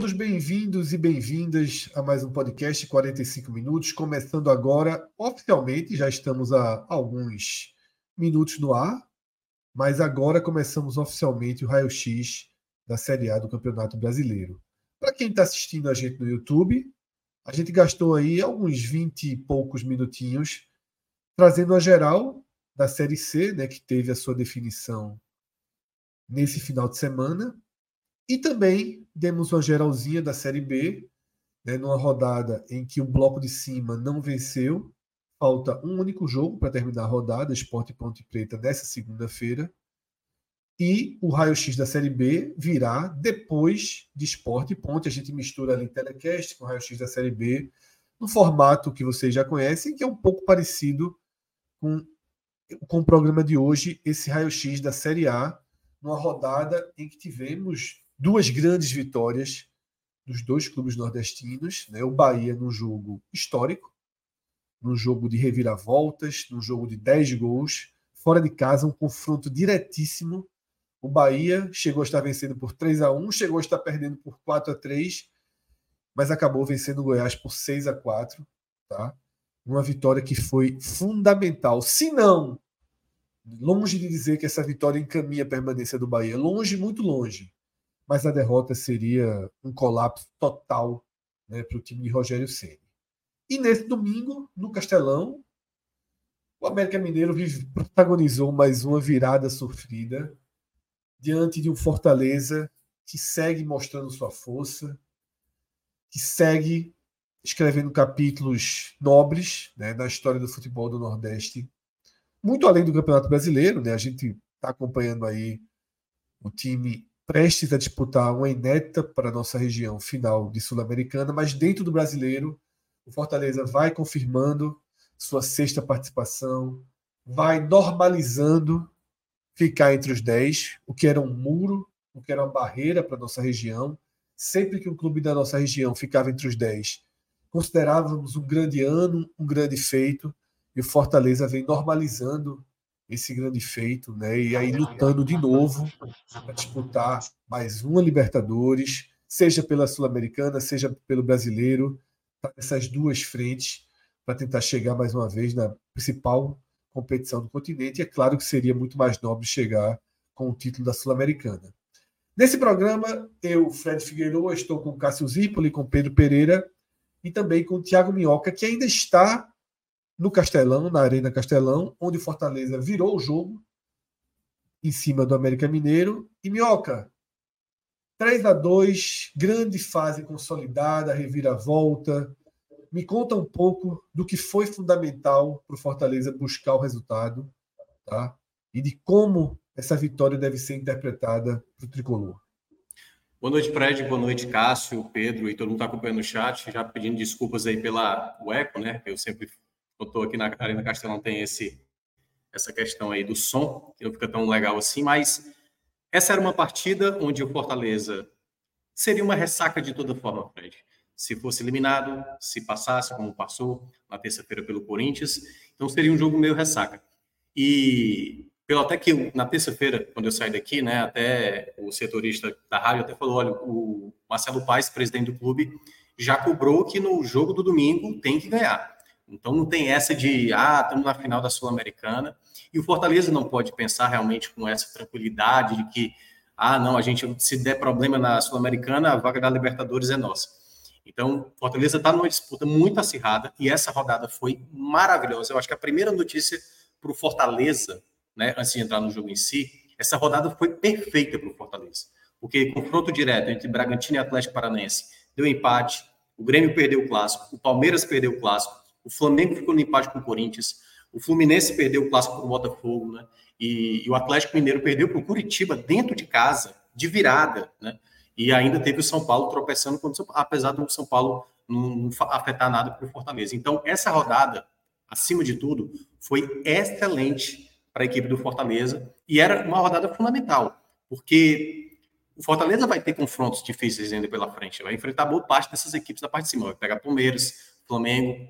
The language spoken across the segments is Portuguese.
Todos bem-vindos e bem-vindas a mais um podcast 45 minutos, começando agora oficialmente, já estamos há alguns minutos no ar, mas agora começamos oficialmente o raio-x da Série A do Campeonato Brasileiro. Para quem está assistindo a gente no YouTube, a gente gastou aí alguns 20 e poucos minutinhos trazendo a geral da Série C, né, que teve a sua definição nesse final de semana, e também demos uma geralzinha da Série B, né, numa rodada em que o bloco de cima não venceu. Falta um único jogo para terminar a rodada, Esporte Ponte Preta, nessa segunda-feira. E o raio-x da Série B virá depois de Esporte Ponte. A gente mistura ali telecast com o raio-x da Série B, no formato que vocês já conhecem, que é um pouco parecido com, com o programa de hoje, esse raio-x da Série A, numa rodada em que tivemos duas grandes vitórias dos dois clubes nordestinos, né? O Bahia num jogo histórico, num jogo de reviravoltas, num jogo de 10 gols, fora de casa, um confronto diretíssimo. O Bahia chegou a estar vencendo por 3 a 1, chegou a estar perdendo por 4 a 3, mas acabou vencendo o Goiás por 6 a 4, tá? Uma vitória que foi fundamental. Se não, longe de dizer que essa vitória encaminha a permanência do Bahia, longe, muito longe mas a derrota seria um colapso total né, para o time de Rogério Ceni. E nesse domingo, no Castelão, o América Mineiro protagonizou mais uma virada sofrida diante de um Fortaleza que segue mostrando sua força, que segue escrevendo capítulos nobres né, na história do futebol do Nordeste, muito além do Campeonato Brasileiro. Né, a gente está acompanhando aí o time prestes a disputar uma inédita para nossa região final de Sul-Americana, mas dentro do brasileiro, o Fortaleza vai confirmando sua sexta participação, vai normalizando ficar entre os 10, o que era um muro, o que era uma barreira para nossa região. Sempre que um clube da nossa região ficava entre os 10, considerávamos um grande ano, um grande feito, e o Fortaleza vem normalizando esse grande feito, né? E aí lutando de novo para disputar mais uma Libertadores, seja pela Sul-Americana, seja pelo Brasileiro, tá nessas duas frentes para tentar chegar mais uma vez na principal competição do continente. E é claro que seria muito mais nobre chegar com o título da Sul-Americana. Nesse programa, eu, Fred Figueiredo, estou com Cássio Zipoli, com Pedro Pereira e também com o Thiago Minhoca, que ainda está no Castelão, na Arena Castelão, onde o Fortaleza virou o jogo em cima do América Mineiro. E Minhoca, 3 a 2 grande fase consolidada, reviravolta. Me conta um pouco do que foi fundamental para o Fortaleza buscar o resultado, tá? E de como essa vitória deve ser interpretada para o tricolor. Boa noite, Fred. Boa noite, Cássio, Pedro e todo mundo está acompanhando o chat. Já pedindo desculpas aí pela o eco, né? Eu sempre estou aqui na Arena Castelão, tem esse, essa questão aí do som, que não fica tão legal assim, mas essa era uma partida onde o Fortaleza seria uma ressaca de toda forma, Fred. Se fosse eliminado, se passasse, como passou na terça-feira pelo Corinthians, então seria um jogo meio ressaca. E pelo até que na terça-feira, quando eu saí daqui, né, até o setorista da rádio até falou, olha, o Marcelo Paes, presidente do clube, já cobrou que no jogo do domingo tem que ganhar. Então não tem essa de, ah, estamos na final da Sul-Americana. E o Fortaleza não pode pensar realmente com essa tranquilidade de que, ah, não, a gente, se der problema na Sul-Americana, a vaga da Libertadores é nossa. Então, Fortaleza está numa disputa muito acirrada e essa rodada foi maravilhosa. Eu acho que a primeira notícia para o Fortaleza, né, antes de entrar no jogo em si, essa rodada foi perfeita para o Fortaleza. porque confronto direto entre Bragantino e Atlético Paranaense deu empate, o Grêmio perdeu o clássico, o Palmeiras perdeu o clássico, o Flamengo ficou no empate com o Corinthians, o Fluminense perdeu o clássico para o Botafogo, né? E, e, o Atlético Mineiro perdeu para o Curitiba dentro de casa, de virada, né? E ainda teve o São Paulo tropeçando, apesar do São Paulo não, não afetar nada para o Fortaleza. Então, essa rodada, acima de tudo, foi excelente para a equipe do Fortaleza e era uma rodada fundamental, porque o Fortaleza vai ter confrontos difíceis ainda pela frente, vai enfrentar boa parte dessas equipes da parte de cima, vai pegar Palmeiras, Flamengo,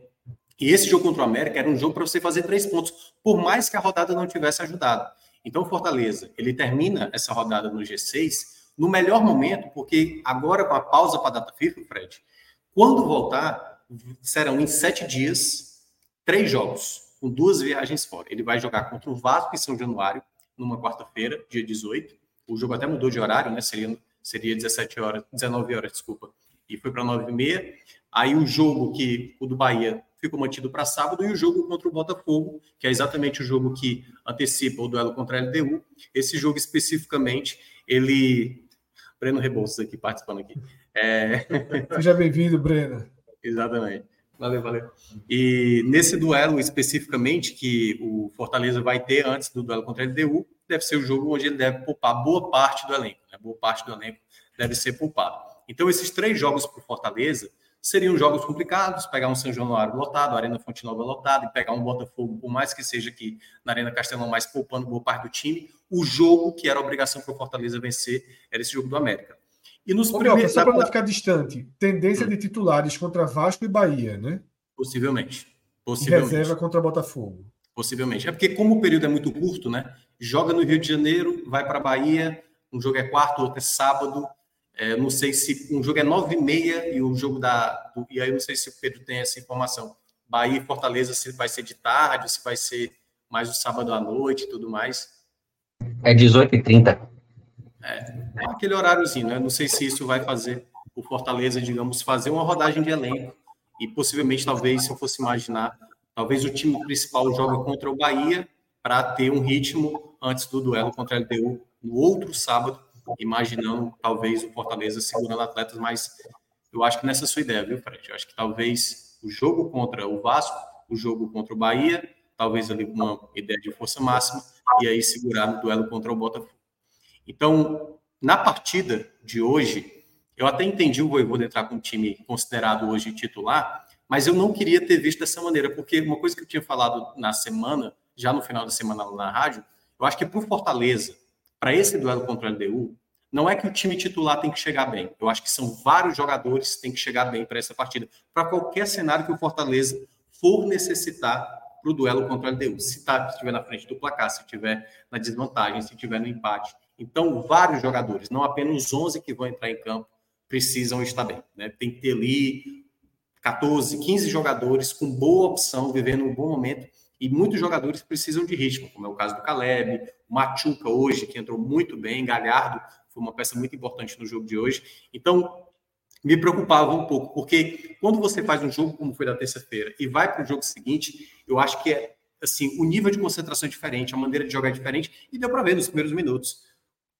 e esse jogo contra o América era um jogo para você fazer três pontos, por mais que a rodada não tivesse ajudado. Então, o Fortaleza, ele termina essa rodada no G6 no melhor momento, porque agora com a pausa para a data FIFA, Fred, quando voltar, serão em sete dias, três jogos, com duas viagens fora. Ele vai jogar contra o Vasco em São Januário, numa quarta-feira, dia 18. O jogo até mudou de horário, né? Seria, seria 17 horas, 19 horas, desculpa. E foi para 9 e meia. Aí o jogo que o do Bahia ficou mantido para sábado, e o jogo contra o Botafogo, que é exatamente o jogo que antecipa o duelo contra a LDU. Esse jogo especificamente, ele. Breno Rebouças aqui participando aqui. É... Seja bem-vindo, Breno. Exatamente. Valeu, valeu. E nesse duelo especificamente que o Fortaleza vai ter antes do duelo contra a LDU, deve ser o jogo onde ele deve poupar boa parte do elenco. Né? Boa parte do elenco deve ser poupado. Então, esses três jogos para o Fortaleza seriam jogos complicados, pegar um São Januário lotado, a Arena Fonte Nova lotada, e pegar um Botafogo, por mais que seja aqui na Arena Castelão, mais poupando boa parte do time. O jogo que era obrigação para o Fortaleza vencer era esse jogo do América. E nos Ô, primeiros... Só para não ficar distante, tendência de titulares contra Vasco e Bahia, né? Possivelmente. Possivelmente. E reserva contra Botafogo. Possivelmente. É porque como o período é muito curto, né? Joga no Rio de Janeiro, vai para Bahia, um jogo é quarto, outro é sábado, é, não sei se um jogo é nove e meia e o jogo da. E aí não sei se o Pedro tem essa informação. Bahia e Fortaleza se vai ser de tarde, se vai ser mais o sábado à noite e tudo mais. É 18h30. É, aquele horáriozinho, né? Não sei se isso vai fazer o Fortaleza, digamos, fazer uma rodagem de elenco. E possivelmente, talvez, se eu fosse imaginar, talvez o time principal jogue contra o Bahia para ter um ritmo antes do duelo contra a LDU no outro sábado imaginando talvez o Fortaleza segurando atletas, mas eu acho que nessa é sua ideia, viu, Fred? Eu acho que talvez o jogo contra o Vasco, o jogo contra o Bahia, talvez ali uma ideia de força máxima, e aí segurar no duelo contra o Botafogo. Então, na partida de hoje, eu até entendi o Voivoda entrar com um time considerado hoje titular, mas eu não queria ter visto dessa maneira, porque uma coisa que eu tinha falado na semana, já no final da semana na rádio, eu acho que para o Fortaleza, para esse duelo contra o LDU, não é que o time titular tem que chegar bem. Eu acho que são vários jogadores que têm que chegar bem para essa partida. Para qualquer cenário que o Fortaleza for necessitar para o duelo contra o LDU. Se tá, estiver na frente do placar, se estiver na desvantagem, se estiver no empate. Então, vários jogadores, não apenas os 11 que vão entrar em campo, precisam estar bem. Né? Tem que ter ali 14, 15 jogadores com boa opção, vivendo um bom momento. E muitos jogadores precisam de ritmo, como é o caso do Caleb, o Machuca hoje, que entrou muito bem, Galhardo foi uma peça muito importante no jogo de hoje. Então, me preocupava um pouco, porque quando você faz um jogo como foi da terça-feira e vai para o jogo seguinte, eu acho que é assim, o nível de concentração é diferente, a maneira de jogar é diferente, e deu para ver nos primeiros minutos.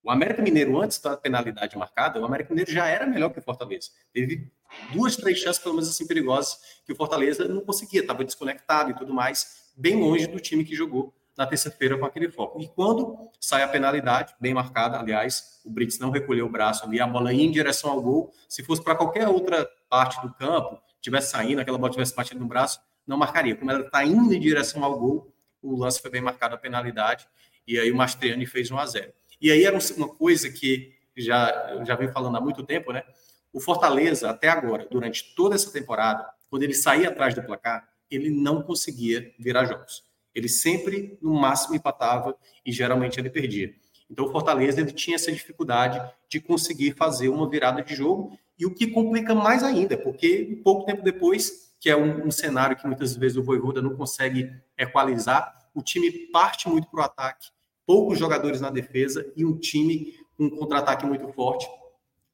O América Mineiro, antes da penalidade marcada, o América Mineiro já era melhor que o Fortaleza. Teve duas, três chances, pelo menos assim, perigosas, que o Fortaleza não conseguia, estava desconectado e tudo mais, bem longe do time que jogou na terça-feira com aquele foco. E quando sai a penalidade, bem marcada, aliás, o Brits não recolheu o braço ali, a bola ia em direção ao gol. Se fosse para qualquer outra parte do campo, tivesse saindo, aquela bola tivesse batido no braço, não marcaria. Como ela está indo em direção ao gol, o lance foi bem marcado a penalidade, e aí o Mastriani fez 1 a 0 E aí era uma coisa que já, já venho falando há muito tempo, né? O Fortaleza, até agora, durante toda essa temporada, quando ele saía atrás do placar, ele não conseguia virar jogos. Ele sempre, no máximo, empatava e geralmente ele perdia. Então, o Fortaleza ele tinha essa dificuldade de conseguir fazer uma virada de jogo, e o que complica mais ainda, porque pouco tempo depois, que é um, um cenário que muitas vezes o Voivoda não consegue equalizar, o time parte muito para o ataque, poucos jogadores na defesa e um time com um contra-ataque muito forte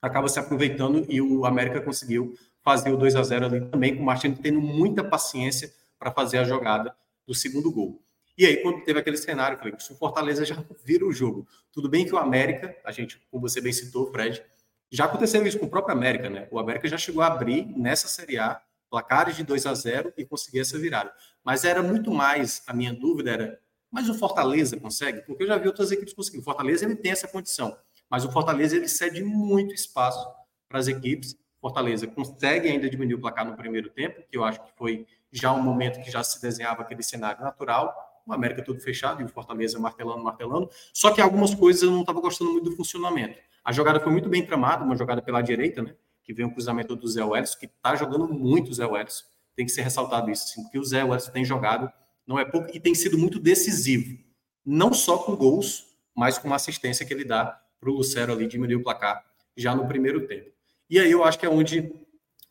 acaba se aproveitando e o América conseguiu fazer o 2 a 0 ali também, com o Martins tendo muita paciência para fazer a jogada do segundo gol. E aí, quando teve aquele cenário, eu falei, se o Fortaleza já vira o jogo. Tudo bem que o América, a gente, como você bem citou, Fred, já aconteceu isso com o próprio América, né? O América já chegou a abrir nessa Série A placares de 2 a 0 e conseguir essa virada. Mas era muito mais, a minha dúvida era, mas o Fortaleza consegue? Porque eu já vi outras equipes conseguindo. O Fortaleza ele tem essa condição, mas o Fortaleza ele cede muito espaço para as equipes. Fortaleza consegue ainda diminuir o placar no primeiro tempo, que eu acho que foi já um momento que já se desenhava aquele cenário natural o América tudo fechado e o Fortaleza martelando, martelando. Só que algumas coisas eu não estava gostando muito do funcionamento. A jogada foi muito bem tramada, uma jogada pela direita, né? Que vem o cruzamento do Zé Welles, que está jogando muito o Zé Welles. Tem que ser ressaltado isso, sim, porque o Zé Welles tem jogado, não é pouco, e tem sido muito decisivo. Não só com gols, mas com uma assistência que ele dá para o Lucero ali diminuir o placar já no primeiro tempo. E aí eu acho que é onde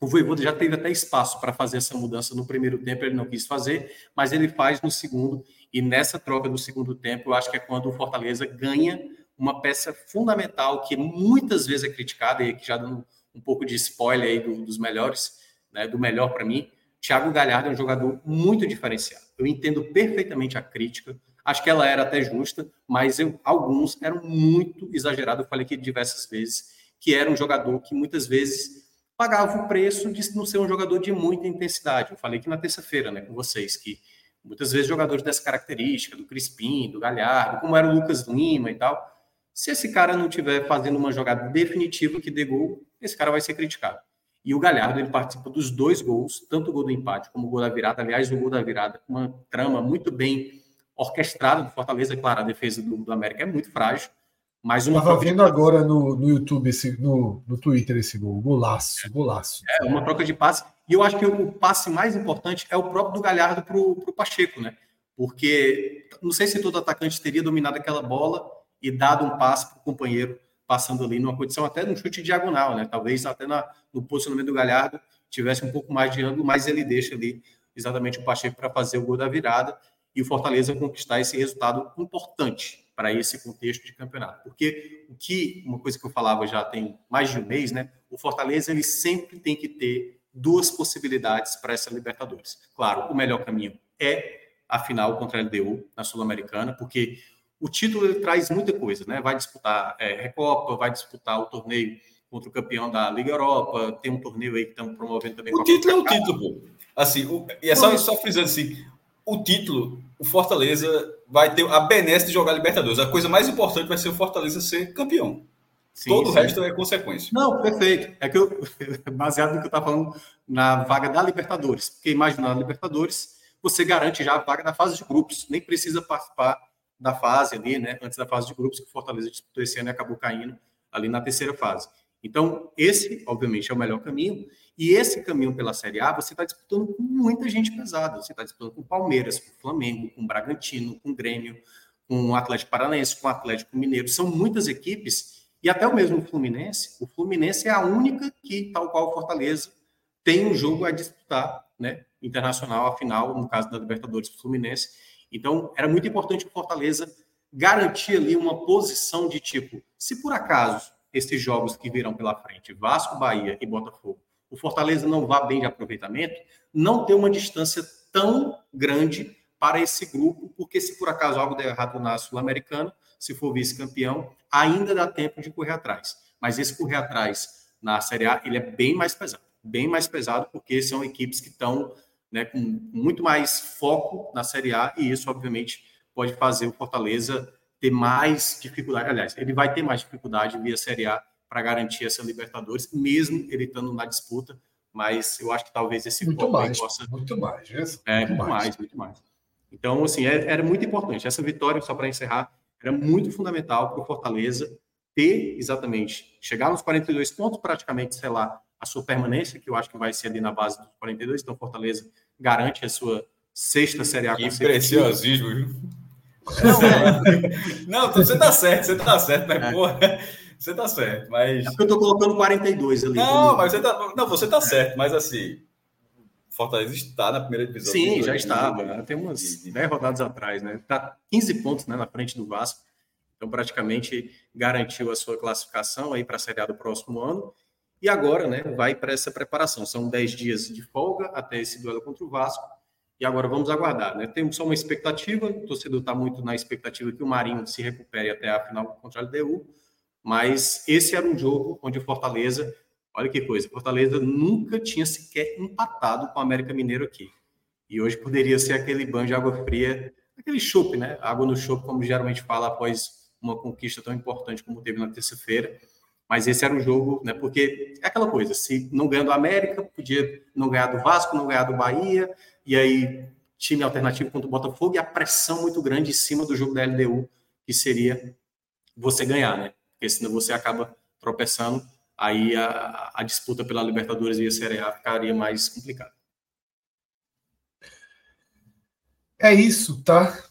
o Voivoda já teve até espaço para fazer essa mudança no primeiro tempo, ele não quis fazer, mas ele faz no segundo. E nessa troca do segundo tempo, eu acho que é quando o Fortaleza ganha uma peça fundamental que muitas vezes é criticada, e aqui já dando um pouco de spoiler aí do, dos melhores, né, do melhor para mim. Thiago Galhardo é um jogador muito diferenciado. Eu entendo perfeitamente a crítica, acho que ela era até justa, mas eu, alguns eram muito exagerados. Eu falei aqui diversas vezes que era um jogador que muitas vezes pagava o preço de não ser um jogador de muita intensidade. Eu falei que na terça-feira, né, com vocês, que muitas vezes jogadores dessa característica, do Crispim, do Galhardo, como era o Lucas Lima e tal, se esse cara não tiver fazendo uma jogada definitiva que dê gol, esse cara vai ser criticado. E o Galhardo, ele participa dos dois gols, tanto o gol do empate como o gol da virada. Aliás, o gol da virada, uma trama muito bem orquestrada do Fortaleza. Claro, a defesa do, do América é muito frágil, mas uma Estava vendo de... agora no, no YouTube, esse, no, no Twitter, esse gol. Golaço, golaço. É, uma troca de passe. E eu acho que o passe mais importante é o próprio do Galhardo para o Pacheco, né? Porque não sei se todo atacante teria dominado aquela bola e dado um passe para o companheiro passando ali numa condição até de um chute diagonal, né? Talvez até na, no posicionamento do Galhardo tivesse um pouco mais de ângulo, mas ele deixa ali exatamente o Pacheco para fazer o gol da virada e o Fortaleza conquistar esse resultado importante para esse contexto de campeonato. Porque o que, uma coisa que eu falava já tem mais de um mês, né? O Fortaleza ele sempre tem que ter duas possibilidades para essa Libertadores. Claro, o melhor caminho é a final contra a LDU na Sul-Americana, porque o título ele traz muita coisa, né? Vai disputar é, Recopa, vai disputar o torneio contra o campeão da Liga Europa, tem um torneio aí que estão promovendo também. O título é o título, pô. Assim, o, e é só, só frisando assim, o título, o Fortaleza vai ter a benesse de jogar Libertadores. A coisa mais importante vai ser o Fortaleza ser campeão. Sim, Todo sim. o resto é consequência. Não, perfeito. É que eu, baseado no que eu estava falando na vaga da Libertadores. Porque imagina, na Libertadores, você garante já a vaga da fase de grupos. Nem precisa participar da fase ali, né? Antes da fase de grupos, que o Fortaleza disputou esse ano e acabou caindo ali na terceira fase. Então, esse, obviamente, é o melhor caminho. E esse caminho pela Série A, você está disputando com muita gente pesada. Você está disputando com Palmeiras, com Flamengo, com Bragantino, com Grêmio, com o Atlético Paranaense, com o Atlético Mineiro. São muitas equipes, e até o mesmo Fluminense. O Fluminense é a única que, tal qual o Fortaleza, tem um jogo a disputar, né? Internacional, a final, no caso da Libertadores Fluminense. Então, era muito importante o Fortaleza garantir ali uma posição de tipo, se por acaso esses jogos que virão pela frente, Vasco, Bahia e Botafogo, o Fortaleza não vá bem de aproveitamento, não ter uma distância tão grande para esse grupo, porque se por acaso algo der errado na Sul-Americana, se for vice-campeão, ainda dá tempo de correr atrás. Mas esse correr atrás na Série A, ele é bem mais pesado. Bem mais pesado, porque são equipes que estão né, com muito mais foco na Série A, e isso, obviamente, pode fazer o Fortaleza ter mais dificuldade. Aliás, ele vai ter mais dificuldade via Série A para garantir essa Libertadores, mesmo ele estando na disputa. Mas eu acho que talvez esse muito mais, possa... muito mais, né? é muito, muito mais. mais, muito mais. Então, assim, é, era muito importante. Essa vitória, só para encerrar, era muito fundamental para o Fortaleza ter exatamente chegar nos 42 pontos, praticamente, sei lá, a sua permanência, que eu acho que vai ser ali na base dos 42. Então, Fortaleza garante a sua sexta Série A. Que preciosismo, viu? Não, não, você está certo, você está certo, mas, é. porra, você tá certo, mas. É porque eu tô colocando 42 ali. Não, mas você tá. Não, você tá certo, mas assim. Fortaleza está na primeira divisão. Sim, já estava. Né? Tem umas 10 rodadas atrás, né? Tá 15 pontos né, na frente do Vasco. Então, praticamente garantiu a sua classificação aí para a Série A do próximo ano. E agora, né, vai para essa preparação. São 10 dias de folga até esse duelo contra o Vasco. E agora vamos aguardar, né? Temos só uma expectativa, o torcedor está muito na expectativa que o Marinho se recupere até a final contra o LDU, mas esse era um jogo onde o Fortaleza, olha que coisa, Fortaleza nunca tinha sequer empatado com o América Mineiro aqui. E hoje poderia ser aquele banho de água fria, aquele chope, né? Água no chope, como geralmente fala após uma conquista tão importante como teve na terça-feira. Mas esse era um jogo, né? Porque é aquela coisa, se não ganhando do América, podia não ganhar do Vasco, não ganhar do Bahia, e aí time alternativo contra o Botafogo e a pressão muito grande em cima do jogo da LDU, que seria você ganhar, né? Porque senão você acaba tropeçando, aí a, a disputa pela Libertadores e a Série A ficaria mais complicada. É isso, tá?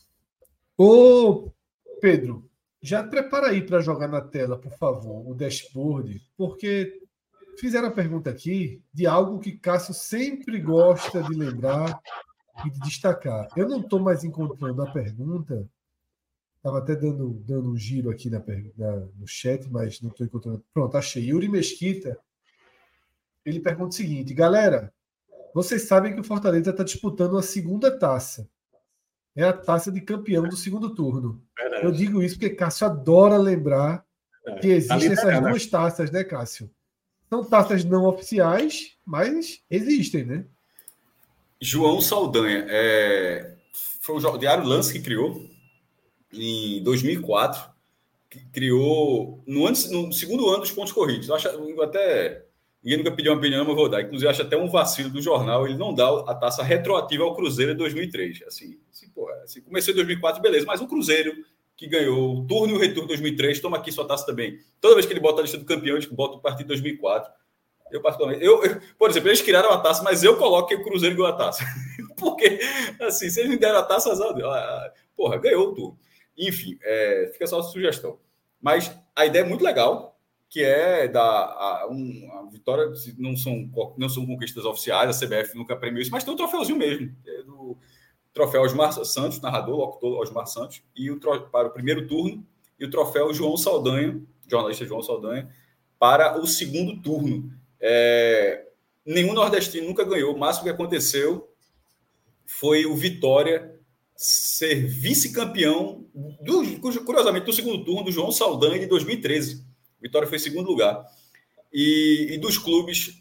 Ô, Pedro, já prepara aí para jogar na tela, por favor, o dashboard, porque fizeram a pergunta aqui de algo que Cássio sempre gosta de lembrar e de destacar. Eu não estou mais encontrando a pergunta. Estava até dando, dando um giro aqui na, na no chat, mas não estou encontrando. Pronto, achei. Yuri Mesquita. Ele pergunta o seguinte: galera, vocês sabem que o Fortaleza está disputando a segunda taça. É a taça de campeão do segundo turno. Verdade. Eu digo isso porque Cássio adora lembrar é. que existem essas né? duas taças, né, Cássio? São taças não oficiais, mas existem, né? João Saldanha, é, foi o Diário Lance que criou em 2004, que criou no, ano, no segundo ano dos pontos corridos. Eu acho, eu até ninguém nunca pediu uma opinião, mas vou dar. Inclusive, acho até um vacilo do jornal ele não dá a taça retroativa ao Cruzeiro de 2003. Assim, assim, pô, assim, começou em 2004, beleza, mas o Cruzeiro que ganhou o turno e o retorno de 2003, toma aqui sua taça também. Toda vez que ele bota a lista do campeão, ele bota o partido de 2004. Eu, particularmente, eu, eu, por exemplo, eles criaram a taça, mas eu coloco que o Cruzeiro ganhou a taça. Porque, assim, se eles me deram a taça, azar, porra, ganhou o turno. Enfim, é, fica só a sugestão. Mas a ideia é muito legal, que é da a, um, a vitória, não são, não são conquistas oficiais, a CBF nunca premiou isso, mas tem um troféuzinho mesmo, é do troféu Osmar Santos, narrador, locutor Osmar Santos, e o para o primeiro turno, e o troféu João Saldanha, jornalista João Saldanha, para o segundo turno. É, nenhum nordestino nunca ganhou. O máximo que aconteceu foi o Vitória ser vice-campeão, curiosamente, do segundo turno do João Saldanha de 2013. Vitória foi em segundo lugar. E, e dos clubes,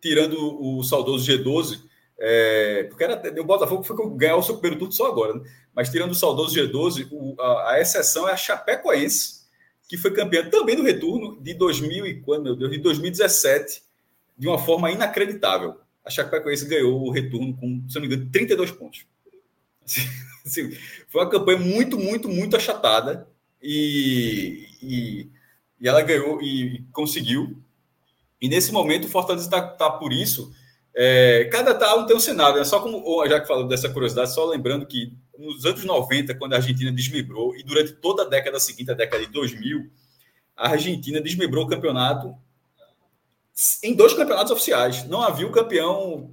tirando o saudoso G12, é, porque era, o Botafogo foi ganhar o seu primeiro turno só agora, né? mas tirando o saudoso G12, o, a, a, exceção é a Chapecoense, que foi campeã também do retorno de 2000 e quando, meu Deus, de 2017 de uma forma inacreditável. A Chapecoense ganhou o retorno com, se não me engano, 32 pontos. Assim, assim, foi uma campanha muito, muito, muito achatada e, e, e ela ganhou e, e, conseguiu. E nesse momento o Fortaleza está tá por isso. É, cada tal tem um cenário, né? só como já que falou dessa curiosidade, só lembrando que nos anos 90, quando a Argentina desmembrou, e durante toda a década seguinte, a década de 2000, a Argentina desmembrou o campeonato em dois campeonatos oficiais. Não havia o campeão.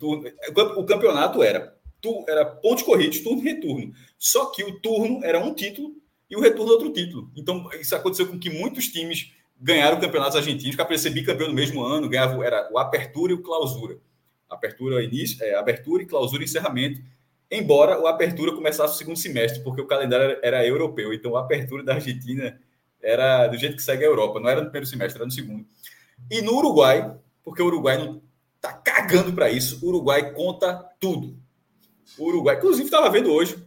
O campeonato era, era pontos corridos, turno e retorno. Só que o turno era um título e o retorno outro título. Então, isso aconteceu com que muitos times ganharam campeonatos argentinos, que apareceram bicampeão no mesmo ano, ganhavam era o apertura e o clausura. Apertura início, é, abertura e clausura e encerramento. Embora o apertura começasse no segundo semestre, porque o calendário era, era europeu. Então, a apertura da Argentina era do jeito que segue a Europa, não era no primeiro semestre, era no segundo. E no Uruguai, porque o Uruguai não tá cagando para isso, o Uruguai conta tudo. O Uruguai, inclusive, estava vendo hoje,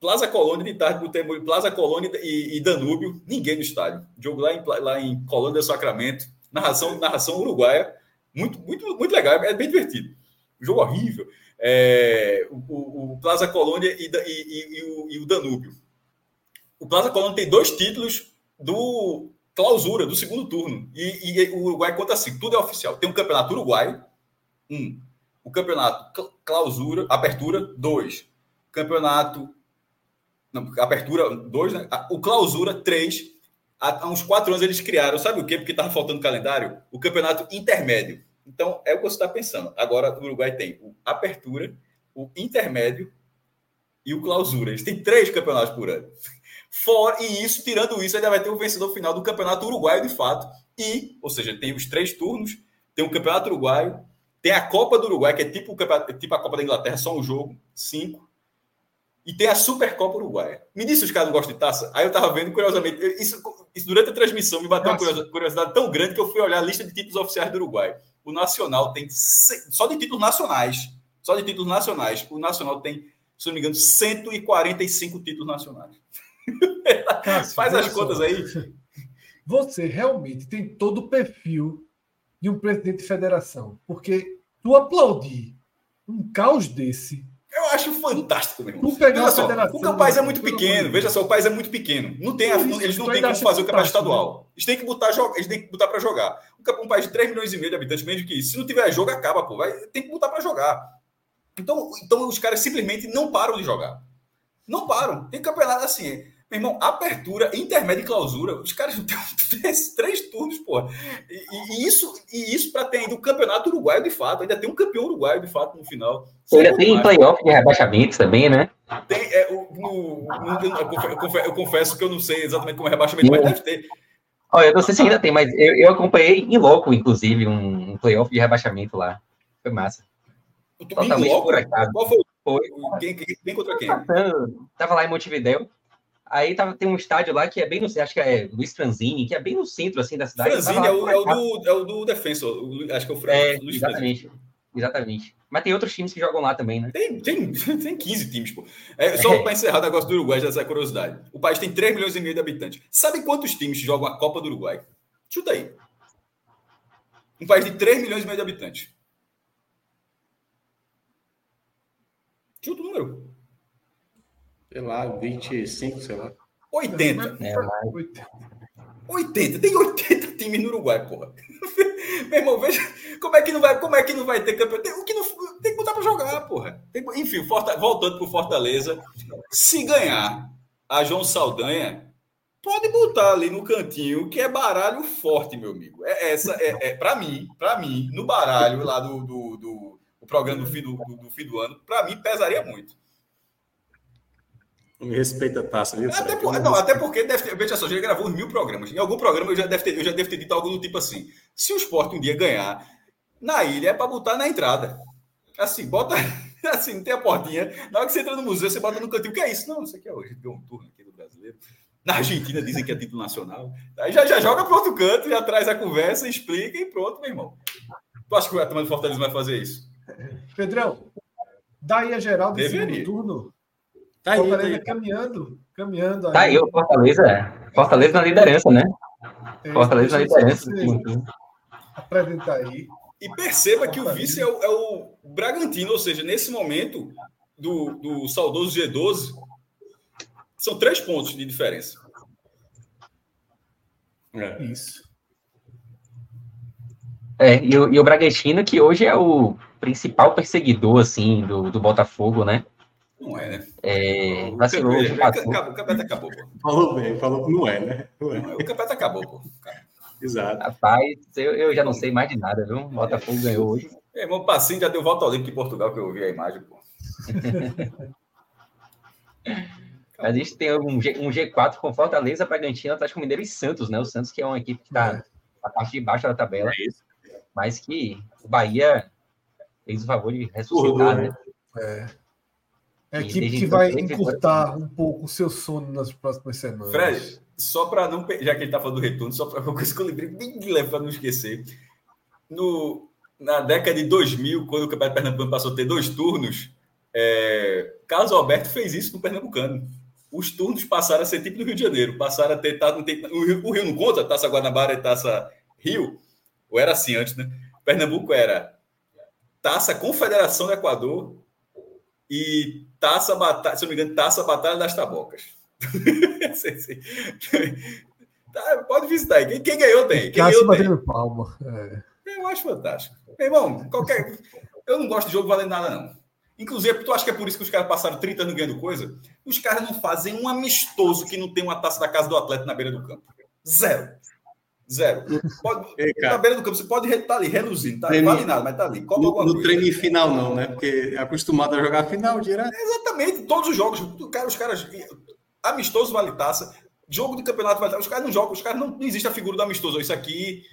Plaza Colônia de tarde Temor, Plaza Colônia e, e, Danúbio, ninguém no estádio. Jogo lá em, lá em Colônia do Sacramento, narração, narração uruguaia, muito, muito, muito legal, é bem divertido. Jogo horrível. É, o, o, Plaza Colônia e, e, e, o, e o Danúbio. O Plaza Colônia tem dois títulos do clausura do segundo turno. E, e, o Uruguai conta assim: tudo é oficial. Tem um campeonato uruguaio, um. O campeonato clausura, apertura, dois. Campeonato. Não, apertura, dois, né? O clausura, três. Há, há uns quatro anos eles criaram, sabe o quê? Porque estava faltando calendário? O campeonato intermédio. Então, é o que você está pensando. Agora, o Uruguai tem o apertura, o intermédio e o clausura. Eles têm três campeonatos por ano. Fora, e isso, tirando isso, ainda vai ter o vencedor final do Campeonato Uruguaio, de fato. E, ou seja, tem os três turnos, tem o Campeonato Uruguaio, tem a Copa do Uruguai, que é tipo, o tipo a Copa da Inglaterra, só um jogo, cinco. e tem a Supercopa Uruguaia. Me disse se os caras não gostam de taça? Aí eu tava vendo, curiosamente, isso, isso durante a transmissão me bateu Nossa. uma curiosidade tão grande que eu fui olhar a lista de títulos oficiais do Uruguai. O Nacional tem, só de títulos nacionais, só de títulos nacionais, o Nacional tem, se não me engano, 145 títulos nacionais. Cássio, Faz as contas só. aí. Você realmente tem todo o perfil de um presidente de federação, porque tu aplaudir um caos desse acho fantástico, meu irmão. Veja só, o país é muito pequeno. Veja só, o país é muito pequeno. Não tem, eles não têm como fazer o campeonato estadual. Eles têm que botar, eles têm que botar para jogar. Um país de 3 milhões e meio de habitantes, menos que isso. Se não tiver jogo, acaba, pô. Vai, tem que botar para jogar. Então, então os caras simplesmente não param de jogar. Não param. Tem campeonato assim. Meu irmão, apertura, intermédio e clausura, os caras têm três, três turnos, porra. E, e, isso, e isso para ter ainda o campeonato uruguaio de fato, ainda tem um campeão uruguaio de fato no final. Ainda tem playoff de rebaixamento também, né? Tem, é, o, no, no, eu, confesso, eu, confesso, que eu não sei exatamente como é rebaixamento, mas deve ter. Olha, eu não sei se ainda tem, mas eu, eu acompanhei em loco, inclusive, um, um playoff de rebaixamento lá. Foi massa. Totalmente por acaso. Qual foi? foi. Quem, quem, quem contra quem? Tava lá em Montevideo. Aí tava, tem um estádio lá que é bem no acho que é Luiz Franzini, que é bem no centro assim da cidade. Franzini é o, é, o do, é o do Defensor, acho que é o Fran, é, Luiz Exatamente. Franzini. Exatamente. Mas tem outros times que jogam lá também, né? Tem, tem, tem 15 times, pô. É, só é. para encerrar o negócio do Uruguai, essa curiosidade. O país tem 3 milhões e meio de habitantes. Sabe quantos times jogam a Copa do Uruguai? Chuta aí. Um país de 3 milhões e meio de habitantes. Chuta o número sei lá, 25, sei lá. 80. É, 80. Tem 80 times no Uruguai, porra. Meu irmão, veja como é que não vai, como é que não vai ter campeão. Tem, o que não, tem que botar para jogar, porra. Tem, enfim, Forta, voltando pro Fortaleza, se ganhar a João Saldanha, pode botar ali no cantinho que é baralho forte, meu amigo. É essa é, é para mim, para mim, no baralho lá do, do, do, do programa do fim do, do, do fim do ano, para mim pesaria muito. Não me respeita a taça, viu? Até, por, não, até porque deve ter, veja só, já gravou uns mil programas. Em algum programa eu já deve ter, eu já deve ter dito algo do tipo assim: se o esporte um dia ganhar na ilha, é para botar na entrada. Assim, bota. Assim, tem a portinha. Na hora que você entra no museu, você bota no cantinho. O que é isso? Não, isso aqui é hoje. Deu um turno aqui do brasileiro. Na Argentina dizem que é título nacional. Aí já, já joga para outro canto, já traz a conversa, explica e pronto, meu irmão. Tu acha que o Atlético Fortaleza vai fazer isso? Pedrão, daí a geral desse segundo turno Tá aí, Fortaleza tá caminhando, caminhando. Tá aí, o Fortaleza, é. Fortaleza na liderança, né? É, Fortaleza na liderança. Apresentar aí. E perceba que o vice é o, é o, Bragantino, ou seja, nesse momento do, do saudoso G12, são três pontos de diferença. É. Isso. É, e o, e o Bragantino, que hoje é o principal perseguidor, assim, do, do Botafogo, né? Não é, né? É, vacilou. O, campeonato, o campeonato acabou, pô. Falou bem, falou que não é, né? Não é. O campeonato acabou, pô. Exato. Rapaz, eu, eu já não sei mais de nada, viu? O Botafogo é. ganhou hoje. É, meu passinho já deu volta ao em Portugal, que eu vi a imagem, pô. a gente tem um, G, um G4 com Fortaleza, Bragantino, Atlético Mineiro e Santos, né? O Santos que é uma equipe que está é. na parte de baixo da tabela. É isso. Mas que o Bahia fez o favor de ressuscitar, né? É. É a equipe que vai encurtar um pouco o seu sono nas próximas semanas. Fred, só para não. Já que ele está falando do retorno, só para uma coisa que eu lembrei bem de leve para não esquecer. No, na década de 2000, quando o Campeonato Pernambucano passou a ter dois turnos, é, Carlos Alberto fez isso no Pernambucano. Os turnos passaram a ser tipo no Rio de Janeiro, passaram a ter. Tá, não tem, o, Rio, o Rio não conta, Taça Guanabara e Taça Rio, ou era assim antes, né? Pernambuco era Taça Confederação do Equador e Taça Batalha, se não me engano, Taça Batalha das Tabocas. tá, pode visitar aí. Quem, quem ganhou tem. Quem ganhou tem. palma. É. Eu acho fantástico. Meu irmão, qualquer. Eu não gosto de jogo valendo nada, não. Inclusive, tu acha que é por isso que os caras passaram 30 anos ganhando coisa? Os caras não fazem um amistoso que não tem uma taça da casa do atleta na beira do campo. Zero. Zero. Pode, Ei, na beira do campo, você pode estar tá ali, reluzindo, tá? Treine, vale nada, mas tá ali. no, no treino final, não, né? Porque é acostumado a jogar final direto. Exatamente, todos os jogos. Cara, os caras. Amistoso vale taça, jogo de campeonato vale taça. Os caras não jogam, os caras não, não existe a figura do amistoso. Isso aqui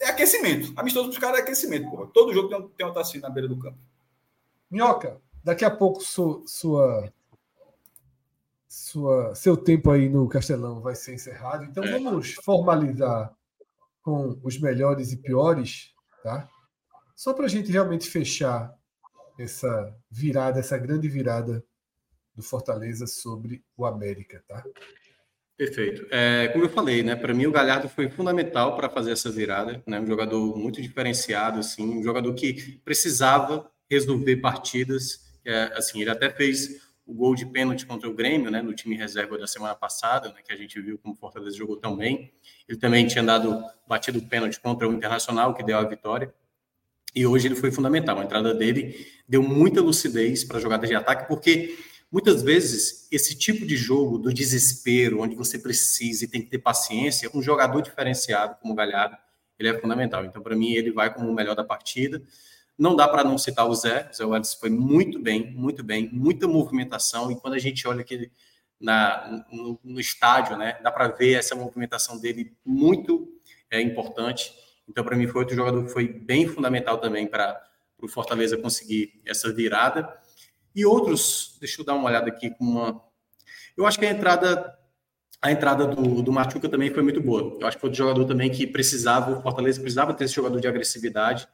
é aquecimento. Amistoso dos caras é aquecimento, porra. Todo jogo tem, tem uma taça na beira do campo. Minhoca, daqui a pouco su, sua sua, seu tempo aí no Castelão vai ser encerrado. Então é. vamos formalizar com os melhores e piores, tá? Só para a gente realmente fechar essa virada, essa grande virada do Fortaleza sobre o América, tá? Perfeito. É, como eu falei, né, para mim o Galhardo foi fundamental para fazer essa virada, né, um jogador muito diferenciado, assim, um jogador que precisava resolver partidas, é, assim, ele até fez o gol de pênalti contra o Grêmio, né, no time reserva da semana passada, né, que a gente viu como o Fortaleza jogou tão bem. Ele também tinha dado batido o pênalti contra o Internacional, que deu a vitória. E hoje ele foi fundamental. A entrada dele deu muita lucidez para a jogada de ataque, porque Muitas vezes, esse tipo de jogo do desespero, onde você precisa e tem que ter paciência, um jogador diferenciado como o Galhardo, ele é fundamental. Então, para mim, ele vai como o melhor da partida. Não dá para não citar o Zé. O Zé Welles foi muito bem, muito bem, muita movimentação. E quando a gente olha aqui na, no, no estádio, né, dá para ver essa movimentação dele muito é, importante. Então, para mim, foi outro jogador que foi bem fundamental também para o Fortaleza conseguir essa virada. E outros, deixa eu dar uma olhada aqui com uma. Eu acho que a entrada a entrada do, do Machuca também foi muito boa. Eu acho que foi um jogador também que precisava, o Fortaleza precisava ter esse jogador de agressividade,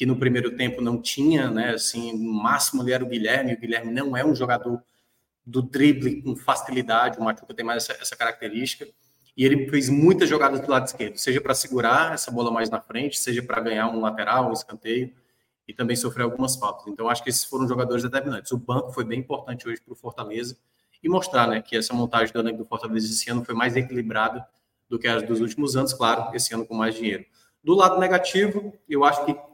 que no primeiro tempo não tinha, né? Assim, no máximo ali era o Guilherme, o Guilherme não é um jogador do drible com facilidade, o Machuca tem mais essa, essa característica. E ele fez muitas jogadas do lado esquerdo, seja para segurar essa bola mais na frente, seja para ganhar um lateral, um escanteio e também sofreu algumas faltas. Então, acho que esses foram jogadores determinantes. O banco foi bem importante hoje para o Fortaleza e mostrar né, que essa montagem do do Fortaleza esse ano foi mais equilibrada do que as dos últimos anos, claro, esse ano com mais dinheiro. Do lado negativo, eu acho que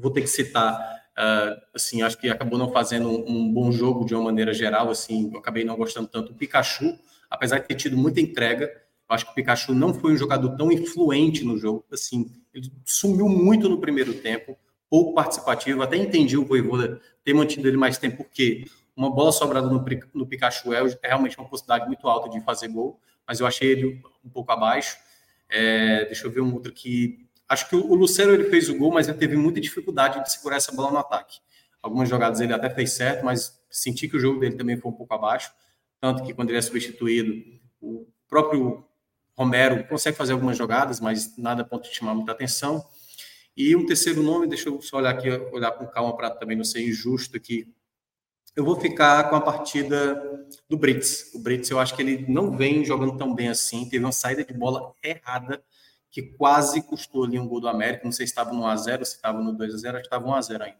vou ter que citar, uh, assim, acho que acabou não fazendo um, um, bom jogo de uma maneira geral, assim, eu acabei não gostando tanto do Pikachu, apesar de ter tido muita entrega, eu acho que o Pikachu não foi um jogador tão influente no jogo, assim, ele sumiu muito no primeiro tempo, pouco participativo. Até entendi o Voivoda ter mantido ele mais tempo, porque uma bola sobrada no, no Pikachu é, é, realmente uma possibilidade muito alta de fazer gol, mas eu achei ele um pouco abaixo. É, deixa eu ver um outro aqui. Acho que o, Lucero ele fez o gol, mas ele teve muita dificuldade de segurar essa bola no ataque. Algumas jogadas ele até fez certo, mas senti que o jogo dele também foi um pouco abaixo. Tanto que quando ele é substituído, o próprio Romero consegue fazer algumas jogadas, mas nada a ponto de chamar muita atenção. E um terceiro nome, deixa eu só olhar aqui, olhar com calma para também não ser injusto aqui. Eu vou ficar com a partida do Brits. O Brits, eu acho que ele não vem jogando tão bem assim. Teve uma saída de bola errada que quase custou ali um gol do América. Não sei se estava no 1x0, se estava no 2x0, acho que estava 1x0 ainda.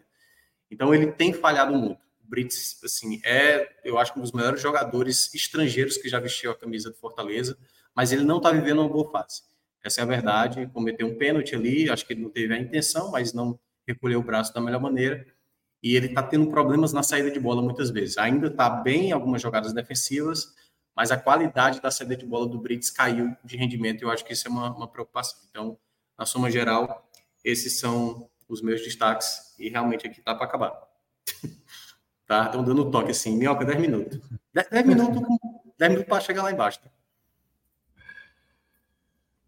Então ele tem falhado muito. O Brits, assim, é, eu acho, um dos melhores jogadores estrangeiros que já vestiu a camisa do Fortaleza, mas ele não está vivendo uma boa fase. Essa é a verdade. Cometeu um pênalti ali, acho que ele não teve a intenção, mas não recolheu o braço da melhor maneira. E ele está tendo problemas na saída de bola muitas vezes. Ainda está bem em algumas jogadas defensivas, mas a qualidade da saída de bola do Brits caiu de rendimento. E eu acho que isso é uma, uma preocupação. Então, na soma geral, esses são os meus destaques. E realmente aqui está para acabar. tá? Estão dando toque assim, minhoca, 10 minutos. 10, 10 minutos, 10 minutos para chegar lá embaixo. Tá?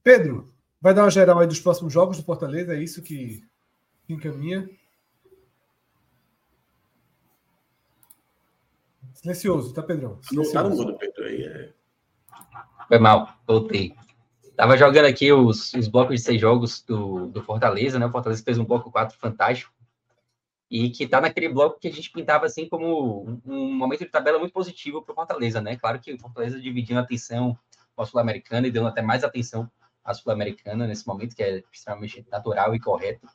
Pedro, vai dar uma geral aí dos próximos jogos do Fortaleza, é isso que encaminha. Silencioso, tá, Pedrão? Silencioso. Não tá no mudo, Pedro. Aí é... Foi mal, voltei. Tava jogando aqui os, os blocos de seis jogos do, do Fortaleza, né? O Fortaleza fez um bloco 4 fantástico. E que tá naquele bloco que a gente pintava assim como um, momento de tabela muito positivo para o Fortaleza, né? Claro que o Fortaleza dividindo a atenção com a Sul-Americana e dando até mais atenção a Sul-Americana nesse momento, que é extremamente natural e correto,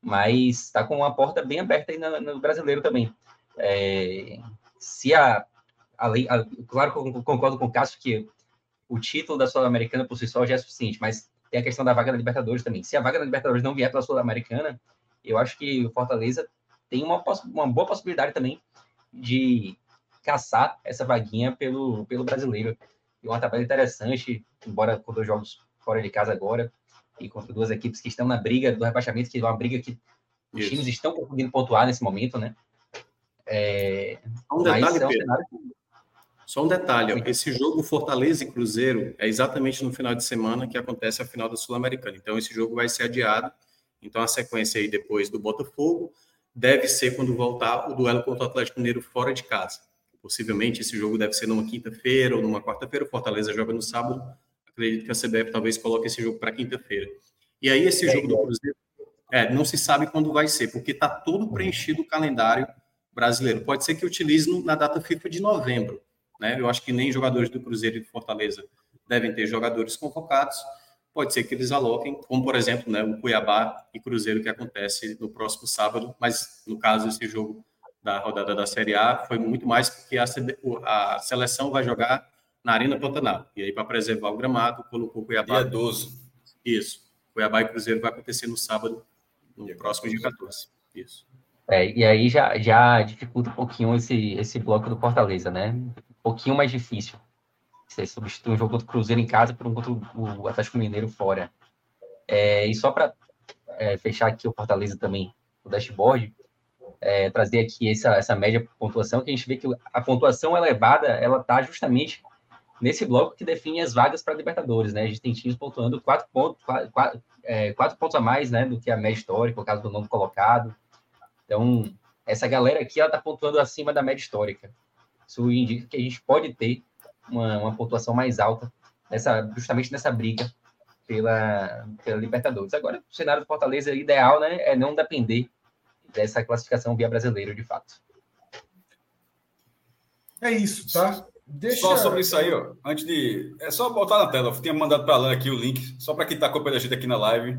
mas está com uma porta bem aberta aí no, no brasileiro também. É, se a, a lei, a, claro que eu concordo com o Cássio que o título da Sul-Americana por si só já é suficiente, mas tem a questão da vaga da Libertadores também. Se a vaga da Libertadores não vier para a Sul-Americana, eu acho que o Fortaleza tem uma, uma boa possibilidade também de caçar essa vaguinha pelo, pelo brasileiro. E uma tabela interessante, embora com dois jogos fora de casa agora, e contra duas equipes que estão na briga do rebaixamento, que é uma briga que os Isso. times estão conseguindo pontuar nesse momento, né? É... Um detalhe, é cenário... Só um detalhe, esse jogo Fortaleza e Cruzeiro é exatamente no final de semana que acontece a final da Sul-Americana. Então esse jogo vai ser adiado. Então a sequência aí depois do Botafogo deve ser quando voltar o duelo contra o Atlético Mineiro fora de casa. possivelmente esse jogo deve ser numa quinta-feira ou numa quarta-feira, o Fortaleza joga no sábado, acredito que a CBF talvez coloque esse jogo para quinta-feira. E aí esse é, jogo do Cruzeiro, é, não se sabe quando vai ser, porque está todo preenchido o calendário brasileiro. Pode ser que utilize na data FIFA de novembro, né? Eu acho que nem jogadores do Cruzeiro e do Fortaleza devem ter jogadores convocados. Pode ser que eles aloquem, como por exemplo, né, o Cuiabá e Cruzeiro que acontece no próximo sábado, mas no caso esse jogo da rodada da Série A foi muito mais porque a, a seleção vai jogar na Arena Pantanal. E aí, para preservar o gramado, colocou Cuiabá. Dia 12. Isso. Cuiabá e Cruzeiro vai acontecer no sábado, no dia próximo dia 14. Isso. É, e aí já, já dificulta um pouquinho esse, esse bloco do Fortaleza, né? Um pouquinho mais difícil. Você substitui um jogo contra o Cruzeiro em casa por um contra o Atlético Mineiro fora. É, e só para é, fechar aqui o Fortaleza também, o dashboard, é, trazer aqui essa, essa média por pontuação, que a gente vê que a pontuação elevada, ela está justamente nesse bloco que define as vagas para Libertadores, né? A gente tem times pontuando quatro pontos, quatro, é, quatro pontos a mais, né, do que a média histórica, no caso do nono colocado. Então, essa galera aqui, ela está pontuando acima da média histórica. Isso indica que a gente pode ter uma, uma pontuação mais alta, nessa, justamente nessa briga pela, pela Libertadores. Agora, o cenário do Fortaleza ideal né, é não depender dessa classificação via brasileiro, de fato. É isso, tá? Deixa... Só sobre isso aí, ó, antes de. É só botar na tela. Eu tinha mandado para lá aqui o link, só para quem está acompanhando a gente aqui na live.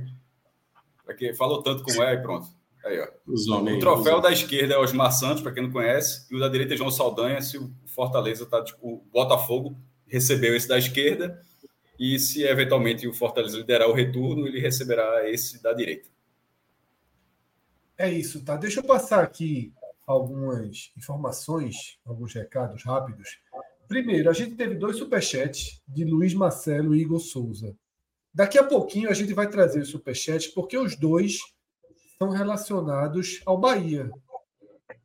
Porque falou tanto como é e pronto. Aí, ó. o troféu da esquerda é Osmar Santos, para quem não conhece, e o da direita é João Saldanha, se o Fortaleza tá, tipo, o Botafogo recebeu esse da esquerda, e se eventualmente o Fortaleza liderar o retorno, ele receberá esse da direita. É isso, tá? Deixa eu passar aqui algumas informações, alguns recados rápidos. Primeiro, a gente teve dois superchats de Luiz Marcelo e Igor Souza. Daqui a pouquinho a gente vai trazer os superchats, porque os dois são relacionados ao Bahia.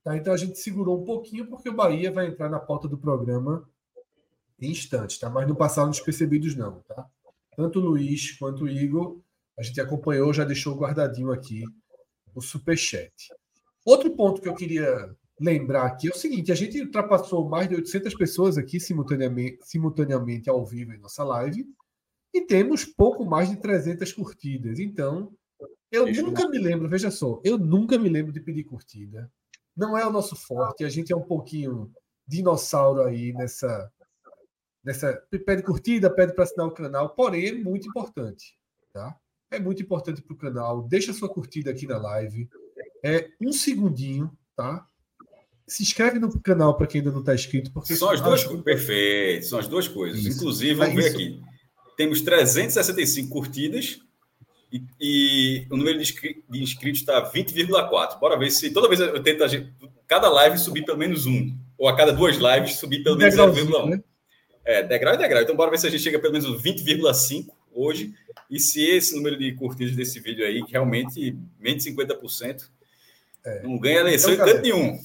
Tá? Então a gente segurou um pouquinho, porque o Bahia vai entrar na pauta do programa em instantes, tá? mas não passaram despercebidos, não. Tá? Tanto o Luiz quanto o Igor, a gente acompanhou, já deixou guardadinho aqui o superchat. Outro ponto que eu queria lembrar aqui é o seguinte: a gente ultrapassou mais de 800 pessoas aqui simultaneamente, simultaneamente ao vivo em nossa live e temos pouco mais de 300 curtidas. Então, eu Deixa nunca eu... me lembro, veja só, eu nunca me lembro de pedir curtida. Não é o nosso forte, a gente é um pouquinho dinossauro aí nessa. nessa pede curtida, pede para assinar o canal, porém é muito importante. Tá? É muito importante para o canal. Deixa sua curtida aqui na live. É um segundinho, tá? Se inscreve no canal para quem ainda não está inscrito. Porque são as duas coisas. Perfeito, são as duas coisas. Isso. Inclusive, vamos é ver aqui. Temos 365 curtidas e, e o número de, inscritos está 20,4. Bora ver se toda vez eu tento cada live subir pelo menos um. Ou a cada duas lives subir pelo menos 0,1. Né? É, degrau é degrau. Então, bora ver se a gente chega pelo menos 20,5 hoje. E se esse número de curtidas desse vídeo aí, que realmente menos de 50%, é. não ganha eleição então, em canto nenhum.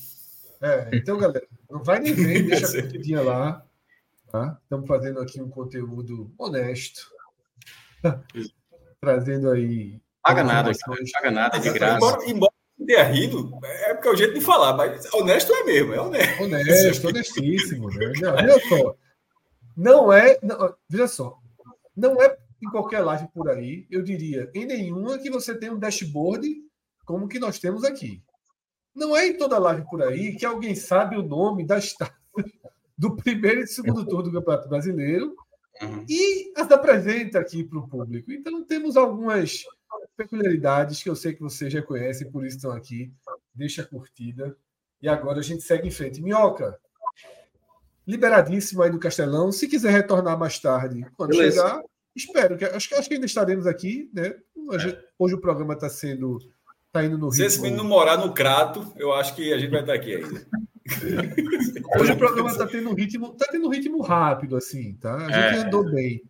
É, então, galera, não vai nem ver, deixa a curtidinha lá. Tá? Estamos fazendo aqui um conteúdo honesto. Trazendo aí. Paga nada, paga nada de graça. Embora, embora tenha rido, é porque é o jeito de falar, mas honesto é mesmo, é honesto. Honesto, honestíssimo. Né? Não, olha só. Não é. Não, veja só. Não é em qualquer live por aí, eu diria, em nenhuma que você tem um dashboard como que nós temos aqui. Não é em toda live por aí que alguém sabe o nome das taças do primeiro e segundo turno do Campeonato Brasileiro uhum. e as apresenta aqui para o público. Então temos algumas peculiaridades que eu sei que vocês já conhecem, por isso estão aqui. Deixa a curtida. E agora a gente segue em frente. Minhoca, liberadíssimo aí do Castelão. Se quiser retornar mais tarde, quando Beleza. chegar, Espero que acho, acho que ainda estaremos aqui, né? Hoje, é. hoje o programa está sendo tá indo no. Se esse menino morar no Crato, eu acho que a gente vai estar aqui ainda. hoje o programa está tendo um ritmo, tá tendo um ritmo rápido assim, tá? A gente é. andou bem.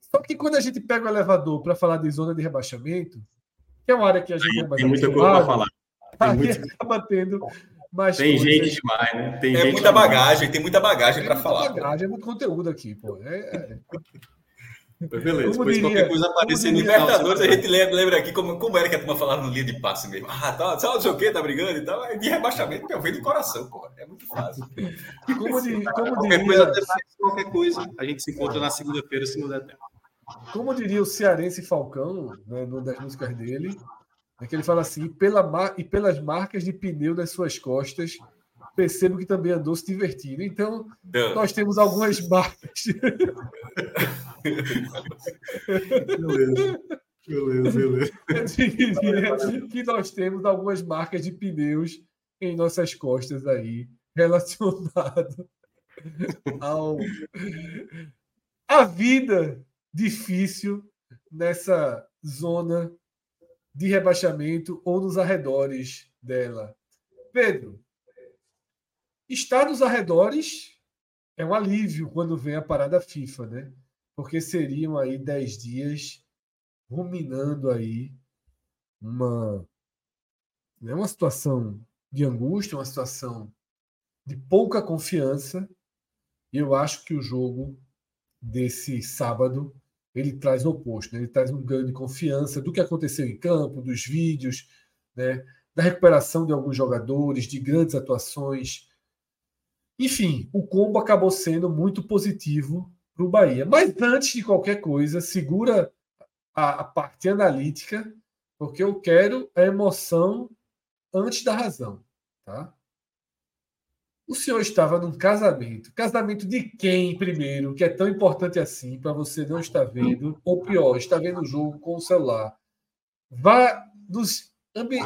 Só que quando a gente pega o elevador para falar de zona de rebaixamento, que é uma área que a gente tem, tem muita coisa para falar. Tem aí muito... acaba tendo mais Tem gente demais, né? Tem é muita bagagem, tem muita bagagem para falar. Bagagem, é muito conteúdo aqui, pô. É, é... Beleza, como depois diria, qualquer coisa aparecer no Libertadores, a gente lembra, lembra aqui como, como era que a turma falava no linha de passe mesmo. Ah, tá, só não sei o que, tá brigando e tal. É de rebaixamento, meu, vem do coração, pô. É muito fácil. Como, de, como qualquer, diria, coisa, qualquer coisa, a gente se encontra na segunda-feira, se não der tempo. Como diria o cearense Falcão, né, numa das músicas dele, é que ele fala assim: pela e pelas marcas de pneu das suas costas, percebo que também andou se divertindo. Então, nós temos algumas marcas. beleza. Beleza, beleza. que nós temos algumas marcas de pneus em nossas costas aí, relacionado ao a vida difícil nessa zona de rebaixamento ou nos arredores dela. Pedro, estar nos arredores é um alívio quando vem a parada FIFA, né? Porque seriam aí dez dias ruminando aí uma, né, uma situação de angústia, uma situação de pouca confiança. E eu acho que o jogo desse sábado ele traz o oposto, né? ele traz um ganho de confiança do que aconteceu em campo, dos vídeos, né? da recuperação de alguns jogadores, de grandes atuações. Enfim, o combo acabou sendo muito positivo para o Bahia. Mas antes de qualquer coisa, segura a, a parte analítica, porque eu quero a emoção antes da razão. Tá? O senhor estava num casamento. Casamento de quem, primeiro, que é tão importante assim para você não estar vendo? Ou pior, está vendo o jogo com o celular. Vá nos, ambi...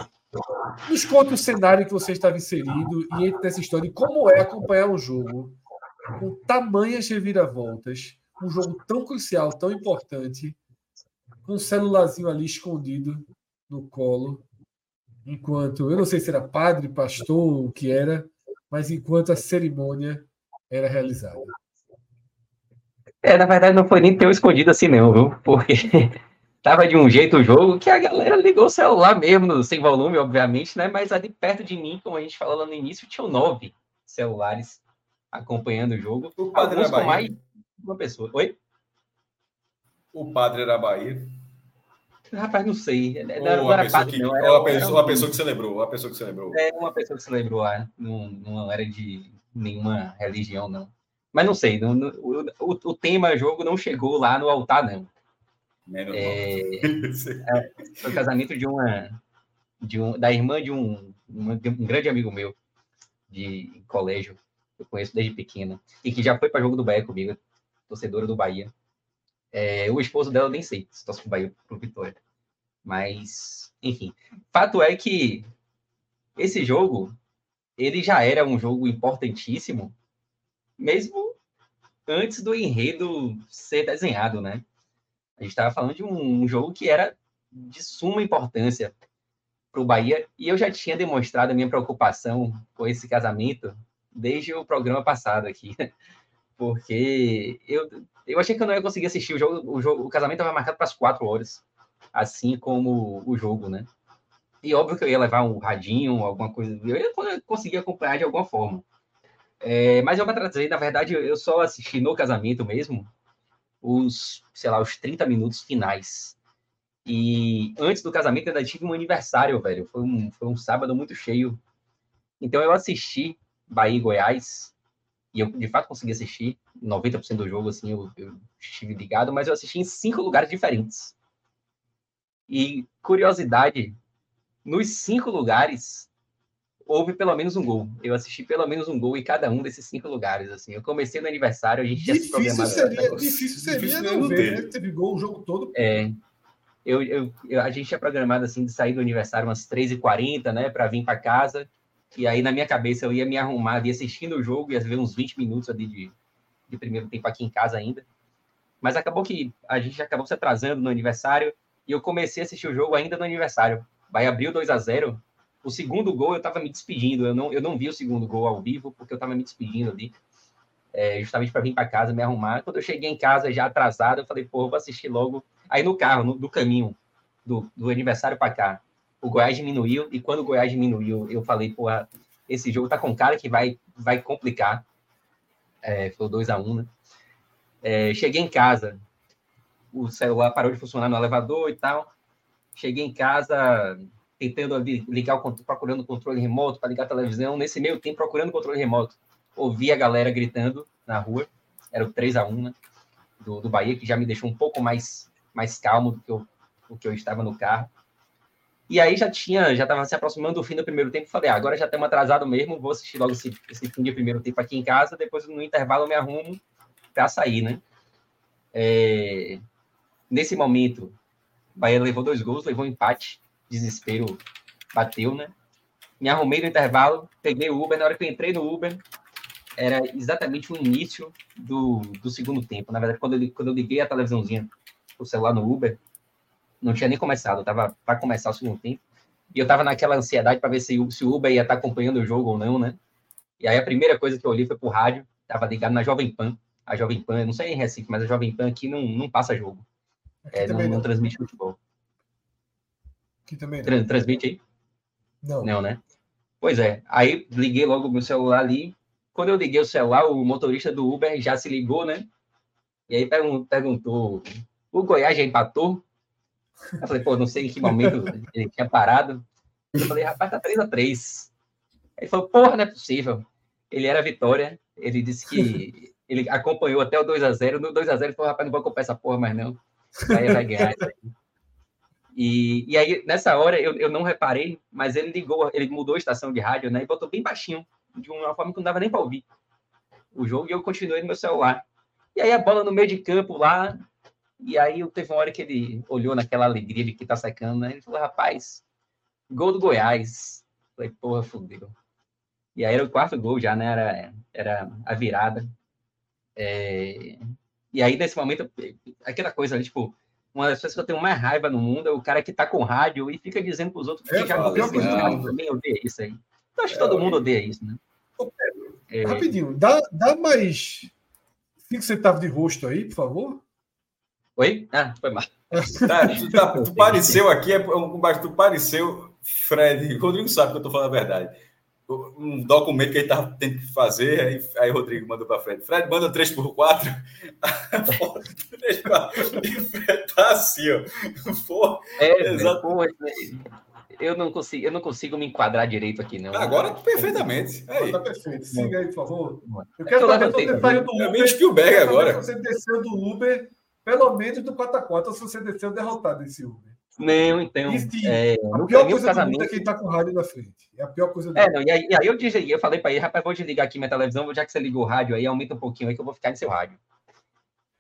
nos conte o cenário que você estava inserido e entre nessa história. E como é acompanhar um jogo com tamanhas reviravoltas, um jogo tão crucial, tão importante, com um celularzinho ali escondido no colo, enquanto eu não sei se era padre, pastor, o que era, mas enquanto a cerimônia era realizada. É, na verdade não foi nem tão escondido assim não, viu? Porque tava de um jeito o jogo que a galera ligou o celular mesmo, sem volume, obviamente, né? Mas ali perto de mim, como a gente falou lá no início, tinham nove celulares acompanhando o jogo. O padre era Bahia. mais uma pessoa. Oi? O padre era Bahia. Rapaz, não sei. Ou uma, pessoa, que, não, era, uma, pessoa, uma pessoa que celebrou, uma pessoa que celebrou. É, uma pessoa que celebrou, ah, não, não era de nenhuma religião, não. Mas não sei, não, não, o, o, tema jogo não chegou lá no altar, não. Menos é, é, foi o casamento de uma, de um, da irmã de um, um, um grande amigo meu de colégio, eu conheço desde pequena, e que já foi para jogo do Bahia comigo, torcedora do Bahia. É, o esposo dela nem sei se torce pro Bahia pro Vitória. Mas, enfim. Fato é que esse jogo, ele já era um jogo importantíssimo, mesmo antes do enredo ser desenhado, né? A gente estava falando de um, um, jogo que era de suma importância para o Bahia, e eu já tinha demonstrado a minha preocupação com esse casamento desde o programa passado aqui, porque eu eu achei que eu não ia conseguir assistir o jogo. O, jogo, o casamento estava marcado para as quatro horas, assim como o jogo, né? E óbvio que eu ia levar um radinho, alguma coisa. Eu ia conseguir acompanhar de alguma forma. É, mas eu vou trazer, na verdade, eu só assisti no casamento mesmo os, sei lá, os 30 minutos finais. E antes do casamento ainda tive um aniversário, velho. Foi um, foi um sábado muito cheio. Então eu assisti Bahia e Goiás e eu de fato consegui assistir 90% do jogo, assim, eu, eu estive ligado, mas eu assisti em cinco lugares diferentes. E curiosidade, nos cinco lugares houve pelo menos um gol. Eu assisti pelo menos um gol em cada um desses cinco lugares. Assim, eu comecei no aniversário, a gente difícil já se programava. Seria, difícil seria difícil não ver, né? Teve gol o jogo todo. É. Eu, eu, eu, a gente tinha programado assim de sair do aniversário umas 3h40, né, para vir para casa. E aí, na minha cabeça, eu ia me arrumar, ia assistindo o jogo, ia ver uns 20 minutos ali de, de primeiro tempo aqui em casa ainda. Mas acabou que a gente acabou se atrasando no aniversário e eu comecei a assistir o jogo ainda no aniversário. Vai abrir 2 a 0 O segundo gol eu estava me despedindo. Eu não, eu não vi o segundo gol ao vivo porque eu estava me despedindo ali. É, justamente para vir para casa, me arrumar. Quando eu cheguei em casa já atrasado, eu falei, pô, vou assistir logo. Aí no carro, no, do caminho do, do aniversário para cá, o Goiás diminuiu, e quando o Goiás diminuiu, eu falei, porra, esse jogo tá com cara que vai, vai complicar. É, foi 2 a 1 um, né? É, cheguei em casa, o celular parou de funcionar no elevador e tal. Cheguei em casa, tentando ligar o procurando o controle remoto para ligar a televisão. Nesse meio tempo, procurando o controle remoto, ouvi a galera gritando na rua. Era o 3 a 1 né? do, do Bahia, que já me deixou um pouco mais, mais calmo do que eu, do que eu estava no carro. E aí já tinha, já estava se aproximando do fim do primeiro tempo. Falei, ah, agora já estamos atrasado mesmo, vou assistir logo esse, esse fim de primeiro tempo aqui em casa. Depois, no intervalo, eu me arrumo para sair, né? É... Nesse momento, Bahia levou dois gols, levou um empate, desespero bateu, né? Me arrumei no intervalo, peguei o Uber. Na hora que eu entrei no Uber, era exatamente o início do, do segundo tempo. Na verdade, quando eu, quando eu liguei a televisãozinha, o celular no Uber, não tinha nem começado, tava para começar o segundo tempo. E eu tava naquela ansiedade para ver se, se o Uber ia estar tá acompanhando o jogo ou não, né? E aí a primeira coisa que eu olhei foi pro rádio, tava ligado na Jovem Pan. A Jovem Pan, não sei em Recife, mas a Jovem Pan aqui não, não passa jogo. É, não, não, transmite futebol. Aqui também não. Transmite aí? Não. Não, né? Pois é. Aí liguei logo o meu celular ali. Quando eu liguei o celular, o motorista do Uber já se ligou, né? E aí perguntou: o Goiás já empatou? Eu falei, pô, não sei em que momento ele tinha parado. Eu falei, rapaz, tá 3x3. Ele falou, porra, não é possível. Ele era Vitória. Ele disse que ele acompanhou até o 2x0. No 2x0 ele falou, rapaz, não vou acompanhar essa porra mais não. Aí vai ganhar isso aí. E, e aí, nessa hora, eu, eu não reparei, mas ele ligou, ele mudou a estação de rádio, né? E botou bem baixinho, de uma forma que não dava nem para ouvir o jogo, e eu continuei no meu celular. E aí a bola no meio de campo lá, e aí teve uma hora que ele olhou naquela alegria de que tá secando, né? Ele falou, rapaz, gol do Goiás. Falei, porra, fudeu. E aí era o quarto gol já, né? Era, era a virada. É... E aí, nesse momento, aquela coisa ali, tipo, uma das pessoas que eu tenho mais raiva no mundo é o cara que tá com rádio e fica dizendo pros outros que é, já aconteceu. Eu também odeia isso aí. Eu acho que é, todo mundo odeia isso, né? É... Rapidinho, dá, dá mais cinco centavos de rosto aí, por favor. Oi? Ah, foi mal. Tá, tu, tá, tu pareceu aqui, é tu pareceu, Fred, Rodrigo sabe que eu estou falando a verdade. Um documento que ele estava tendo que fazer, aí, aí Rodrigo mandou para Fred. Fred manda 3x4. 3 e Fred tá assim, ó. Pô, é, exato. Pô, eu não consigo, eu não consigo me enquadrar direito aqui, não. Agora perfeitamente. Aí. Tá perfeito. Siga aí, por favor. Eu quero saber se você saiu do Uber. É Spielberg agora. Você desceu do Uber pelo menos do 4 a 4 se você desceu derrotado esse Uber. Não, então. É, a pior coisa casamento... do mundo é quem tá com o rádio na frente. É a pior coisa do é, não, e, aí, e aí eu desliguei, eu falei para ele, rapaz, vou desligar aqui minha televisão, já que você ligou o rádio aí, aumenta um pouquinho aí que eu vou ficar no seu rádio.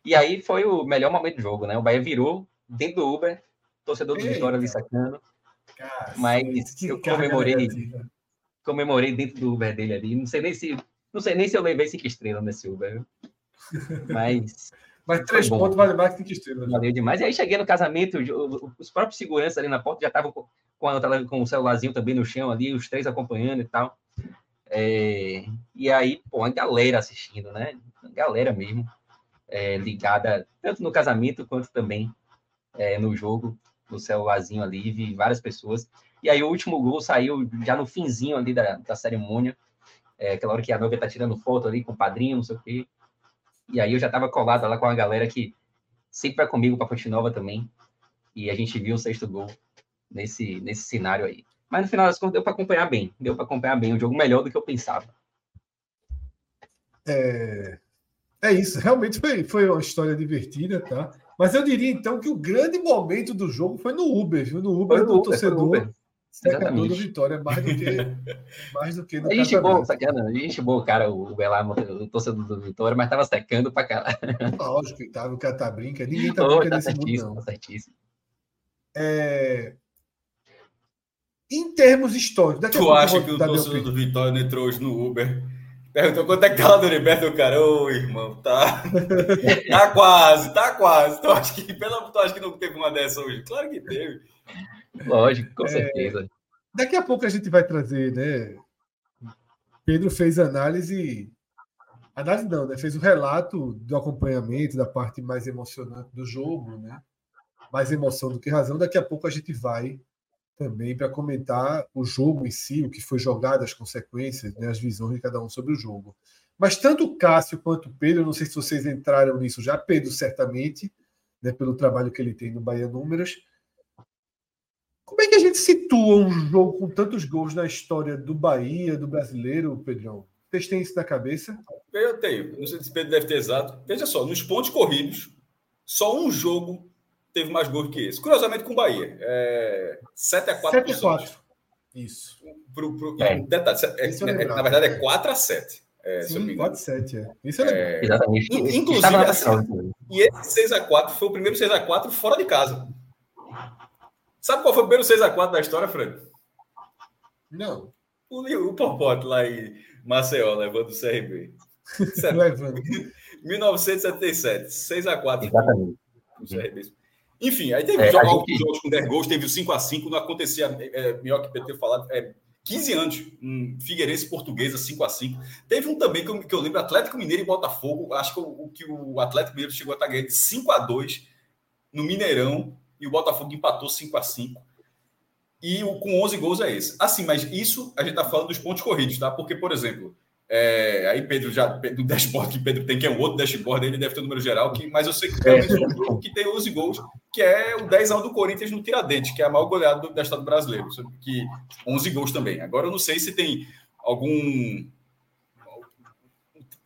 E aí foi o melhor momento do jogo, né? O Bahia virou dentro do Uber, torcedor do Eita. Vitória ali sacando. Mas eu comemorei, comemorei dentro do Uber dele ali. Não sei nem se, não sei nem se eu levei cinco estrelas nesse Uber. Mas mas três pontos vale mais que cinco estrelas. Né? Valeu demais. E aí cheguei no casamento, os próprios seguranças ali na porta já estavam com, com o celularzinho também no chão ali, os três acompanhando e tal. É, e aí, pô, a galera assistindo, né? A galera mesmo, é, ligada tanto no casamento quanto também é, no jogo, no celularzinho ali, vi várias pessoas. E aí o último gol saiu já no finzinho ali da, da cerimônia, é, aquela hora que a noiva tá tirando foto ali com o padrinho, não sei o quê. E aí eu já estava colado lá com a galera que sempre vai comigo para Fonte Nova também. E a gente viu o sexto gol nesse, nesse cenário aí. Mas no final das contas deu para acompanhar bem. Deu para acompanhar bem. Um jogo melhor do que eu pensava. É, é isso. Realmente foi, foi uma história divertida, tá? Mas eu diria então que o grande momento do jogo foi no Uber, viu? No Uber foi no do Uber, torcedor. Secador do Vitória, mais do que, mais do que no a gente boa, sacana, a gente boa, cara, o Belar, o torcedor do Vitória, mas tava secando pra caralho. Lógico que tava, o cara tá brinca, ninguém tá brincando tá nesse mundo, não. Tá certíssimo. É... Em termos históricos... Daqui tu acha que o torcedor do Vitória não entrou hoje no Uber? Perguntou quanto é que tá lá do Heriberto, o cara, ô irmão, tá. tá quase, tá quase. Tu acha que, pelo tu acha que não teve uma dessa hoje? Claro que teve. Lógico, com é, certeza. Daqui a pouco a gente vai trazer, né? Pedro fez análise. Análise não, né? Fez o relato do acompanhamento, da parte mais emocionante do jogo, né? Mais emoção do que razão. Daqui a pouco a gente vai também para comentar o jogo em si, o que foi jogado, as consequências, né, as visões de cada um sobre o jogo. Mas tanto o Cássio quanto o Pedro, não sei se vocês entraram nisso já, Pedro certamente, né, pelo trabalho que ele tem no Bahia Números, Como é que a gente situa um jogo com tantos gols na história do Bahia, do brasileiro, Pedrão? Vocês têm isso na cabeça? Eu tenho. Não sei se Pedro deve ter exato. Veja só, nos pontos corridos, só um jogo teve mais gols que esse. Curiosamente com o Bahia. É 7x4. 7x4. Isso. Pro, pro, é. Detalhe, é, é, na verdade é 4x7. É, Sim, 4x7. É. Isso é, Exatamente. Inclusive, assim, e esse 6x4 foi o primeiro 6x4 fora de casa. Sabe qual foi o primeiro 6x4 da história, Fred? Não. O, o Popote lá em Maceió, levando o CRB. levando. 1977, 6x4. Exatamente. O CRB. Enfim, aí teve é, jogos, gente... jogos com 10 gols, teve o 5x5, não acontecia, é, melhor que o PT falado, é, 15 anos, um Figueirense Portuguesa 5x5. Teve um também que eu, que eu lembro, Atlético Mineiro e Botafogo, acho que o, que o Atlético Mineiro chegou a estar ganhando 5x2 no Mineirão, e o Botafogo empatou 5 a 5 E o, com 11 gols é esse. Assim, mas isso a gente está falando dos pontos corridos, tá? Porque, por exemplo, é, aí Pedro já, do dashboard que Pedro tem, que é um outro dashboard, ele deve ter o número geral, que, mas eu sei que tem um jogo que tem 11 gols, que é o 10 a 1 do Corinthians no Tiradentes, que é a maior goleada do, da Estado brasileiro, que 11 gols também. Agora eu não sei se tem algum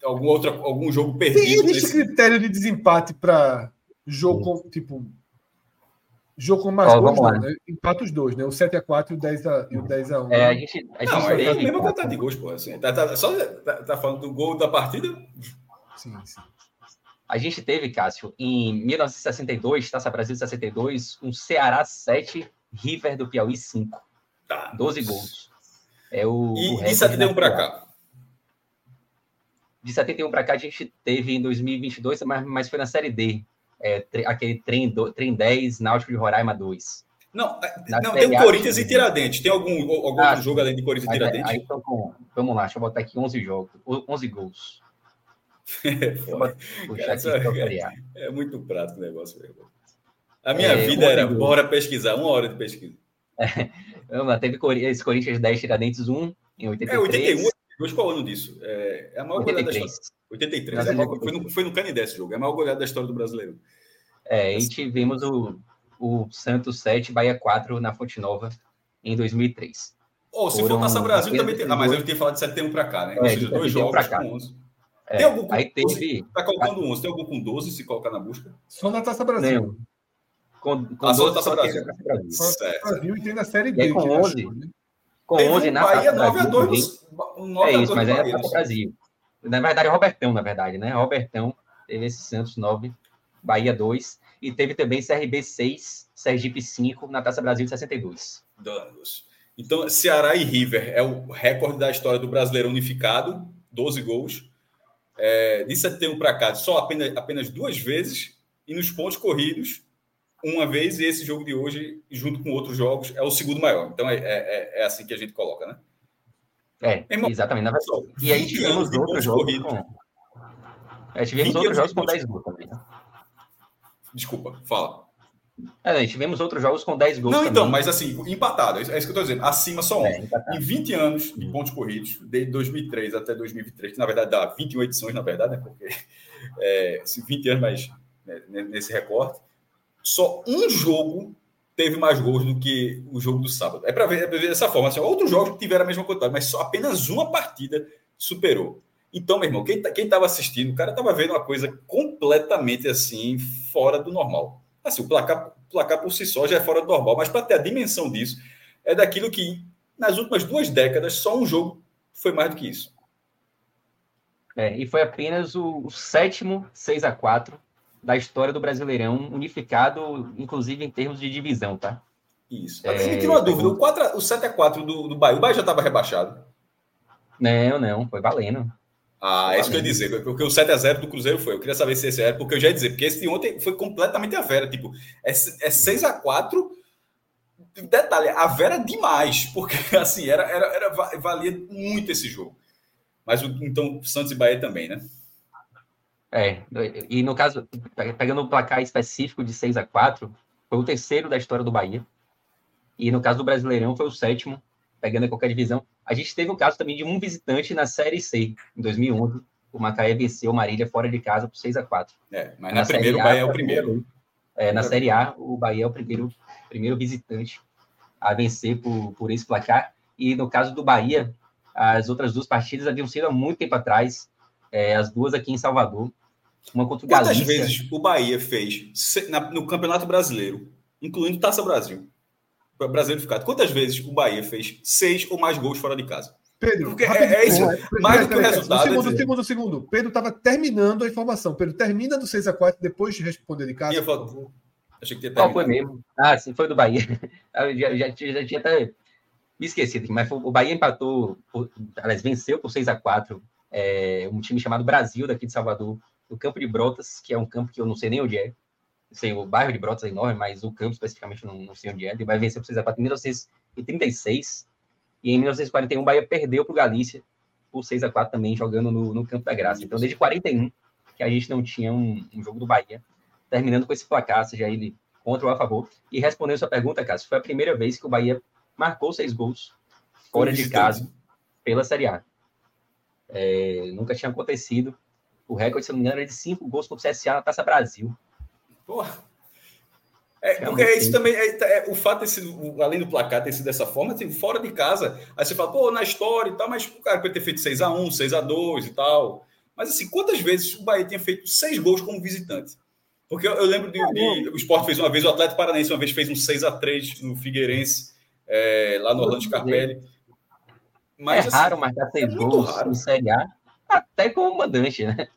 algum outro algum jogo perdido. Tem existe nesse... critério de desempate para jogo, tipo, Jogo com mais Ó, gols, não, né? Empata os dois, né? O 7x4 e o 10x1. E o 10 a 1 é, a gente. A gente não, é a mesma quantidade de gols, pô. Assim, tá, tá, só tá, tá, falando do gol da partida? Sim, sim. A gente teve, Cássio, em 1962, Taça Brasil 62, um Ceará 7, River do Piauí 5. Tá. 12 gols. É o. E o de 71 para cá? De 71 para cá, a gente teve em 2022, mas, mas foi na Série D é, aquele trem, do, trem 10, Náutico de Roraima 2. Não, é, não tem o Corinthians e Tiradentes. Tem algum, algum ah, jogo além de Corinthians e Tiradentes? Aí, então, vamos lá, deixa eu botar aqui 11 jogos, 11 gols. é, é, muito prático o negócio. A minha é, vida era, gols. bora pesquisar, uma hora de pesquisa. É, teve esse Corinthians 10, Tiradentes 1, em 83. É, 81, qual ano disso? É, é a maior 83. goleada da história. 83. É maior, foi, no, foi no Canidé esse jogo. É a maior goleada da história do brasileiro. É, e tivemos o, o Santos 7, Bahia 4 na Fonte Nova em 2003. Oh, se Foram for Taça Brasil também tem. Ah, mas eu tinha falado de setembro para cá, né? É, Ou seja, dois jogos cá. com 11. É, tem algum com aí teve... Tá colocando 11. Tem algum com 12 se colocar na busca? Só na Taça Brasil. Não. Com, com ah, 12, só na Taça Brasil. Taça Brasil. Só Brasil e tem na Série B. com 11. Com 11 na Bahia 9 a 2. É isso, mas é a Taça Brasil. Na verdade, é Robertão, na verdade, né? Robertão teve esse Santos 9, Bahia 2. E teve também CRB 6, Sergipe 5 na Taça Brasil de 62. Danos. Então, Ceará e River é o recorde da história do brasileiro unificado, 12 gols. É, de 71 para cá, só apenas, apenas duas vezes. E nos pontos corridos, uma vez. E esse jogo de hoje, junto com outros jogos, é o segundo maior. Então, é, é, é assim que a gente coloca, né? É, Irmão, exatamente. E aí tivemos outros jogos com... É, tivemos outros jogos com 10 gols também. Né? Desculpa, fala. É, tivemos outros jogos com 10 gols. Não, então, também. então, mas assim, empatado, é isso que eu estou dizendo. Acima só um. É, em 20 anos de pontos corridos, desde 2003 até 2023, que na verdade dá 21 edições, na verdade, né? Porque é, 20 anos mais né, nesse recorte, só um jogo teve mais gols do que o jogo do sábado. É para ver, é ver, dessa forma. Assim, outros jogos tiveram a mesma quantidade, mas só apenas uma partida superou. Então, meu irmão, quem tá, estava assistindo, o cara estava vendo uma coisa completamente assim, fora do normal. Assim, o placar, placar por si só já é fora do normal, mas para ter a dimensão disso, é daquilo que, nas últimas duas décadas, só um jogo foi mais do que isso. É, e foi apenas o, o sétimo 6 a 4 da história do Brasileirão, unificado, inclusive em termos de divisão, tá? Isso. É, me tirou uma dúvida: o, 4, o 7x4 do, do Bahia, o Bahia já estava rebaixado? Não, não, foi valendo. Ah, é isso que eu ia dizer, porque o 7x0 do Cruzeiro foi. Eu queria saber se esse era, porque eu já ia dizer, porque esse de ontem foi completamente a Vera. Tipo, é, é 6x4. Detalhe, a Vera demais, porque assim, era, era, era, valia muito esse jogo. Mas então, Santos e Bahia também, né? É, e no caso, pegando o placar específico de 6 a 4 foi o terceiro da história do Bahia. E no caso do Brasileirão, foi o sétimo, pegando qualquer divisão. A gente teve o caso também de um visitante na Série C, em 2011. O Macaé venceu o Marília fora de casa por 6 a 4 É, mas na, na primeira, o Bahia é o primeiro. É, na Série A, o Bahia é o primeiro, primeiro visitante a vencer por, por esse placar. E no caso do Bahia, as outras duas partidas haviam sido há muito tempo atrás, é, as duas aqui em Salvador. Uma contra o Quantas Galícia. vezes o Bahia fez no Campeonato Brasileiro, incluindo Taça Brasil, Brasileiro ficado, quantas vezes o Bahia fez seis ou mais gols fora de casa? Pedro, Porque é, é isso, mais do que o resultado. Um segundo, é segundo, segundo. Pedro estava terminando a informação. Pedro termina do 6x4 depois de responder de casa. Foto. Achei que tinha Qual foi mesmo? Ah, sim, foi do Bahia. Eu já, já, já tinha até me esquecido, mas o Bahia empatou, por, aliás, venceu por 6 a 4 é, um time chamado Brasil, daqui de Salvador, no Campo de Brotas, que é um campo que eu não sei nem onde é. Sei, o bairro de Brotas é enorme, mas o campo especificamente não, não sei onde é. Ele vai vencer por 6 a 4 em 1936. E em 1941, o Bahia perdeu para o Galícia por 6 a 4 também, jogando no, no Campo da Graça. Então, desde 41, que a gente não tinha um, um jogo do Bahia, terminando com esse placar, seja ele contra ou a favor. E respondendo sua pergunta, Cássio, foi a primeira vez que o Bahia marcou seis gols fora de casa pela Série A. É, nunca tinha acontecido. O recorde, se não me engano, era de cinco gols contra o CSA na Taça Brasil. Porra. É, porque é isso também, é, é, o fato de sido, além do placar ter sido dessa forma, assim, fora de casa, aí você fala, pô, na história e tal, mas o cara pode ter feito 6x1, 6x2 e tal. Mas assim, quantas vezes o Bahia tinha feito seis gols como visitante? Porque eu, eu lembro de, de, o Sport fez uma vez, o Atlético Paranaense uma vez fez um 6x3 no Figueirense, é, lá no Orlando Scarpelli. Mas, é assim, raro marcar seis é gols em Série A, até como mandante, né?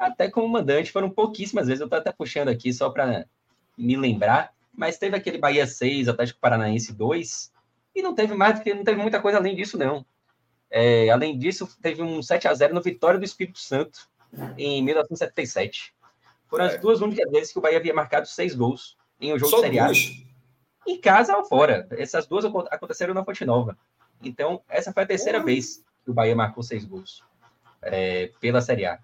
Até como mandante, foram pouquíssimas vezes. Eu estou até puxando aqui só para me lembrar, mas teve aquele Bahia 6, Atlético Paranaense 2, e não teve mais, porque não teve muita coisa além disso, não. É, além disso, teve um 7 a 0 no Vitória do Espírito Santo, em 1977. Foram é. as duas únicas vezes que o Bahia havia marcado seis gols em um jogo Só seriado. Em casa ou fora. Essas duas aconteceram na Fonte Nova. Então, essa foi a terceira vez que o Bahia marcou seis gols é, pela Série A.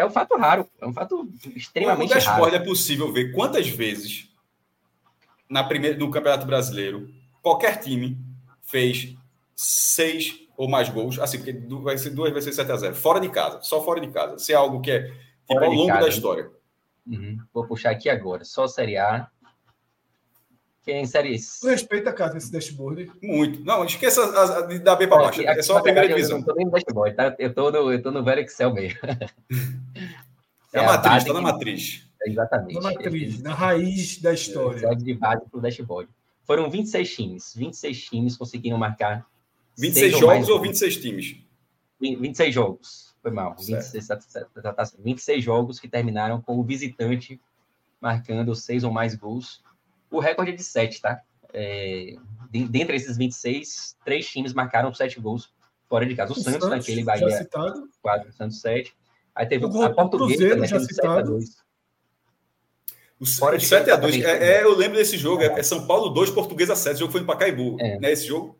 É um fato raro, é um fato extremamente raro. é possível ver quantas vezes na primeira, no Campeonato Brasileiro qualquer time fez seis ou mais gols, assim, porque vai ser duas, ser 7 a 0 fora de casa, só fora de casa. Se é algo que é tipo, ao longo casa, da história. Uhum. Vou puxar aqui agora, só Série A. Quem Série Tu respeita, cara, esse dashboard? Muito. Não, esqueça a, a, da B para baixo. é só a primeira divisão. Eu não tô nem no dashboard, tá? Eu tô no, eu tô no velho Excel mesmo. É, é a matriz, tá na matriz. Exatamente. Na matriz, na raiz da história. de base para o dashboard. Foram 26 times. 26 times conseguiram marcar 26 jogos ou, ou 26 times? 26 jogos. Foi mal. 26, 26 jogos que terminaram com o visitante marcando seis ou mais gols. O recorde é de 7, tá? É, dentre esses 26, três times marcaram 7 gols fora de casa. O, o Santos, Santos, naquele Bahia 4, Santos 7. Aí teve o, a Portuguesa, né, 7 a 2. O 7x2, é, é, eu lembro desse jogo, é, é São Paulo 2, Portuguesa 7. O jogo foi no Pacaembu, é. né? Esse jogo?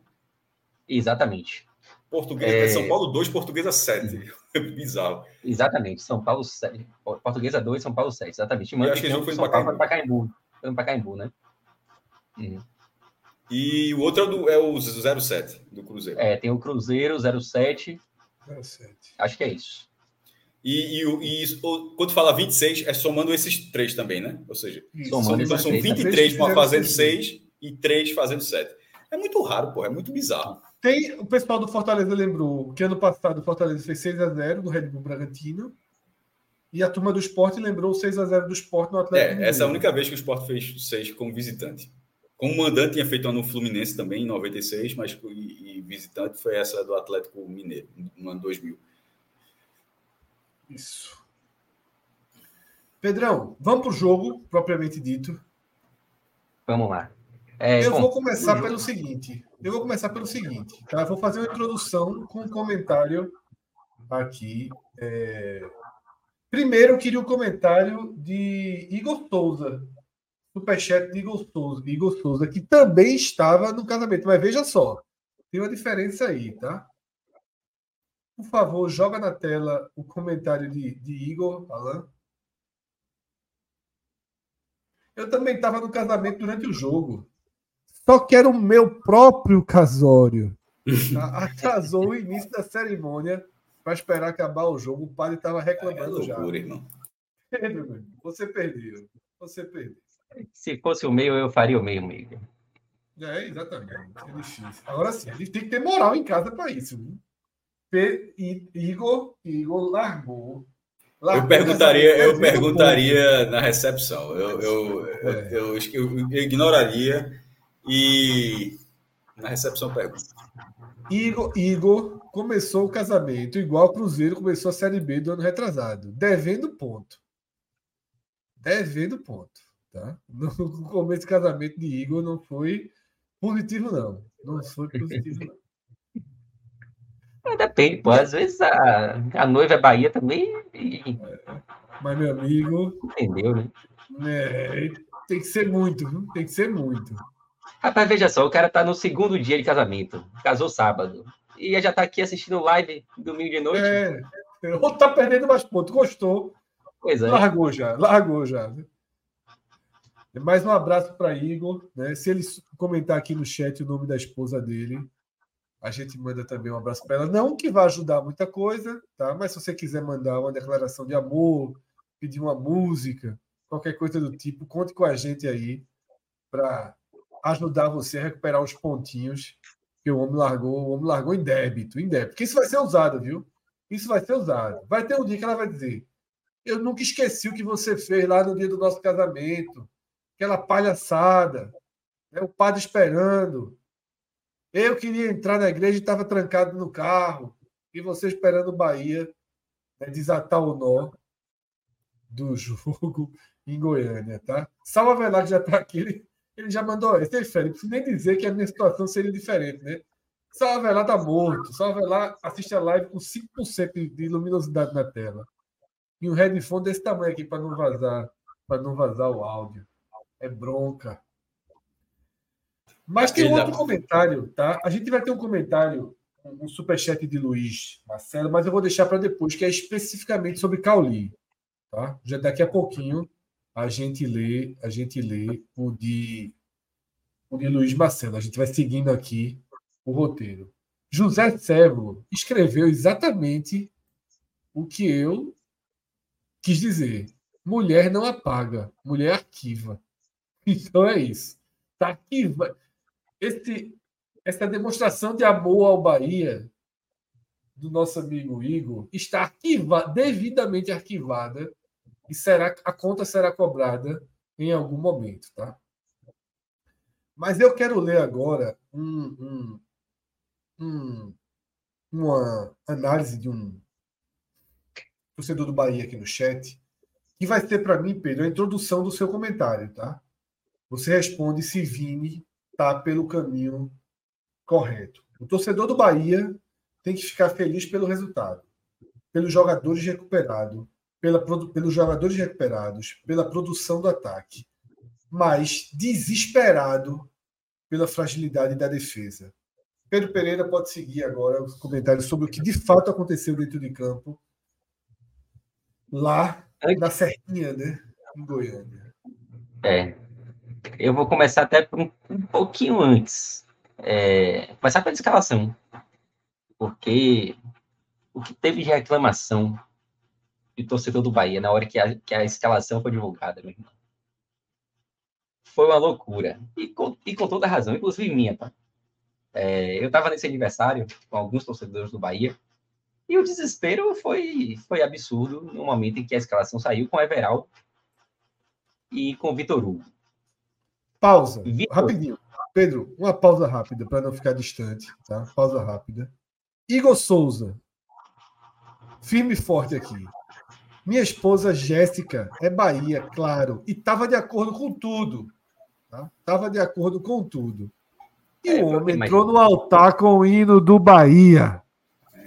Exatamente. Portuguesa, é... São Paulo 2, Portuguesa 7. Bizarro. Exatamente. São Paulo 7. Portuguesa 2, São Paulo 7. Exatamente. Eu acho que jogo foi no Pacaembu. Pacaembu. Foi no Pacaembu, né? Uhum. E o outro é, do, é o 07 do Cruzeiro. É, tem o Cruzeiro 07. 07. Acho que é isso. E, e, e quando fala 26, é somando esses três também, né? Ou seja, somando então são 23 fazendo 6 e 3 fazendo 7. É muito raro, pô, é muito bizarro. Tem, o pessoal do Fortaleza lembrou que ano passado o Fortaleza fez 6 a 0 do Red Bull Bragantino. E a turma do esporte lembrou 6 a 0 do esporte no Atlético. É, essa é a única vez que o esporte fez 6 como visitante. Como mandante tinha feito ano no Fluminense também, em 96, mas e, e visitante foi essa do Atlético Mineiro, no ano 2000. Isso. Pedrão, vamos para o jogo, propriamente dito. Vamos lá. É, eu bom, vou começar pelo seguinte. Eu vou começar pelo seguinte. Tá? Vou fazer uma introdução com um comentário aqui. É... Primeiro, eu queria o um comentário de Igor Souza. Superchat de Igor Souza, Igor Souza, que também estava no casamento. Mas veja só, tem uma diferença aí, tá? Por favor, joga na tela o comentário de, de Igor Alan. Eu também estava no casamento durante o jogo. Só que era o meu próprio casório. Atrasou o início da cerimônia para esperar acabar o jogo. O padre estava reclamando é loucura, já. Irmão. Pedro, você perdeu. Você perdeu. Se fosse o meio, eu faria o meio, meio. É, exatamente. É difícil. Agora sim, a gente tem que ter moral em casa para isso. Viu? Igor, Igor largou. largou eu perguntaria, eu perguntaria na recepção. Eu, eu, é. eu, eu, eu, ignoraria e na recepção pergunta. Igor, Igor começou o casamento igual o Cruzeiro começou a Série B do ano retrasado, devendo ponto. Devendo ponto. Tá? No começo do casamento de Igor não foi positivo, não. Não foi positivo, não. É, depende, pô. Às vezes a, a noiva é Bahia também. E... Mas, meu amigo. Entendeu, né? É, tem que ser muito, viu? Tem que ser muito. Rapaz, veja só, o cara tá no segundo dia de casamento. Casou sábado. E já tá aqui assistindo live domingo de noite. É. Ou tá perdendo mais pontos. Gostou. Pois é. Largou já, largou já. Mais um abraço para Igor. Né? Se ele comentar aqui no chat o nome da esposa dele, a gente manda também um abraço para ela. Não que vá ajudar muita coisa, tá? Mas se você quiser mandar uma declaração de amor, pedir uma música, qualquer coisa do tipo, conte com a gente aí para ajudar você a recuperar os pontinhos que o homem largou. O homem largou em débito, em débito. Porque isso vai ser usado, viu? Isso vai ser usado. Vai ter um dia que ela vai dizer: Eu nunca esqueci o que você fez lá no dia do nosso casamento aquela palhaçada, né? o padre esperando. Eu queria entrar na igreja e estava trancado no carro, e você esperando o Bahia né, desatar o nó do jogo em Goiânia, tá? Salva Velar já está aqui, ele, ele, já mandou é Félix, preciso nem dizer que a minha situação seria diferente, né? Salva Velar está morto, Salva Velar assiste a live com 5% de luminosidade na tela. E um headphone desse tamanho aqui para não vazar, para não vazar o áudio é bronca. Mas tem um outro comentário, tá? A gente vai ter um comentário, um superchat de Luiz Marcelo, mas eu vou deixar para depois, que é especificamente sobre Cauli. Tá? Já daqui a pouquinho a gente lê, a gente lê o de, o de Luiz Marcelo. A gente vai seguindo aqui o roteiro. José Sérvulo escreveu exatamente o que eu quis dizer. Mulher não apaga, mulher arquiva. Então é isso. Tá aqui. Esse, essa demonstração de amor ao Bahia do nosso amigo Igor está arquiva, devidamente arquivada e será a conta será cobrada em algum momento, tá? Mas eu quero ler agora um, um, um, uma análise de um torcedor do Bahia aqui no chat, que vai ser para mim, Pedro, a introdução do seu comentário, tá? Você responde se Vini está pelo caminho correto. O torcedor do Bahia tem que ficar feliz pelo resultado, pelos jogadores recuperados, pela, pelos jogadores recuperados, pela produção do ataque, mas desesperado pela fragilidade da defesa. Pedro Pereira pode seguir agora os comentários sobre o que de fato aconteceu dentro de campo lá na Serrinha, né, em Goiânia. É, eu vou começar até um, um pouquinho antes. É, começar pela escalação. Porque o que teve de reclamação de torcedor do Bahia na hora que a, que a escalação foi divulgada, meu irmão. Foi uma loucura. E com, e com toda razão, inclusive minha, tá? É, eu estava nesse aniversário com alguns torcedores do Bahia e o desespero foi, foi absurdo no momento em que a escalação saiu com o Everaldo e com Vitor Hugo. Pausa, rapidinho. Pedro, uma pausa rápida para não ficar distante, tá? Pausa rápida. Igor Souza, firme e forte aqui. Minha esposa Jéssica é Bahia, claro, e estava de acordo com tudo. Estava tá? de acordo com tudo. E é, o homem entrou no altar com o hino do Bahia.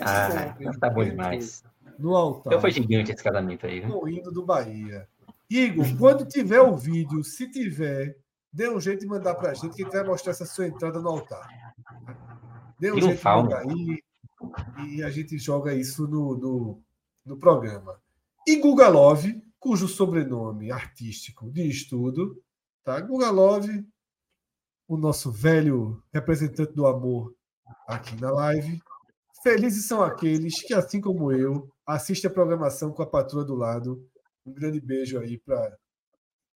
Ah, tá bom demais. No altar. Então foi gigante esse casamento aí. Com o hino do Bahia. Igor, quando tiver o vídeo, se tiver, Dê um jeito de mandar para a gente que a gente vai mostrar essa sua entrada no altar. Dê um jeito de mandar aí e a gente joga isso no, no, no programa. E Guga Love, cujo sobrenome artístico diz tudo, tá? Guga Love, o nosso velho representante do amor aqui na live. Felizes são aqueles que, assim como eu, assistem a programação com a patroa do lado. Um grande beijo aí para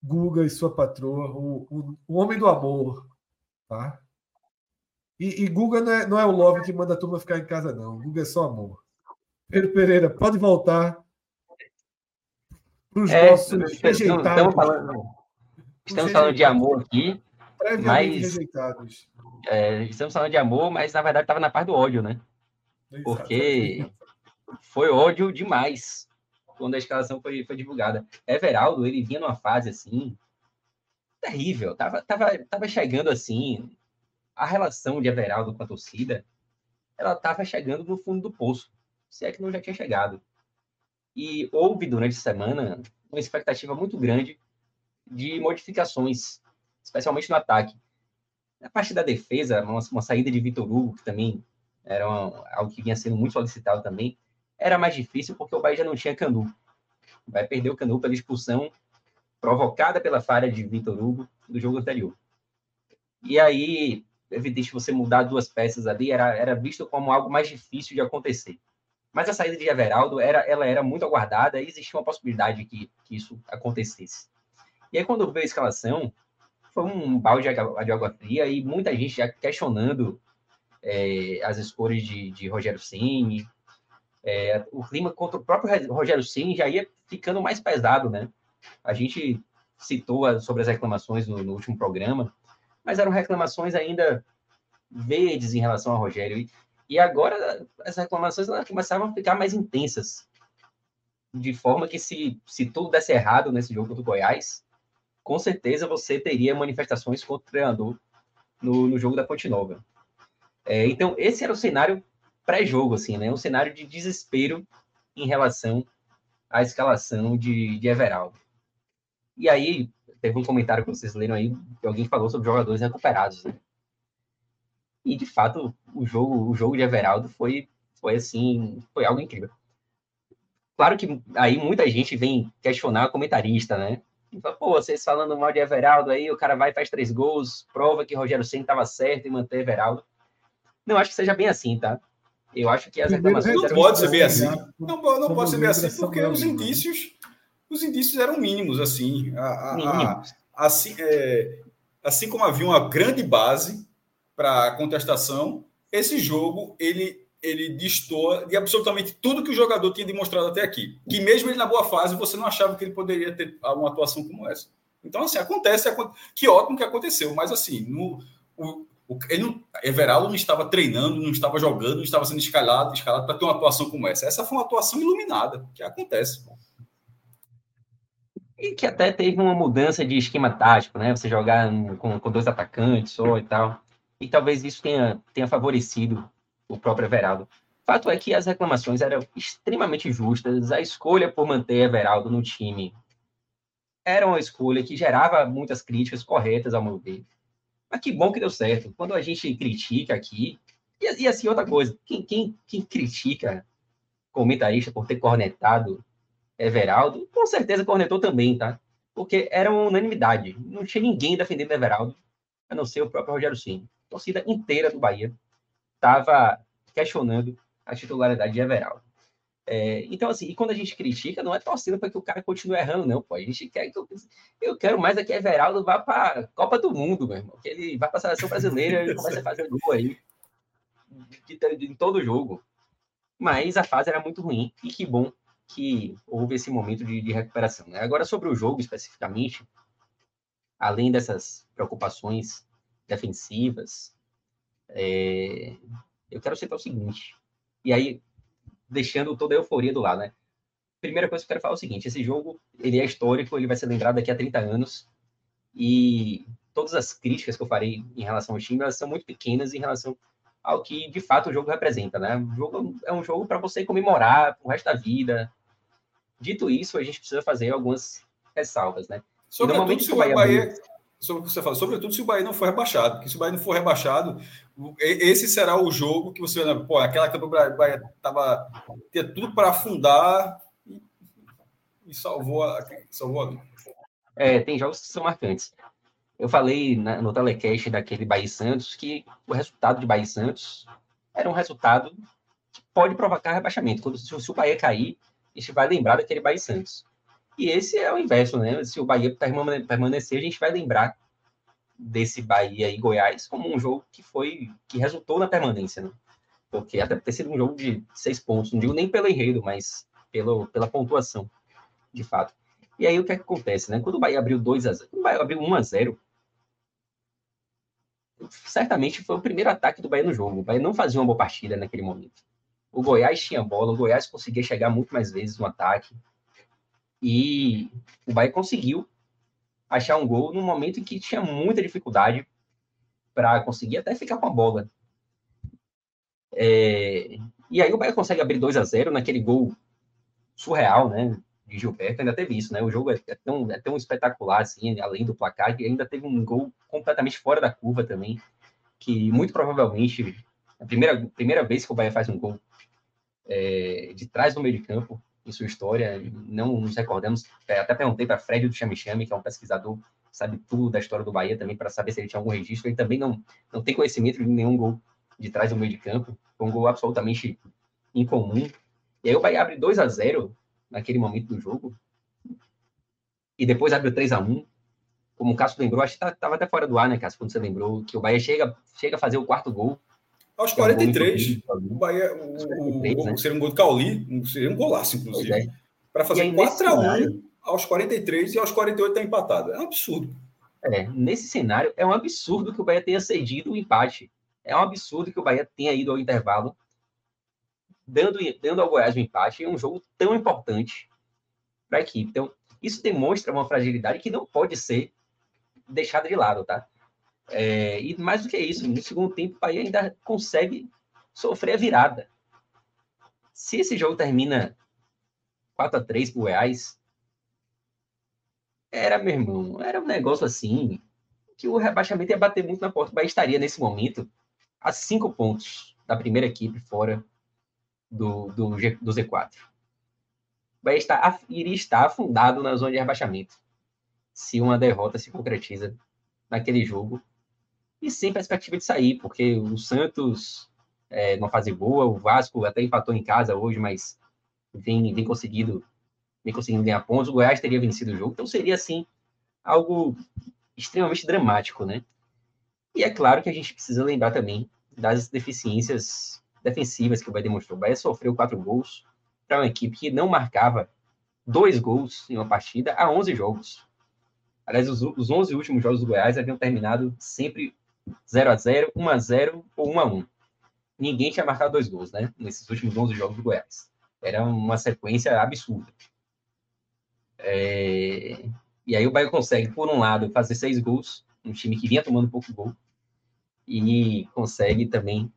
Guga e sua patroa, o, o, o homem do amor, tá? E, e Guga não é, não é o Love que manda a turma ficar em casa, não. Guga é só amor. Pedro Pereira, pode voltar para os é, nossos rejeitados. Estamos falando, estamos falando de amor aqui, mas... rejeitados. É, estamos falando de amor, mas na verdade estava na parte do ódio, né? Porque foi ódio demais quando a escalação foi, foi divulgada. Everaldo, ele vinha numa fase assim, terrível, tava, tava, tava chegando assim, a relação de Everaldo com a torcida, ela tava chegando no fundo do poço, se é que não já tinha chegado. E houve durante a semana uma expectativa muito grande de modificações, especialmente no ataque. Na parte da defesa, uma, uma saída de Vitor Hugo, que também era uma, algo que vinha sendo muito solicitado também, era mais difícil porque o Bahia já não tinha Canu. Vai perder o Canu pela expulsão provocada pela falha de Vitor Hugo do jogo anterior. E aí, evidente, você mudar duas peças ali era, era visto como algo mais difícil de acontecer. Mas a saída de Everaldo era, ela era muito aguardada e existia uma possibilidade que, que isso acontecesse. E aí, quando veio a escalação, foi um balde de água fria e muita gente já questionando é, as escolhas de, de Rogério Ceni, é, o clima contra o próprio Rogério Ceni já ia ficando mais pesado, né? A gente citou sobre as reclamações no, no, último programa, mas eram reclamações ainda verdes em relação ao Rogério. E, e agora as reclamações começavam a ficar mais intensas, de forma que se, se tudo desse errado nesse jogo contra o Goiás, com certeza você teria manifestações contra o treinador no, no jogo da Ponte Nova. É, então, esse era o cenário pré-jogo, assim, né? Um cenário de desespero em relação à escalação de, de Everaldo. E aí, teve um comentário que vocês leram aí, que alguém falou sobre jogadores recuperados, né? E, de fato, o jogo, o jogo de Everaldo foi, foi assim, foi algo incrível. Claro que aí muita gente vem questionar o comentarista, né? Fala, Pô, vocês falando mal de Everaldo aí, o cara vai faz três gols, prova que Rogério Senna estava certo em manter Everaldo. Não acho que seja bem assim, tá? Eu acho que as reclamações. Não pode ser bem assim. Não, não pode ser bem assim, porque os indícios, os indícios eram mínimos, assim. A, a, a, assim, é, assim como havia uma grande base para contestação, esse jogo ele ele destoa de absolutamente tudo que o jogador tinha demonstrado até aqui. Que mesmo ele na boa fase, você não achava que ele poderia ter uma atuação como essa. Então, assim, acontece, que ótimo que aconteceu, mas assim, no, o, ele não, Everaldo não estava treinando, não estava jogando, não estava sendo escalado, escalado para ter uma atuação como essa. Essa foi uma atuação iluminada, que acontece. E que até teve uma mudança de esquema tático, né? Você jogar com, com dois atacantes só e tal. E talvez isso tenha, tenha favorecido o próprio Everaldo. Fato é que as reclamações eram extremamente justas. A escolha por manter Everaldo no time era uma escolha que gerava muitas críticas corretas, ao meu ver. Mas que bom que deu certo. Quando a gente critica aqui, e, e assim, outra coisa, quem, quem, quem critica comentarista por ter cornetado Everaldo, com certeza cornetou também, tá? Porque era uma unanimidade. Não tinha ninguém defendendo Everaldo, a não ser o próprio Rogério Ceni. Torcida inteira do Bahia estava questionando a titularidade de Everaldo. É, então, assim, e quando a gente critica, não é torcendo para que o cara continue errando, não, pô. A gente quer que eu, eu quero mais é que Everaldo vá para Copa do Mundo, meu irmão. Que ele vá para a seleção brasileira e comece a fazer gol aí em todo jogo. Mas a fase era muito ruim e que bom que houve esse momento de, de recuperação. Né? Agora, sobre o jogo especificamente, além dessas preocupações defensivas, é, eu quero citar o seguinte. E aí, deixando toda a euforia do lado, né? Primeira coisa que eu quero falar é o seguinte: esse jogo ele é histórico, ele vai ser lembrado daqui a 30 anos. E todas as críticas que eu farei em relação ao time elas são muito pequenas em relação ao que de fato o jogo representa, né? O jogo é um jogo para você comemorar pro resto da vida. Dito isso, a gente precisa fazer algumas ressalvas, né? Sobretudo se o Bahia, Bahia sobre você fala, sobretudo se o Bahia não for rebaixado, porque se o Bahia não for rebaixado, esse será o jogo que você pô, aquela que o Bahia tava tinha tudo para afundar e, e salvou a, salvou ali. É, tem jogos que são marcantes. Eu falei na, no telecast daquele Bahia Santos que o resultado de Bahia Santos era um resultado que pode provocar rebaixamento. Quando se, se o Bahia cair, a gente vai lembrar daquele Bahia Santos. E esse é o inverso, né? Se o Bahia permanecer, a gente vai lembrar desse Bahia e Goiás como um jogo que foi que resultou na permanência, né? Porque até ter sido um jogo de seis pontos, não digo nem pelo enredo, mas pelo, pela pontuação, de fato. E aí o que, é que acontece, né? Quando o Bahia abriu 2 a 0, quando o Bahia abriu 1 a 0, certamente foi o primeiro ataque do Bahia no jogo. O Bahia não fazia uma boa partida naquele momento. O Goiás tinha bola, o Goiás conseguia chegar muito mais vezes no ataque. E o Bahia conseguiu achar um gol no momento em que tinha muita dificuldade para conseguir até ficar com a bola. É... E aí o Bahia consegue abrir 2 a 0 naquele gol surreal, né? De Gilberto, ainda teve isso, né? O jogo é, é tão, é tão espetacular, assim, além do placar, que ainda teve um gol completamente fora da curva também, que muito provavelmente, a primeira, primeira vez que o Bahia faz um gol é, de trás do meio de campo, em sua história, não nos recordamos. É, até perguntei para Fred do Chame Chame, que é um pesquisador, sabe tudo da história do Bahia também, para saber se ele tinha algum registro. Ele também não, não tem conhecimento de nenhum gol de trás do meio de campo. Um gol absolutamente incomum. E aí o Bahia abre 2 a 0 naquele momento do jogo. E depois abre 3 a 1 Como o Cássio lembrou, acho que estava até fora do ar, né, Cássio? Quando você lembrou que o Bahia chega, chega a fazer o quarto gol aos 43, é um o Bahia, o, o, né? seria um gol de Cauli, seria um golaço, inclusive. É. Para fazer 4x1 aos 43 e aos 48 está empatado. É um absurdo. É, nesse cenário, é um absurdo que o Bahia tenha cedido o empate. É um absurdo que o Bahia tenha ido ao intervalo, dando, dando ao Goiás o um empate em um jogo tão importante para a equipe. Então, isso demonstra uma fragilidade que não pode ser deixada de lado, tá? É, e mais do que isso, no segundo tempo, o Bahia ainda consegue sofrer a virada. Se esse jogo termina 4 a 3 pro Reais, era, meu irmão, era um negócio assim que o rebaixamento ia bater muito na porta. O Bahia estaria, nesse momento, a cinco pontos da primeira equipe fora do, do, do Z4. O Bahia está, iria estar afundado na zona de rebaixamento se uma derrota se concretiza naquele jogo e sem perspectiva de sair, porque o Santos é uma fase boa, o Vasco até empatou em casa hoje, mas vem, vem conseguido vem conseguindo ganhar pontos, o Goiás teria vencido o jogo, então seria assim algo extremamente dramático, né? E é claro que a gente precisa lembrar também das deficiências defensivas que o Bahia demonstrou. O Bahia sofreu quatro gols para uma equipe que não marcava dois gols em uma partida há 11 jogos. Aliás, os, os 11 últimos jogos do Goiás haviam terminado sempre 0 a 0 1 a 0 ou 1 a 1 Ninguém tinha marcado dois gols, né? Nesses últimos 11 jogos do Goiás. Era uma sequência absurda. É... E aí o Bahia consegue, por um lado, fazer seis gols, um time que vinha tomando pouco gol, e consegue também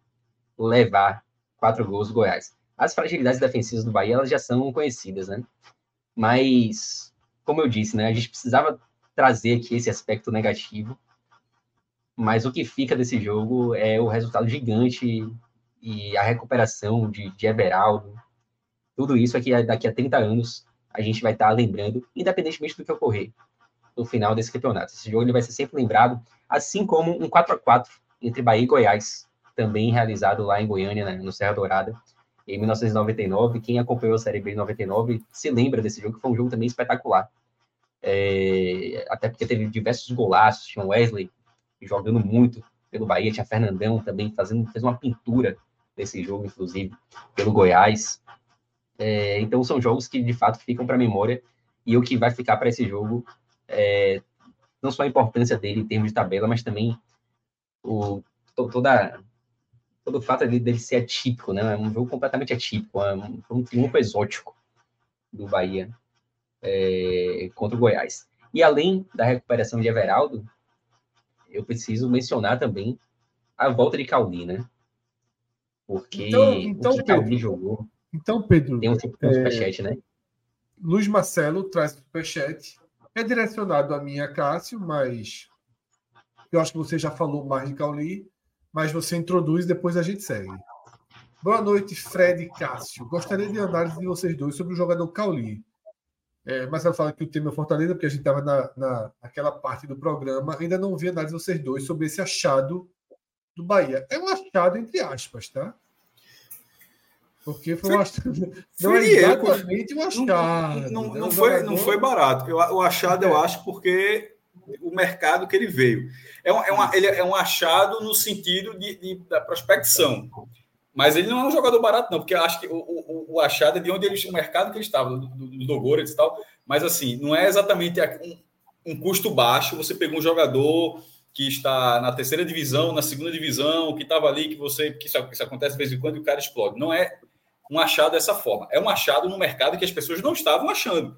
levar quatro gols do Goiás. As fragilidades defensivas do Bahia elas já são conhecidas, né? Mas, como eu disse, né, a gente precisava trazer aqui esse aspecto negativo mas o que fica desse jogo é o resultado gigante e a recuperação de, de Everaldo. Tudo isso aqui daqui a 30 anos a gente vai estar lembrando, independentemente do que ocorrer no final desse campeonato. Esse jogo ele vai ser sempre lembrado, assim como um 4 a 4 entre Bahia e Goiás, também realizado lá em Goiânia, né, no Serra Dourada, em 1999. Quem acompanhou a Série B em 99 se lembra desse jogo, que foi um jogo também espetacular. É, até porque teve diversos golaços, tinha Wesley jogando muito pelo Bahia, tinha Fernandão também fazendo, fez uma pintura desse jogo, inclusive, pelo Goiás. É, então são jogos que de fato ficam para a memória e o que vai ficar para esse jogo é não só a importância dele em termos de tabela, mas também o, toda, todo o fato dele, dele ser atípico, né? É um jogo completamente atípico, é um, um triunfo exótico do Bahia é, contra o Goiás. E além da recuperação de Everaldo, eu preciso mencionar também a volta de Cauli, né? Porque então, então, o que Cauli jogou. Então, Pedro. Tem um, um é... superchat, né? Luiz Marcelo traz superchat. É direcionado a mim a Cássio, mas eu acho que você já falou mais de Cauli, mas você introduz e depois a gente segue. Boa noite, Fred e Cássio. Gostaria de análise de vocês dois sobre o jogador Cauli. É, Marcelo fala que o tema é Fortaleza, porque a gente estava na, na, naquela parte do programa, ainda não vi análise de vocês dois sobre esse achado do Bahia. É um achado entre aspas, tá? Porque foi, uma... não é exatamente um achado. Não, não, não, foi, não foi barato. Eu, o achado, eu é. acho, porque o mercado que ele veio. É um, é uma, ele é um achado no sentido de, de, da prospecção. Mas ele não é um jogador barato, não, porque acho que o, o, o achado é de onde ele, o mercado que ele estava, do, do, do e tal. Mas assim, não é exatamente um, um custo baixo. Você pegou um jogador que está na terceira divisão, na segunda divisão, que estava ali, que você. que isso, isso, acontece de vez em quando e o cara explode. Não é um achado dessa forma. É um achado no mercado que as pessoas não estavam achando.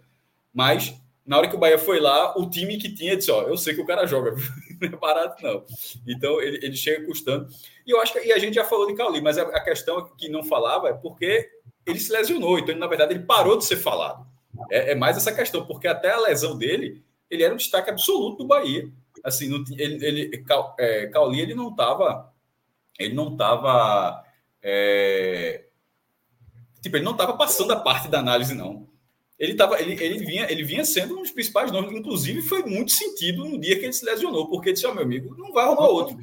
Mas, na hora que o Bahia foi lá, o time que tinha disse: Ó, eu sei que o cara joga, não é barato, não. Então, ele, ele chega custando. E eu acho que. E a gente já falou de Cauli, mas a, a questão que não falava é porque ele se lesionou. Então, ele, na verdade, ele parou de ser falado. É, é mais essa questão, porque até a lesão dele, ele era um destaque absoluto do Bahia assim, não, ele, ele é, Cauli, ele não estava, ele não estava, é, tipo, ele não estava passando a parte da análise, não. Ele, tava, ele, ele, vinha, ele vinha sendo um dos principais nomes, inclusive foi muito sentido no dia que ele se lesionou, porque disse, ó, oh, meu amigo, não vai arrumar outro.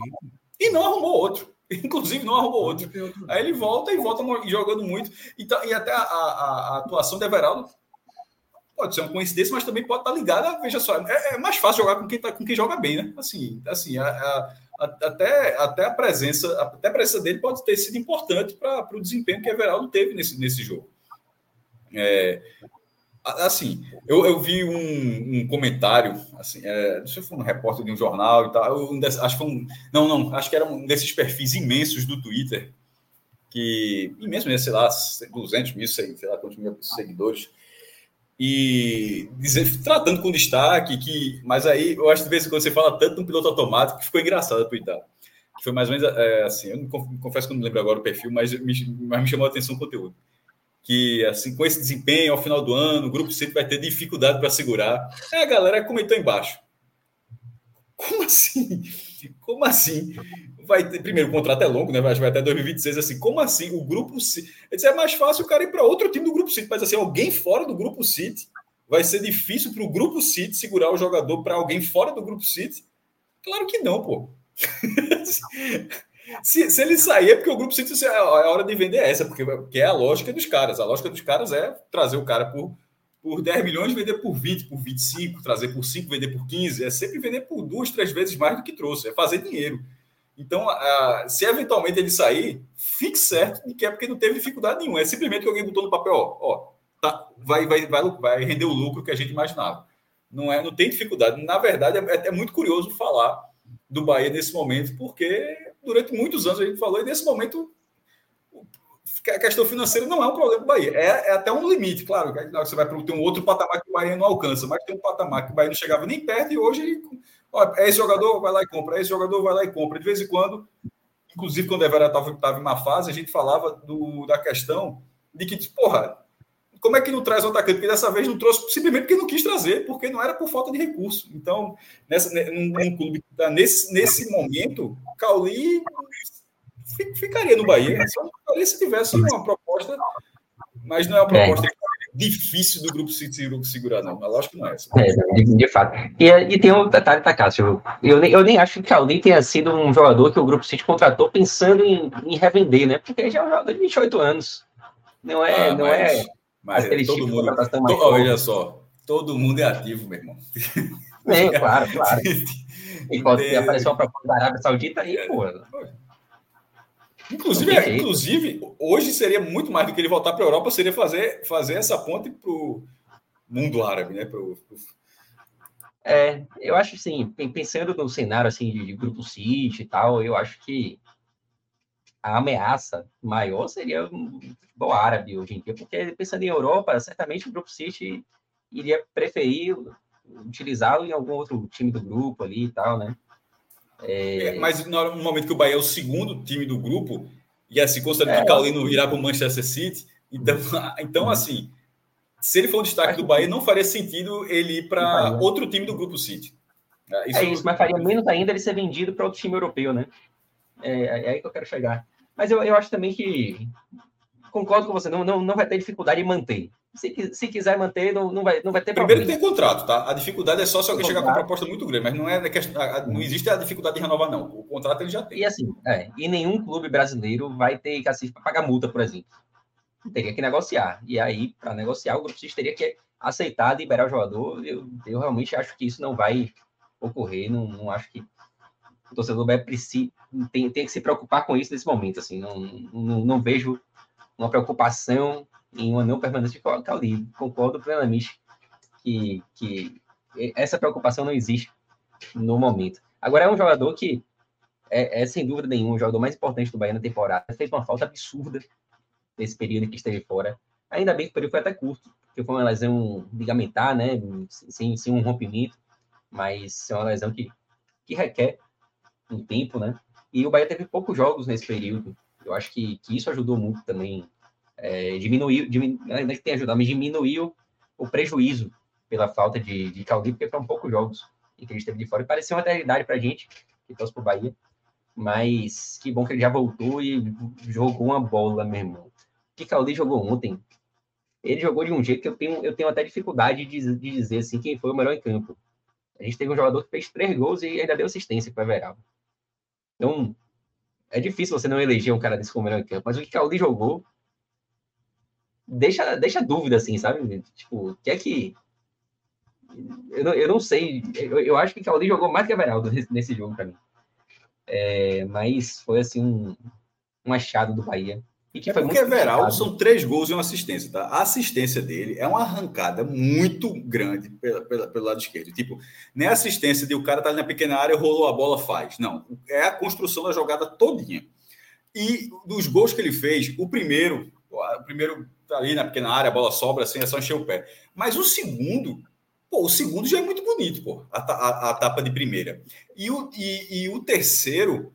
E não arrumou outro. Inclusive, não arrumou outro. Aí ele volta e volta jogando muito. Então, e até a, a, a atuação de Everaldo pode ser uma coincidência, mas também pode estar ligada. Veja só, é, é, mais fácil jogar com quem, tá, com quem joga bem, né? Assim, assim a, a, até, até a presença, até a presença dele pode ter sido importante para o desempenho que Everaldo teve nesse, nesse jogo. É, assim, eu, eu vi um, um comentário, assim, é, não sei se foi um repórter de um jornal e tal, um acho que foi um, não, não, acho que era um desses perfis imensos do Twitter, que imenso, sei lá, 200 mil, sei lá quantos mil seguidores, e dizer, tratando com destaque, que, mas aí eu acho que de vez em quando você fala tanto no piloto automático que ficou engraçado twittar. Foi mais ou menos é, assim, eu confesso que eu não lembro agora o perfil, mas me, mas me chamou a atenção o conteúdo. Que assim, com esse desempenho ao final do ano, o grupo sempre vai ter dificuldade para segurar. Aí a galera comentou embaixo. Como assim? Como assim? vai ter, primeiro, o contrato é longo, né? Vai, vai até 2026. Assim, como assim? O grupo City. É mais fácil o cara ir para outro time do grupo City, mas assim, alguém fora do grupo City vai ser difícil para o grupo City segurar o jogador para alguém fora do grupo City? Claro que não, pô. se, se, ele sair é porque o grupo City é a hora de vender essa, porque, porque é a lógica dos caras. A lógica dos caras é trazer o cara por, por 10 milhões, vender por 20, por 25, trazer por 5, vender por 15. É sempre vender por duas, três vezes mais do que trouxe. É fazer dinheiro. Então, se eventualmente ele sair, fique certo de que é porque não teve dificuldade nenhuma. É simplesmente que alguém botou no papel, ó, ó tá, vai, vai, vai, vai render o lucro que a gente imaginava. Não, é, não tem dificuldade. Na verdade, é, é muito curioso falar do Bahia nesse momento, porque durante muitos anos a gente falou, e nesse momento a questão financeira não é um problema do Bahia. É, é até um limite, claro. Você vai ter um outro patamar que o Bahia não alcança, mas tem um patamar que o Bahia não chegava nem perto e hoje é esse jogador, vai lá e compra. É esse jogador, vai lá e compra. De vez em quando, inclusive quando o Evera estava em uma fase, a gente falava do, da questão de que, porra, como é que não traz o atacante? Porque dessa vez não trouxe simplesmente porque não quis trazer, porque não era por falta de recurso. Então, nessa, num, num clube que está nesse, nesse momento, Cauli ficaria no Bahia. Só ficaria se tivesse uma proposta, mas não é uma é. proposta é difícil do grupo City segurar, não. Mas lógico que não é essa. É, de, de, fato. E, e tem um detalhe, tá, Cássio? Eu, eu nem acho que o Cauli tenha sido um jogador que o grupo City contratou pensando em, em revender, né? Porque ele já é um jogador de 28 anos. Não é. Ah, não mas, é mas todo mundo. To, olha só, todo mundo é ativo, meu irmão. É, claro, claro. E pode aparecer uma proposta da Arábia Saudita aí, pô. Inclusive, é, inclusive, hoje seria muito mais do que ele voltar para a Europa, seria fazer, fazer essa ponte para o mundo árabe, né? Pro, pro... É, eu acho assim, pensando no cenário assim de, de grupo City e tal, eu acho que a ameaça maior seria o futebol árabe hoje em dia, porque pensando em Europa, certamente o grupo City iria preferir utilizá-lo em algum outro time do grupo ali e tal, né? É... É, mas no momento que o Bahia é o segundo time do grupo, e assim, considerando é, que o Caulino irá para o Manchester City, então, então uhum. assim, se ele for o destaque do Bahia, não faria sentido ele ir para outro time do grupo City. É, isso, é isso, mas faria menos ainda ele ser vendido para outro time europeu, né? É, é, aí que eu quero chegar. Mas eu, eu acho também que concordo com você, não, não, não vai ter dificuldade em manter. Se, se quiser manter, não, não, vai, não vai ter Primeiro problema. tem contrato, tá? A dificuldade é só se alguém chegar com uma proposta muito grande, mas não é não existe a dificuldade de renovar, não. O contrato ele já tem. E assim, é, e nenhum clube brasileiro vai ter que assim, pagar multa, por exemplo. teria que negociar. E aí, para negociar, o Grupo City teria que aceitar liberar o jogador. Eu, eu realmente acho que isso não vai ocorrer. Não, não acho que o torcedor vai precisar, tem, tem que se preocupar com isso nesse momento. Assim, não, não, não vejo uma preocupação em uma não permanência de Cauli. Concordo plenamente que, que essa preocupação não existe no momento. Agora, é um jogador que é, é, sem dúvida nenhuma o jogador mais importante do Bahia na temporada. Fez uma falta absurda nesse período que esteve fora. Ainda bem que o período foi até curto, porque foi uma lesão ligamentar, né? Sem, sem um rompimento, mas é uma lesão que, que requer um tempo, né? E o Bahia teve poucos jogos nesse período. Eu acho que, que isso ajudou muito também. É, diminuiu, diminu, ainda que tenha ajudado, mas diminuiu o prejuízo pela falta de, de porque foram poucos jogos em que ele esteve de fora. E parecia uma eternidade para a gente, que torce para o Bahia. Mas que bom que ele já voltou e jogou uma bola, meu irmão. O que Caldi jogou ontem? Ele jogou de um jeito que eu tenho, eu tenho até dificuldade de, de dizer assim, quem foi o melhor em campo. A gente teve um jogador que fez três gols e ainda deu assistência para Everaldo. Então, é difícil você não eleger um cara desse como melhor campo, mas o que Caldi jogou deixa, deixa dúvida, assim, sabe? Tipo, o que é que. Eu não, eu não sei. Eu, eu acho que Caldi jogou mais que Everaldo nesse, nesse jogo para mim. É, mas foi, assim, um, um achado do Bahia. E que é foi porque Everaldo são três gols e uma assistência, tá? A assistência dele é uma arrancada muito grande pela, pela, pelo lado esquerdo. Tipo, nem a assistência de o cara tá ali na pequena área, rolou a bola, faz. Não, é a construção da jogada todinha. E dos gols que ele fez, o primeiro, o primeiro tá ali na pequena área, a bola sobra assim, é só encher o pé. Mas o segundo, pô, o segundo já é muito bonito, pô, a, a, a tapa de primeira. E o, e, e o terceiro,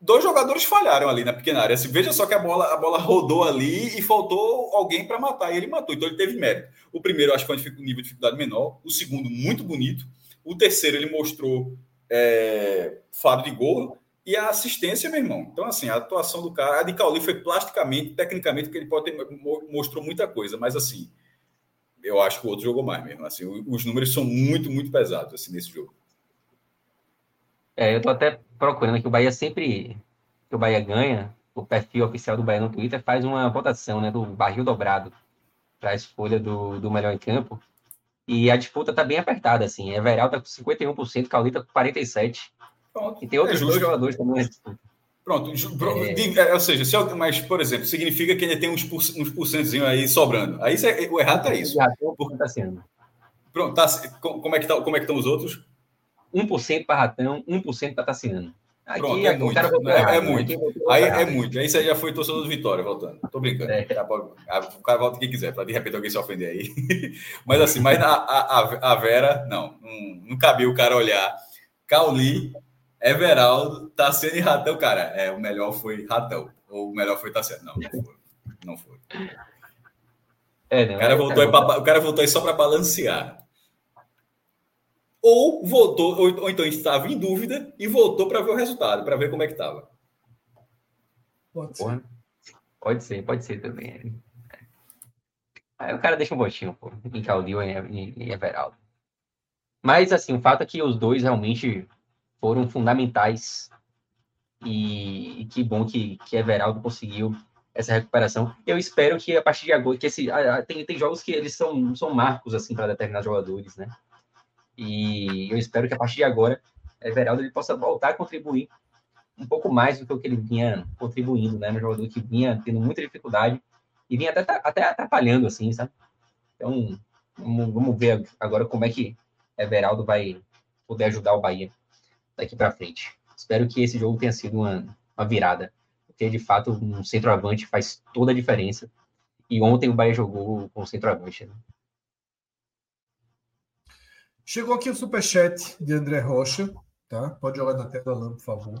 dois jogadores falharam ali na pequena área. Assim, veja só que a bola, a bola rodou ali e faltou alguém para matar. E ele matou, então ele teve mérito. O primeiro, acho que foi um nível de dificuldade menor. O segundo, muito bonito. O terceiro, ele mostrou é, faro de gol. E a assistência, meu irmão. Então, assim, a atuação do cara. A de Cauli foi plasticamente, tecnicamente, porque ele pode ter, mostrou muita coisa. Mas, assim, eu acho que o outro jogou mais mesmo. Assim, os números são muito, muito pesados assim, nesse jogo. É, eu tô até procurando que o Bahia sempre que o Bahia ganha, o perfil oficial do Bahia no Twitter faz uma votação, né, do barril dobrado para a escolha do, do melhor em campo. E a disputa tá bem apertada, assim. Everaldo tá com 51%, Caulita com 47%. Pronto. E tem outros é dois jogadores também na disputa. Pronto, é... é... ou seja, se, mas, por exemplo, significa que ainda tem uns, por, uns aí sobrando. Aí o errado é isso. Por... Tá sendo. Pronto, tá, como, é que tá, como é que estão os outros? 1% para Ratão, 1% para Tassiano. Aqui, Pronto, é, muito, cara é, é muito. Aí é muito. Aí você já foi torcedor do Vitória voltando. Tô brincando. É. Tá, o cara volta quem quiser, para de repente alguém se ofender aí. mas assim, mas a, a, a Vera, não, não, não cabia o cara olhar. Cauli, Everaldo, Tassiano e Ratão, cara. É, o melhor foi Ratão. Ou o melhor foi Tassiano. Não, não foi. Não foi. É, não, o, cara voltou cara, pra, o cara voltou aí só para balancear ou voltou, ou, ou então estava em dúvida e voltou para ver o resultado, para ver como é que estava. Pode ser. pode ser, pode ser também. Aí o cara deixa um botinho, pô, em Claudio e Everaldo. Mas, assim, o fato é que os dois realmente foram fundamentais e, e que bom que, que Everaldo conseguiu essa recuperação. Eu espero que a partir de agora, que esse, tem, tem jogos que eles são, são marcos, assim, para determinados jogadores, né? E eu espero que a partir de agora, Everaldo ele possa voltar a contribuir um pouco mais do que o ele vinha contribuindo, né? Um jogador que vinha tendo muita dificuldade e vinha até, até atrapalhando, assim, sabe? Então, vamos, vamos ver agora como é que Everaldo vai poder ajudar o Bahia daqui para frente. Espero que esse jogo tenha sido uma, uma virada, porque de fato um centroavante faz toda a diferença. E ontem o Bahia jogou com centroavante. Né? Chegou aqui o superchat de André Rocha, tá? Pode jogar na tela, Alain, por favor.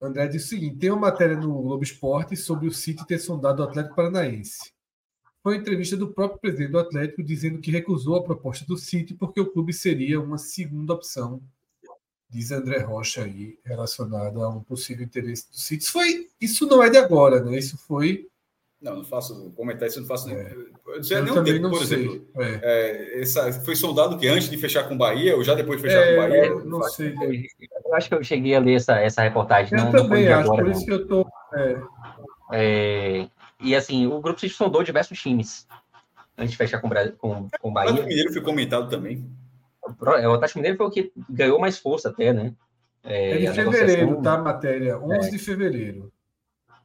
André diz o seguinte: tem uma matéria no Globo Esporte sobre o City ter sondado o Atlético Paranaense. Foi uma entrevista do próprio presidente do Atlético dizendo que recusou a proposta do City porque o clube seria uma segunda opção, diz André Rocha aí, relacionado a um possível interesse do City. Isso, foi, isso não é de agora, né? Isso foi não, não faço comentar isso, não faço é. nem. Eu, nem um tempo, por sei. exemplo. É. É, essa, foi soldado que antes de fechar com o Bahia, ou já depois de fechar com o Bahia? Eu não sei. Eu acho que eu cheguei a ler essa, essa reportagem. Eu não, também não acho, agora, por não. isso que eu estou. É. É, e assim, o grupo se sondou diversos times antes de fechar com, com, com o Bahia. O Atlético Mineiro foi comentado também. O Atlético Mineiro foi o que ganhou mais força até, né? É, é de fevereiro, tá? A matéria, 11 é. de fevereiro.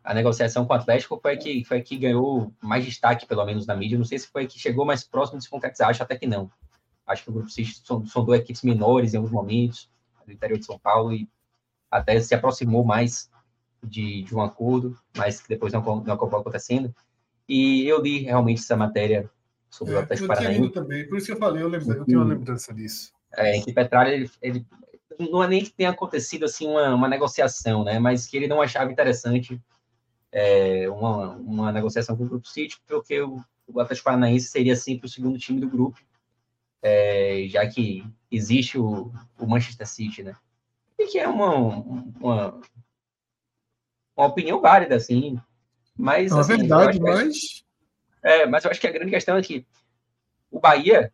A negociação com o Atlético foi que foi que ganhou mais destaque, pelo menos na mídia. Não sei se foi que chegou mais próximo de se concretizar, acho até que não. Acho que o Grupo City sondou equipes menores em alguns momentos, do interior de São Paulo, e até se aproximou mais de, de um acordo, mas que depois não, não acabou acontecendo. E eu li realmente essa matéria sobre é, o Atlético Paranaense. também, por isso que eu falei, eu, lembro, eu tenho uma lembrança disso. É, que Petralha, ele, ele, não é nem que tenha acontecido assim uma, uma negociação, né, mas que ele não achava interessante é, uma, uma negociação com o Grupo City, porque o, o Atlético Paranaense seria sempre o segundo time do grupo, é, já que existe o, o Manchester City, né? E que é uma, uma, uma opinião válida, assim. Mas, é assim, verdade, mas. É, mas eu acho que a grande questão é que o Bahia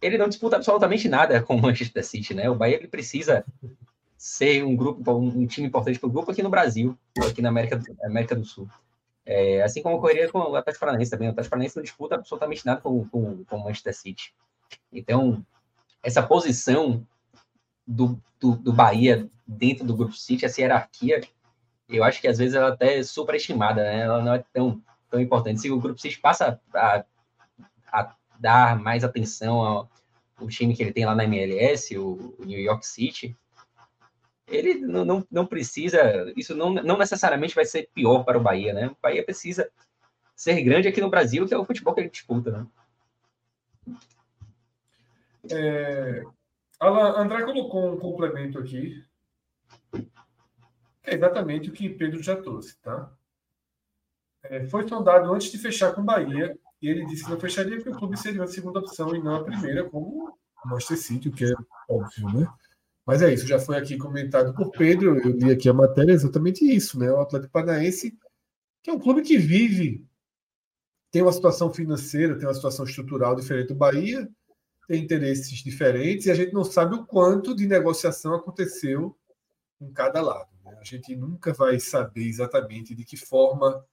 ele não disputa absolutamente nada com o Manchester City, né? O Bahia ele precisa ser um grupo, um, time importante para o grupo aqui no Brasil, aqui na América, América do Sul. É, assim como ocorreria com o Atlético Paranaense também. O Atlético Paranaense não disputa absolutamente nada com, com, com o Manchester City. Então, essa posição do, do, do Bahia dentro do Grupo City, essa hierarquia, eu acho que às vezes ela até é superestimada, né? Ela não é tão, tão importante. Se o Grupo City passa a, a dar mais atenção ao, ao, time que ele tem lá na MLS, o, o New York City, ele não, não, não, precisa, isso não, não necessariamente vai ser pior para o Bahia, né? O Bahia precisa ser grande aqui no Brasil, que é o futebol que ele disputa, né? É, Alan, André colocou um complemento aqui é exatamente o que Pedro já trouxe, tá? É, foi sondado antes de fechar com o Bahia e ele disse que não fecharia porque o clube seria a segunda opção e não a primeira, como o Manchester City, o que é óbvio, né? Mas é isso, já foi aqui comentado por Pedro, eu li aqui a matéria, é exatamente isso, né? O Atlético Paranaense, que é um clube que vive, tem uma situação financeira, tem uma situação estrutural diferente do Bahia, tem interesses diferentes, e a gente não sabe o quanto de negociação aconteceu em cada lado. Né? A gente nunca vai saber exatamente de que forma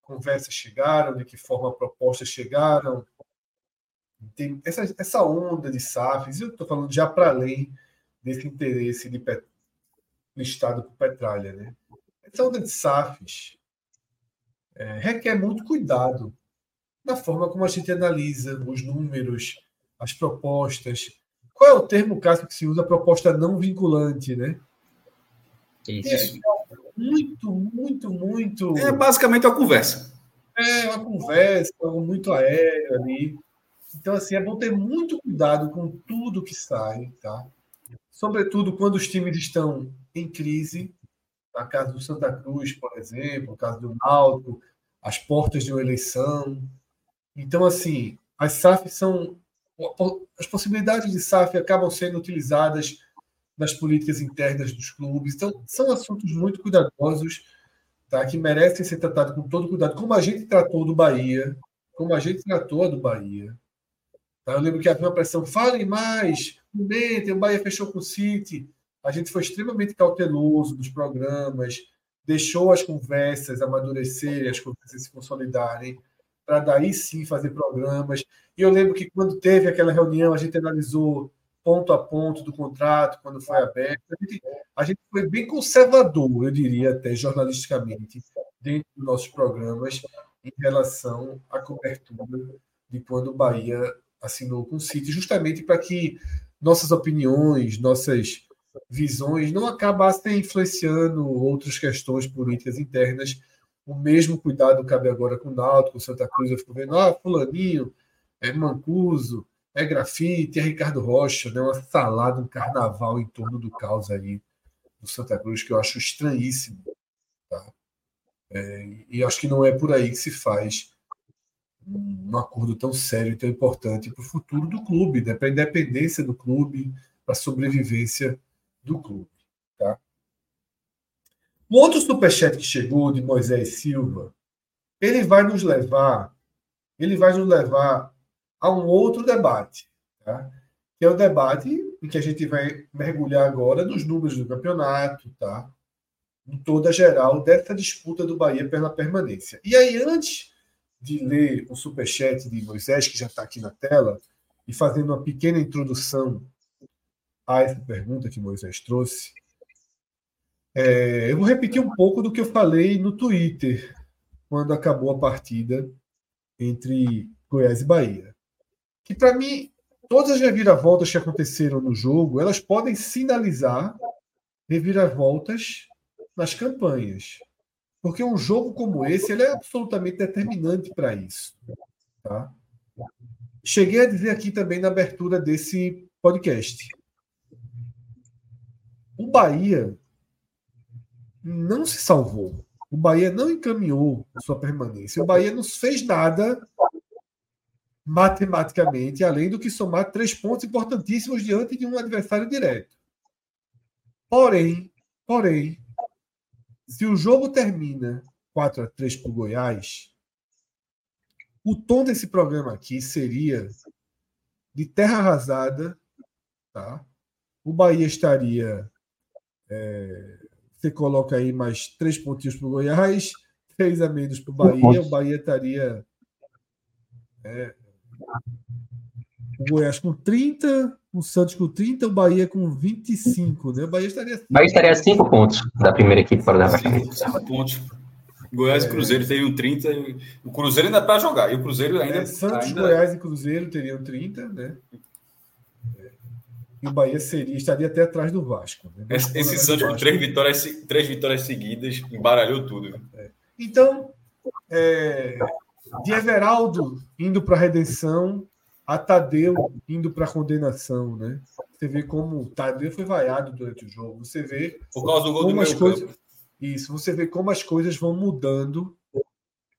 conversas chegaram, de que forma propostas chegaram. Tem essa, essa onda de SAFs, eu estou falando já para além desse interesse de pet, listado por Petralha. Né? Essa onda de SAFs é, requer muito cuidado na forma como a gente analisa os números, as propostas. Qual é o termo, caso que se usa, proposta não vinculante, né? Isso. É muito, muito, muito. É basicamente uma conversa. É uma conversa, muito aérea ali. Então, assim, é bom ter muito cuidado com tudo que sai, tá? Sobretudo quando os times estão em crise. Na casa do Santa Cruz, por exemplo, no caso do Náutico, as portas de uma eleição. Então, assim, as SAF são. As possibilidades de SAF acabam sendo utilizadas nas políticas internas dos clubes. Então, são assuntos muito cuidadosos, tá? que merecem ser tratados com todo cuidado, como a gente tratou do Bahia, como a gente tratou do Bahia. Tá? Eu lembro que havia uma pressão, falem mais, comentem, o Bahia fechou com o City. A gente foi extremamente cauteloso nos programas, deixou as conversas amadurecerem, as conversas se consolidarem, para daí sim fazer programas. E eu lembro que quando teve aquela reunião, a gente analisou ponto a ponto do contrato, quando foi aberto. A gente, a gente foi bem conservador, eu diria até jornalisticamente, dentro dos nossos programas, em relação à cobertura de quando o Bahia assinou com o City, justamente para que nossas opiniões, nossas visões não acabassem influenciando outras questões políticas internas. O mesmo cuidado cabe agora com o Náutico, com Santa Cruz. Eu fico vendo, ah, fulaninho, é Mancuso, é grafite, é Ricardo Rocha, né? uma salada, um carnaval em torno do caos aí do Santa Cruz, que eu acho estranhíssimo. Tá? É, e acho que não é por aí que se faz um acordo tão sério e tão importante para o futuro do clube, né? para a independência do clube, para a sobrevivência do clube. Tá? O outro superchat que chegou de Moisés Silva, ele vai nos levar, ele vai nos levar a um outro debate, tá? que é o debate em que a gente vai mergulhar agora nos números do campeonato, tá? em toda geral dessa disputa do Bahia pela permanência. E aí, antes de ler o superchat de Moisés, que já está aqui na tela, e fazendo uma pequena introdução a essa pergunta que Moisés trouxe, é, eu vou repetir um pouco do que eu falei no Twitter quando acabou a partida entre Goiás e Bahia. Que para mim, todas as reviravoltas que aconteceram no jogo, elas podem sinalizar reviravoltas nas campanhas. Porque um jogo como esse ele é absolutamente determinante para isso. Tá? Cheguei a dizer aqui também na abertura desse podcast. O Bahia não se salvou. O Bahia não encaminhou sua permanência. O Bahia não fez nada matematicamente, além do que somar três pontos importantíssimos diante de um adversário direto. Porém, porém, se o jogo termina 4 a 3 para o Goiás, o tom desse programa aqui seria de terra arrasada, tá? O Bahia estaria é, você coloca aí mais três pontinhos para o Goiás, três a menos para o Bahia, o Bahia estaria. É, o Goiás com 30, o Santos com 30, o Bahia com 25, né? O Bahia estaria. O Bahia estaria a 5 pontos da primeira equipe para dar 5 pontos. Goiás e Cruzeiro teriam 30. O Cruzeiro ainda para jogar. E o Cruzeiro ainda. É, Santos, ainda... Goiás e Cruzeiro teriam 30, né? e o Bahia seria, estaria até atrás do Vasco. Né? Esse, esse Santos com três vitórias, três vitórias seguidas embaralhou tudo. É. Então, é, de Everaldo indo para a redenção, a Tadeu indo para a condenação, né? Você vê como Tadeu foi vaiado durante o jogo. Você vê por causa do gol como do as coisas, campo. Isso, você vê como as coisas vão mudando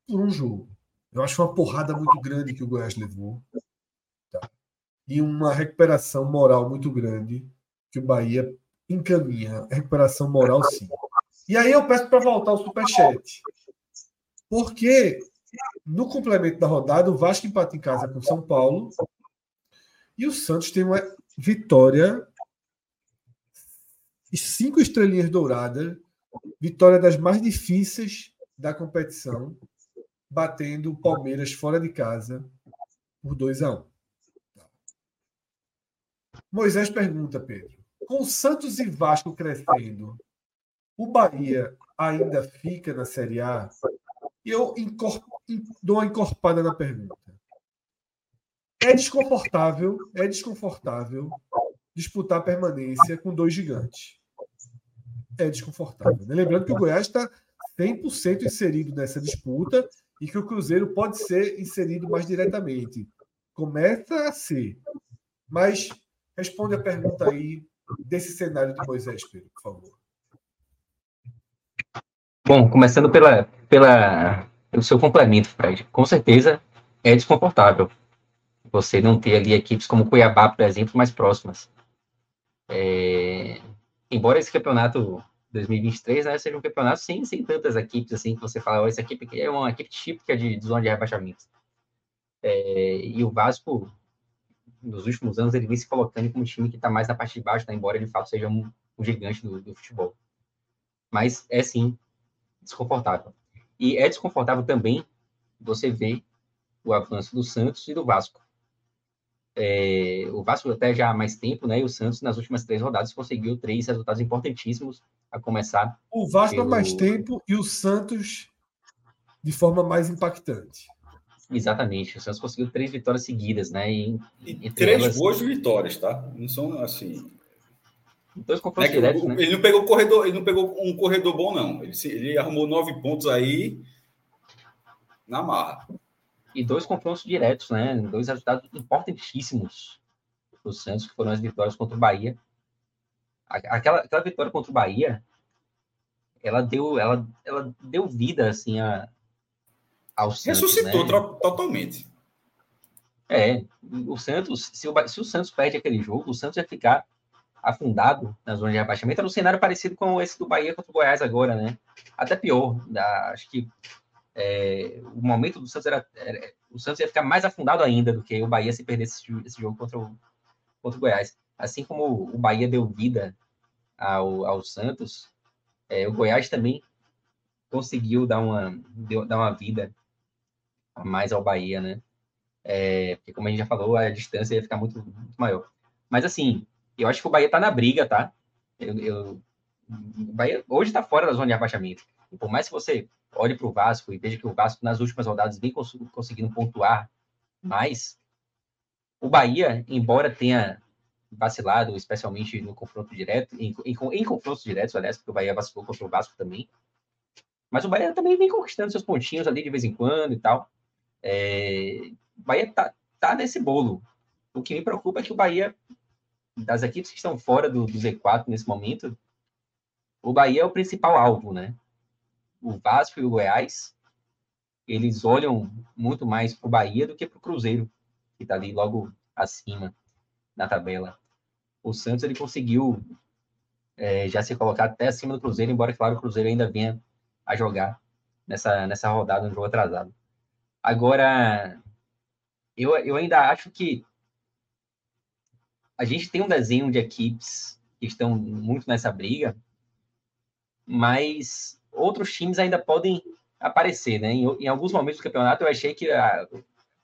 por um jogo. Eu acho uma porrada muito grande que o Goiás levou e uma recuperação moral muito grande que o Bahia encaminha. Recuperação moral, sim. E aí eu peço para voltar ao Superchat. Porque no complemento da rodada, o Vasco empata em casa com São Paulo e o Santos tem uma vitória cinco estrelinhas douradas, vitória das mais difíceis da competição, batendo o Palmeiras fora de casa por 2 a 1. Um. Moisés pergunta, Pedro: com Santos e Vasco crescendo, o Bahia ainda fica na Série A? E eu dou uma encorpada na pergunta. É desconfortável, é desconfortável disputar permanência com dois gigantes. É desconfortável. Né? Lembrando que o Goiás está 100% inserido nessa disputa e que o Cruzeiro pode ser inserido mais diretamente. Começa a ser. Mas Responde a pergunta aí desse cenário de Moisés, Pedro, por favor. Bom, começando pela, pela, pelo seu complemento, Fred. Com certeza é desconfortável você não ter ali equipes como Cuiabá, por exemplo, mais próximas. É... Embora esse campeonato 2023 né, seja um campeonato sem, sem tantas equipes assim que você fala, essa equipe aqui é uma equipe típica de, de zona de rebaixamento. É... E o Vasco nos últimos anos, ele vem se colocando como um time que está mais na parte de baixo, tá? embora de fato, seja um, um gigante do, do, futebol. Mas é, sim, desconfortável. E é desconfortável também você ver o avanço do Santos e do Vasco. É, o Vasco até já há mais tempo, né? E o Santos, nas últimas três rodadas, conseguiu três resultados importantíssimos a começar. O Vasco pelo... há mais tempo e o Santos de forma mais impactante. Exatamente. O Santos conseguiu três vitórias seguidas, né? E, e três elas... boas vitórias, tá? Não são assim. Dois confrontos é diretos, né? Ele não pegou corredor, ele não pegou um corredor bom, não. Ele, ele arrumou nove pontos aí na marra. E dois confrontos diretos, né? Dois resultados importantíssimos para o Santos, que foram as vitórias contra o Bahia. Aquela, aquela vitória contra o Bahia, ela deu, ela, ela deu vida assim a, ao Santos. Ressuscitou né? totalmente. É, o Santos, se o, se o Santos perde aquele jogo, o Santos ia ficar afundado na zona de rebaixamento. Era um cenário parecido com esse do Bahia contra o Goiás agora, né? Até pior. Da, acho que é, o momento do Santos era, era, O Santos ia ficar mais afundado ainda do que o Bahia se perdesse esse, esse jogo contra o, contra o Goiás. Assim como o Bahia deu vida ao, ao Santos, É, o Goiás também conseguiu dar uma, deu, dar uma vida a mais ao Bahia, né? É, porque, como a gente já falou, a distância ia ficar muito, muito maior. Mas, assim, eu acho que o Bahia tá na briga, tá? Eu, eu o Bahia hoje está fora da zona de abaixamento. E por mais que você olhe para o Vasco e veja que o Vasco, nas últimas rodadas, vem cons conseguindo pontuar mais, o Bahia, embora tenha vacilado, especialmente no confronto direto, em, em, em confrontos diretos, aliás, porque o Bahia vacilou contra o Vasco também, mas o Bahia também vem conquistando seus pontinhos ali de vez em quando e tal. É, o Bahia tá, tá nesse bolo. O que me preocupa é que o Bahia, das equipes que estão fora do, do Z4 nesse momento, o Bahia é o principal alvo, né? O Vasco e o Goiás, eles olham muito mais para o Bahia do que para o Cruzeiro, que está ali logo acima na tabela. O Santos ele conseguiu é, já se colocar até acima do Cruzeiro, embora, claro, o Cruzeiro ainda venha a jogar nessa, nessa rodada, um jogo atrasado. Agora, eu, eu ainda acho que a gente tem um desenho de equipes que estão muito nessa briga, mas outros times ainda podem aparecer, né? Em, em alguns momentos do campeonato eu achei que a,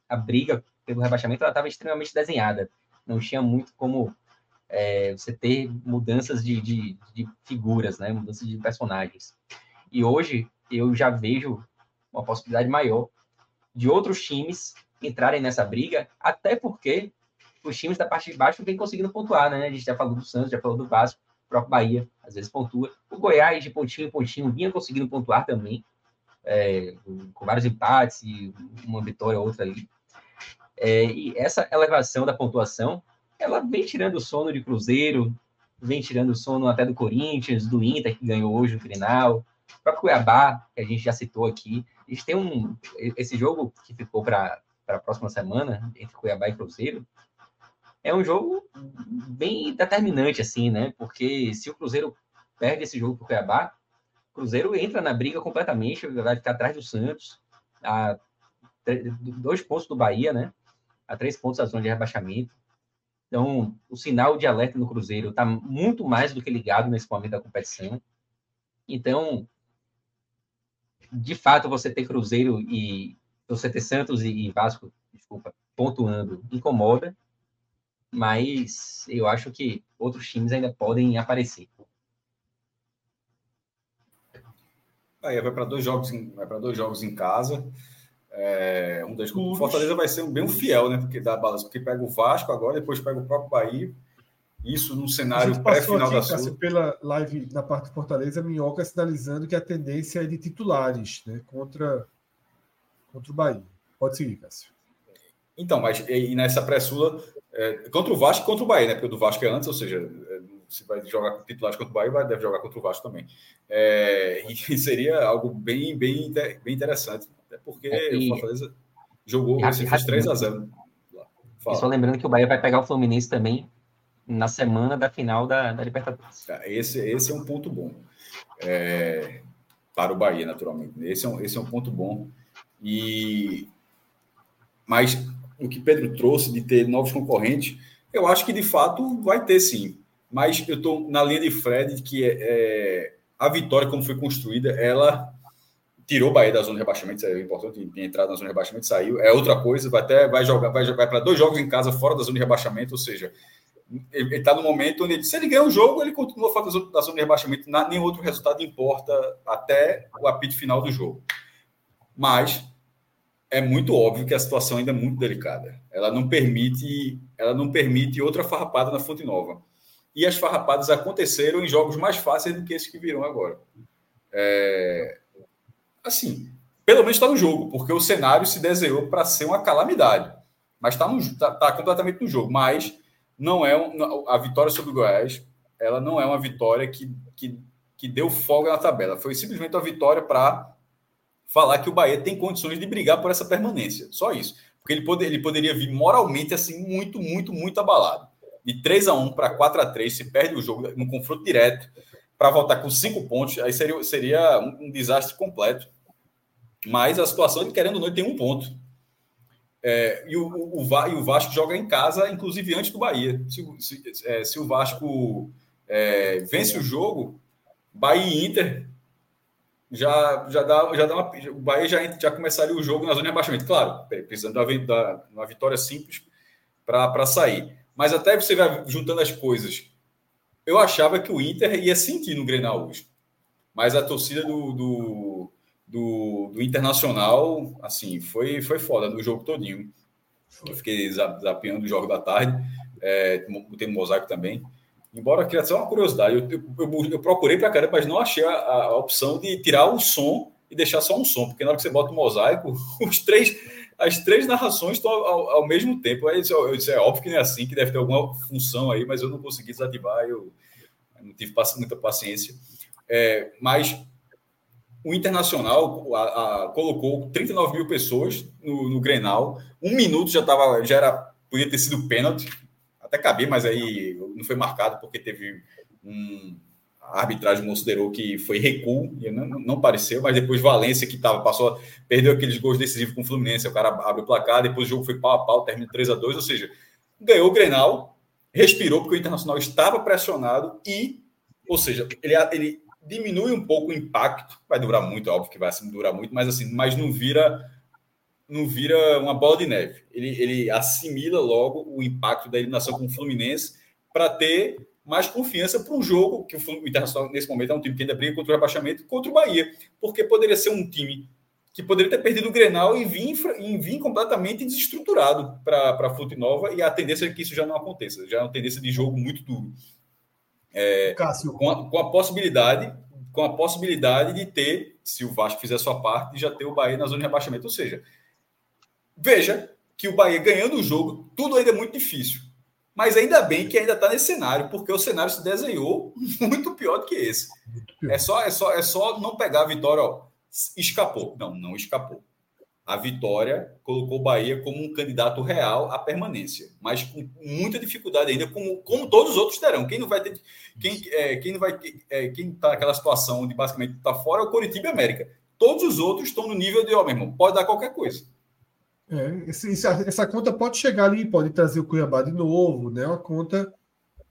a briga pelo rebaixamento estava extremamente desenhada. Não tinha muito como é, você ter mudanças de, de, de, figuras, né? Mudanças de personagens. E hoje eu já vejo uma possibilidade maior de outros times entrarem nessa briga, até porque os times da parte de baixo vêm conseguindo pontuar, né? A gente já falou do Santos, já falou do Vasco, o próprio Bahia às vezes pontua. O Goiás, de pontinho em pontinho, vinha conseguindo pontuar também, é, com vários empates e uma vitória ou outra ali. É, e essa elevação da pontuação, ela vem tirando o sono de Cruzeiro, vem tirando o sono até do Corinthians, do Inter, que ganhou hoje no final, o próprio Cuiabá, que a gente já citou aqui. A gente tem um. Esse jogo que ficou para a próxima semana, entre Cuiabá e Cruzeiro, é um jogo bem determinante, assim, né? Porque se o Cruzeiro perde esse jogo para o Cuiabá, o Cruzeiro entra na briga completamente, vai ficar atrás do Santos, a dois pontos do Bahia, né? A três pontos da zona de rebaixamento. Então, o sinal de alerta no Cruzeiro está muito mais do que ligado nesse momento da competição. Então, de fato, você ter Cruzeiro e você ter Santos e Vasco, desculpa, pontuando incomoda, mas eu acho que outros times ainda podem aparecer. Aí vai para dois jogos, em, vai para dois jogos em casa. É, um das o Fortaleza vai ser um, bem um fiel, né? Porque dá balança, porque pega o Vasco agora, depois pega o próprio Bahia. Isso no cenário pré-final da Sul. Pela live na parte de Fortaleza, Minhoca sinalizando que a tendência é de titulares, né? Contra, contra o Bahia. Pode seguir, Cássio. Então, mas e nessa pré-sula, é, contra o Vasco e contra o Bahia, né? Porque o do Vasco é antes, ou seja, é, se vai jogar com titulares contra o Bahia, vai, deve jogar contra o Vasco também. É, e seria algo bem, bem, bem interessante, até porque é, e, o Fortaleza jogou, e, fez 3 a 0 E só lembrando que o Bahia vai pegar o Fluminense também na semana da final da, da Libertadores. É, esse, esse é um ponto bom. É, para o Bahia, naturalmente. Esse é um, esse é um ponto bom. E mas o que Pedro trouxe de ter novos concorrentes, eu acho que de fato vai ter sim. Mas eu estou na linha de Fred que é, é, a vitória, como foi construída, ela tirou o Bahia da zona de rebaixamento, é importante, entrado na zona de rebaixamento, saiu, é outra coisa, vai até vai jogar, vai, vai para dois jogos em casa fora da zona de rebaixamento, ou seja, ele está no momento onde, se ele ganhar um jogo, ele continua fora da zona de rebaixamento, nenhum outro resultado importa até o apito final do jogo. Mas é muito óbvio que a situação ainda é muito delicada. Ela não permite, ela não permite outra farrapada na Fonte Nova. E as farrapadas aconteceram em jogos mais fáceis do que esses que virão agora. É... Assim, pelo menos está no jogo, porque o cenário se desenhou para ser uma calamidade. Mas está tá, tá completamente no jogo. Mas não é um, a vitória sobre o Goiás, ela não é uma vitória que, que, que deu folga na tabela. Foi simplesmente uma vitória para falar que o Bahia tem condições de brigar por essa permanência. Só isso. Porque ele, pode, ele poderia vir moralmente assim, muito, muito, muito abalado. De 3 a 1 para 4 a 3 se perde o jogo no confronto direto para voltar com cinco pontos, aí seria, seria um, um, desastre completo. Mas a situação, ele querendo ou não, tem um ponto. É, e, o, o, o, e o Vasco joga em casa, inclusive antes do Bahia. Se, se, é, se o Vasco é, vence o jogo, Bahia e Inter já, já dá, já dá uma, o Bahia já, já começaria o jogo na zona de abaixamento. Claro, precisando da, da uma vitória simples para sair. Mas até você vai juntando as coisas. Eu achava que o Inter ia sentir no Grenal hoje. Mas a torcida do, do, do, do Internacional, assim, foi, foi foda no jogo todinho. Eu fiquei zapeando o jogo da tarde, é, tem mosaico também. Embora queria ser uma curiosidade, eu, eu, eu procurei para caramba, mas não achei a, a, opção de tirar o som e deixar só um som, porque na hora que você bota o mosaico, os três, as três narrações estão ao, ao mesmo tempo. Aí eu disse, é óbvio que não é assim, que deve ter alguma função aí, mas eu não consegui desativar, eu, eu não tive muita paciência. É, mas o Internacional a, a, colocou 39 mil pessoas no, no Grenal, um minuto já estava, já era, podia ter sido pênalti, até cabia, mas aí não foi marcado porque teve um. A arbitragem considerou que foi recuo, e não, não pareceu, mas depois Valência, que tava, passou, perdeu aqueles gols decisivos com o Fluminense, o cara abre o placar, depois o jogo foi pau a pau, termina 3 a 2 ou seja, ganhou o Grenal, respirou porque o Internacional estava pressionado e, ou seja, ele, ele diminui um pouco o impacto, vai durar muito, é óbvio que vai assim, durar muito, mas assim, mas não vira não vira uma bola de neve. Ele, ele assimila logo o impacto da eliminação com o Fluminense para ter mais confiança para um jogo que o Internacional, nesse momento, é um time que ainda briga contra o rebaixamento contra o Bahia. Porque poderia ser um time que poderia ter perdido o Grenal e vir, e vir completamente desestruturado para a Fute Nova, e a tendência é que isso já não aconteça. Já é uma tendência de jogo muito duro. É, Cássio. Com a, com a possibilidade com a possibilidade de ter, se o Vasco fizer a sua parte, de já ter o Bahia na zona de rebaixamento. Ou seja, Veja que o Bahia ganhando o jogo, tudo ainda é muito difícil. Mas ainda bem que ainda está nesse cenário, porque o cenário se desenhou muito pior do que esse. É só, é só, é só não pegar a vitória, ó, escapou. Não, não escapou. A vitória colocou o Bahia como um candidato real à permanência, mas com muita dificuldade ainda, como, como todos os outros terão. Quem não vai ter, quem, é, quem não vai, é, quem está naquela situação onde basicamente está fora é o Coritiba e América. Todos os outros estão no nível de, ó, meu irmão, pode dar qualquer coisa. É, esse, essa conta pode chegar ali, pode trazer o Cuiabá de novo, né? Uma conta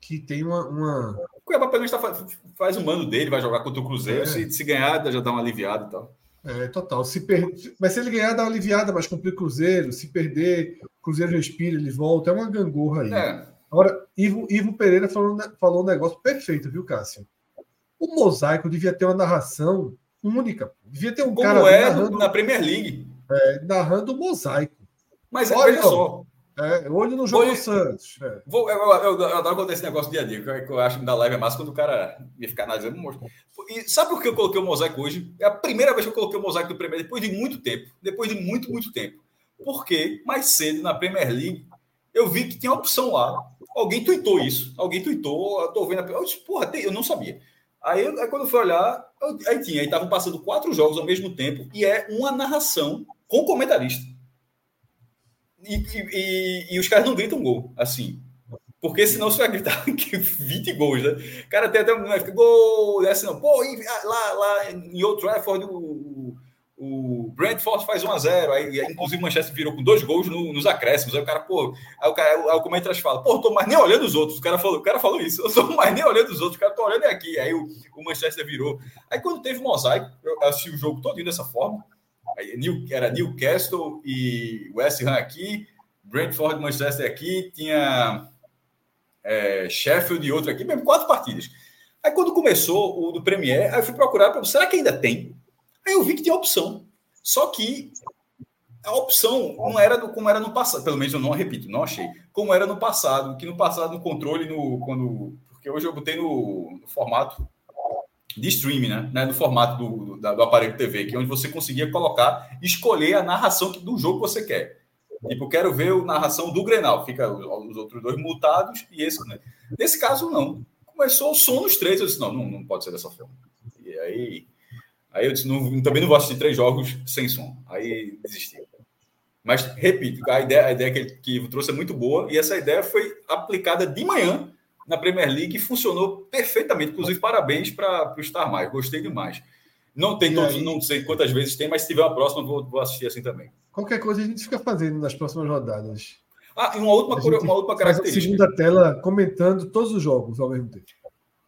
que tem uma. uma... O Cuiabá pelo menos tá, faz o mano dele, vai jogar contra o Cruzeiro. É. Se, se, ganhar, já dá uma aliviada e tal. É, total. Se per... Mas se ele ganhar, dá uma aliviada, mas cumprir o Cruzeiro. Se perder, o Cruzeiro respira, ele volta. É uma gangorra aí. É. Agora, Ivo, Ivo Pereira falou, falou um negócio perfeito, viu, Cássio? O mosaico devia ter uma narração única. Devia ter um Como cara. é narrando... na Premier League é, narrando o mosaico. Mas olha veja só. É, olho no jogo Santos. É. Vou, eu, eu, eu, adoro quando esse negócio dia a dia, que eu acho que me dá live é massa quando o cara ia ficar analisando. E sabe por que eu coloquei o mosaico hoje? É a primeira vez que eu coloquei o mosaico do Premier depois de muito tempo. Depois de muito, muito tempo. Porque mais cedo na Premier League eu vi que tinha opção lá. Alguém tweetou isso. Alguém tweetou, eu tô vendo. Eu disse, porra, eu não sabia. Aí, aí quando eu fui olhar, eu, aí tinha, aí estavam passando quatro jogos ao mesmo tempo e é uma narração com comentarista. E, e, e, os caras não gritam gol, assim. Porque senão você vai gritar 20 gols, né? Cara, até até fica gol, é assim, não. Pô, lá, lá em Old Trafford, o, o Brentford faz 1 a 0 aí inclusive o Manchester virou com dois gols no, nos acréscimos. Aí o cara, pô, aí o cara, aí o comentarista fala, pô, tô mais nem olhando os outros. O cara falou, o cara falou isso, eu tô mais nem olhando os outros, o cara tô olhando aqui. Aí o, o Manchester virou. Aí quando teve mosaico, eu assisti o jogo todo dessa forma. New, era Newcastle e West Ham aqui, Brentford, Manchester aqui, tinha é, Sheffield e outro aqui, mesmo quatro partidas. Aí quando começou o do Premier, aí eu fui procurar, será que ainda tem? Aí eu vi que tinha opção. Só que a opção não era do, como era no passado, pelo menos eu não repito, não achei, como era no passado, que no passado no controle, no, quando, porque hoje eu botei no, no formato de streaming, né? né? No formato do, do, do, aparelho TV, que é onde você conseguia colocar, escolher a narração do jogo que você quer. Tipo, quero ver a narração do Grenal, fica os outros dois mutados e esse, né? Nesse caso, não. Começou o som nos três, eu disse, não, não, não pode ser dessa forma. E aí, aí eu disse, não, também não vou assistir três jogos sem som. Aí desisti. Mas, repito, a ideia, a ideia que ele que trouxe é muito boa e essa ideia foi aplicada de manhã na Premier League funcionou perfeitamente. Inclusive, parabéns para o Star Mais, gostei demais. Não tem todos, não sei quantas vezes tem, mas se tiver uma próxima, vou, vou assistir assim também. Qualquer coisa a gente fica fazendo nas próximas rodadas. Ah, e uma última, uma última característica. segunda tela comentando todos os jogos ao mesmo tempo.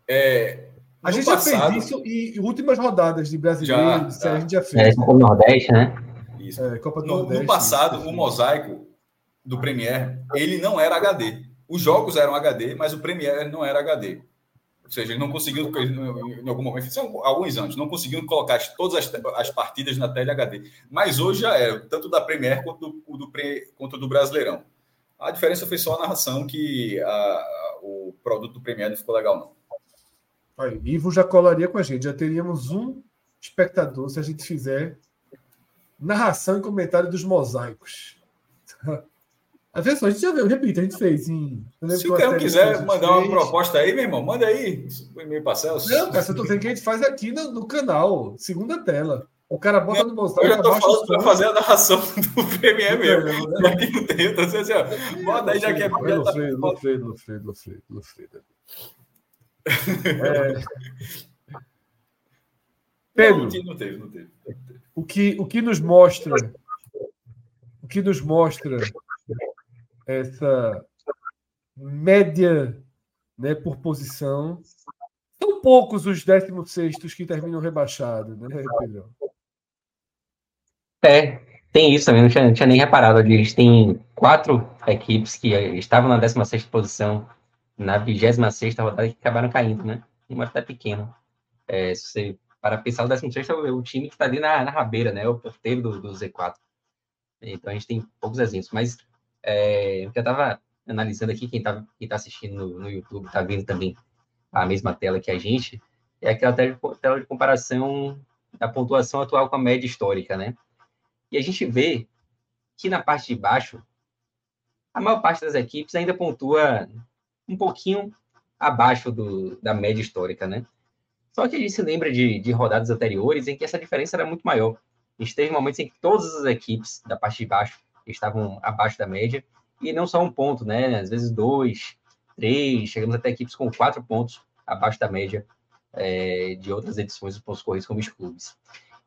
É, A gente passado, já fez isso em últimas rodadas de brasileiro, já, a gente já fez. É, Copa do Nordeste, né? Isso. É, Copa do no, Nordeste, no passado, isso. o mosaico do Premier, ele não era HD. Os jogos eram HD, mas o Premier não era HD. Ou seja, ele não conseguiu, em algum momento, são alguns anos, não conseguiu colocar todas as, as partidas na tela HD. Mas hoje já é, tanto da Premier quanto do, do, quanto do Brasileirão. A diferença foi só a narração, que a, o produto do Premier não ficou legal, não. Aí, Ivo já colaria com a gente, já teríamos um espectador se a gente fizer narração e comentário dos mosaicos. A versão a gente já viu, repito, a gente fez em. Se o cara quiser mandar uma proposta aí, meu irmão, manda aí o e-mail para Celso. Não, cara, eu tô dizendo que a gente faz aqui no, no canal, segunda tela. O cara bota no mostrar. Eu já tô falando para fazer a narração do Premier mesmo. Né? Aqui não tem, então assim, ó, bota aí já que é. Lofredo, Lofredo, Lofredo, Lofredo, Lofredo. É... Pedro, não, não teve, não teve. O que, o que nos mostra, o que nos mostra essa média né, por posição. São poucos os 16 que terminam rebaixados, né, Pedro? É, tem isso também, não tinha, não tinha nem reparado. A gente tem quatro equipes que estavam na 16 posição na 26 rodada que acabaram caindo, né? Uma até pequena. É, se você para pensar, o 16 é o time que está ali na, na rabeira, né? O porteiro do, do Z4. Então a gente tem poucos exemplos, mas é, eu estava analisando aqui, quem está quem tá assistindo no, no YouTube está vendo também a mesma tela que a gente, é aquela tela de, tela de comparação da pontuação atual com a média histórica, né? E a gente vê que na parte de baixo, a maior parte das equipes ainda pontua um pouquinho abaixo do, da média histórica, né? Só que a gente se lembra de, de rodadas anteriores em que essa diferença era muito maior. A gente teve momentos em que todas as equipes da parte de baixo estavam abaixo da média, e não só um ponto, né? Às vezes dois, três, chegamos até equipes com quatro pontos abaixo da média é, de outras edições dos pontos corridos como os clubes.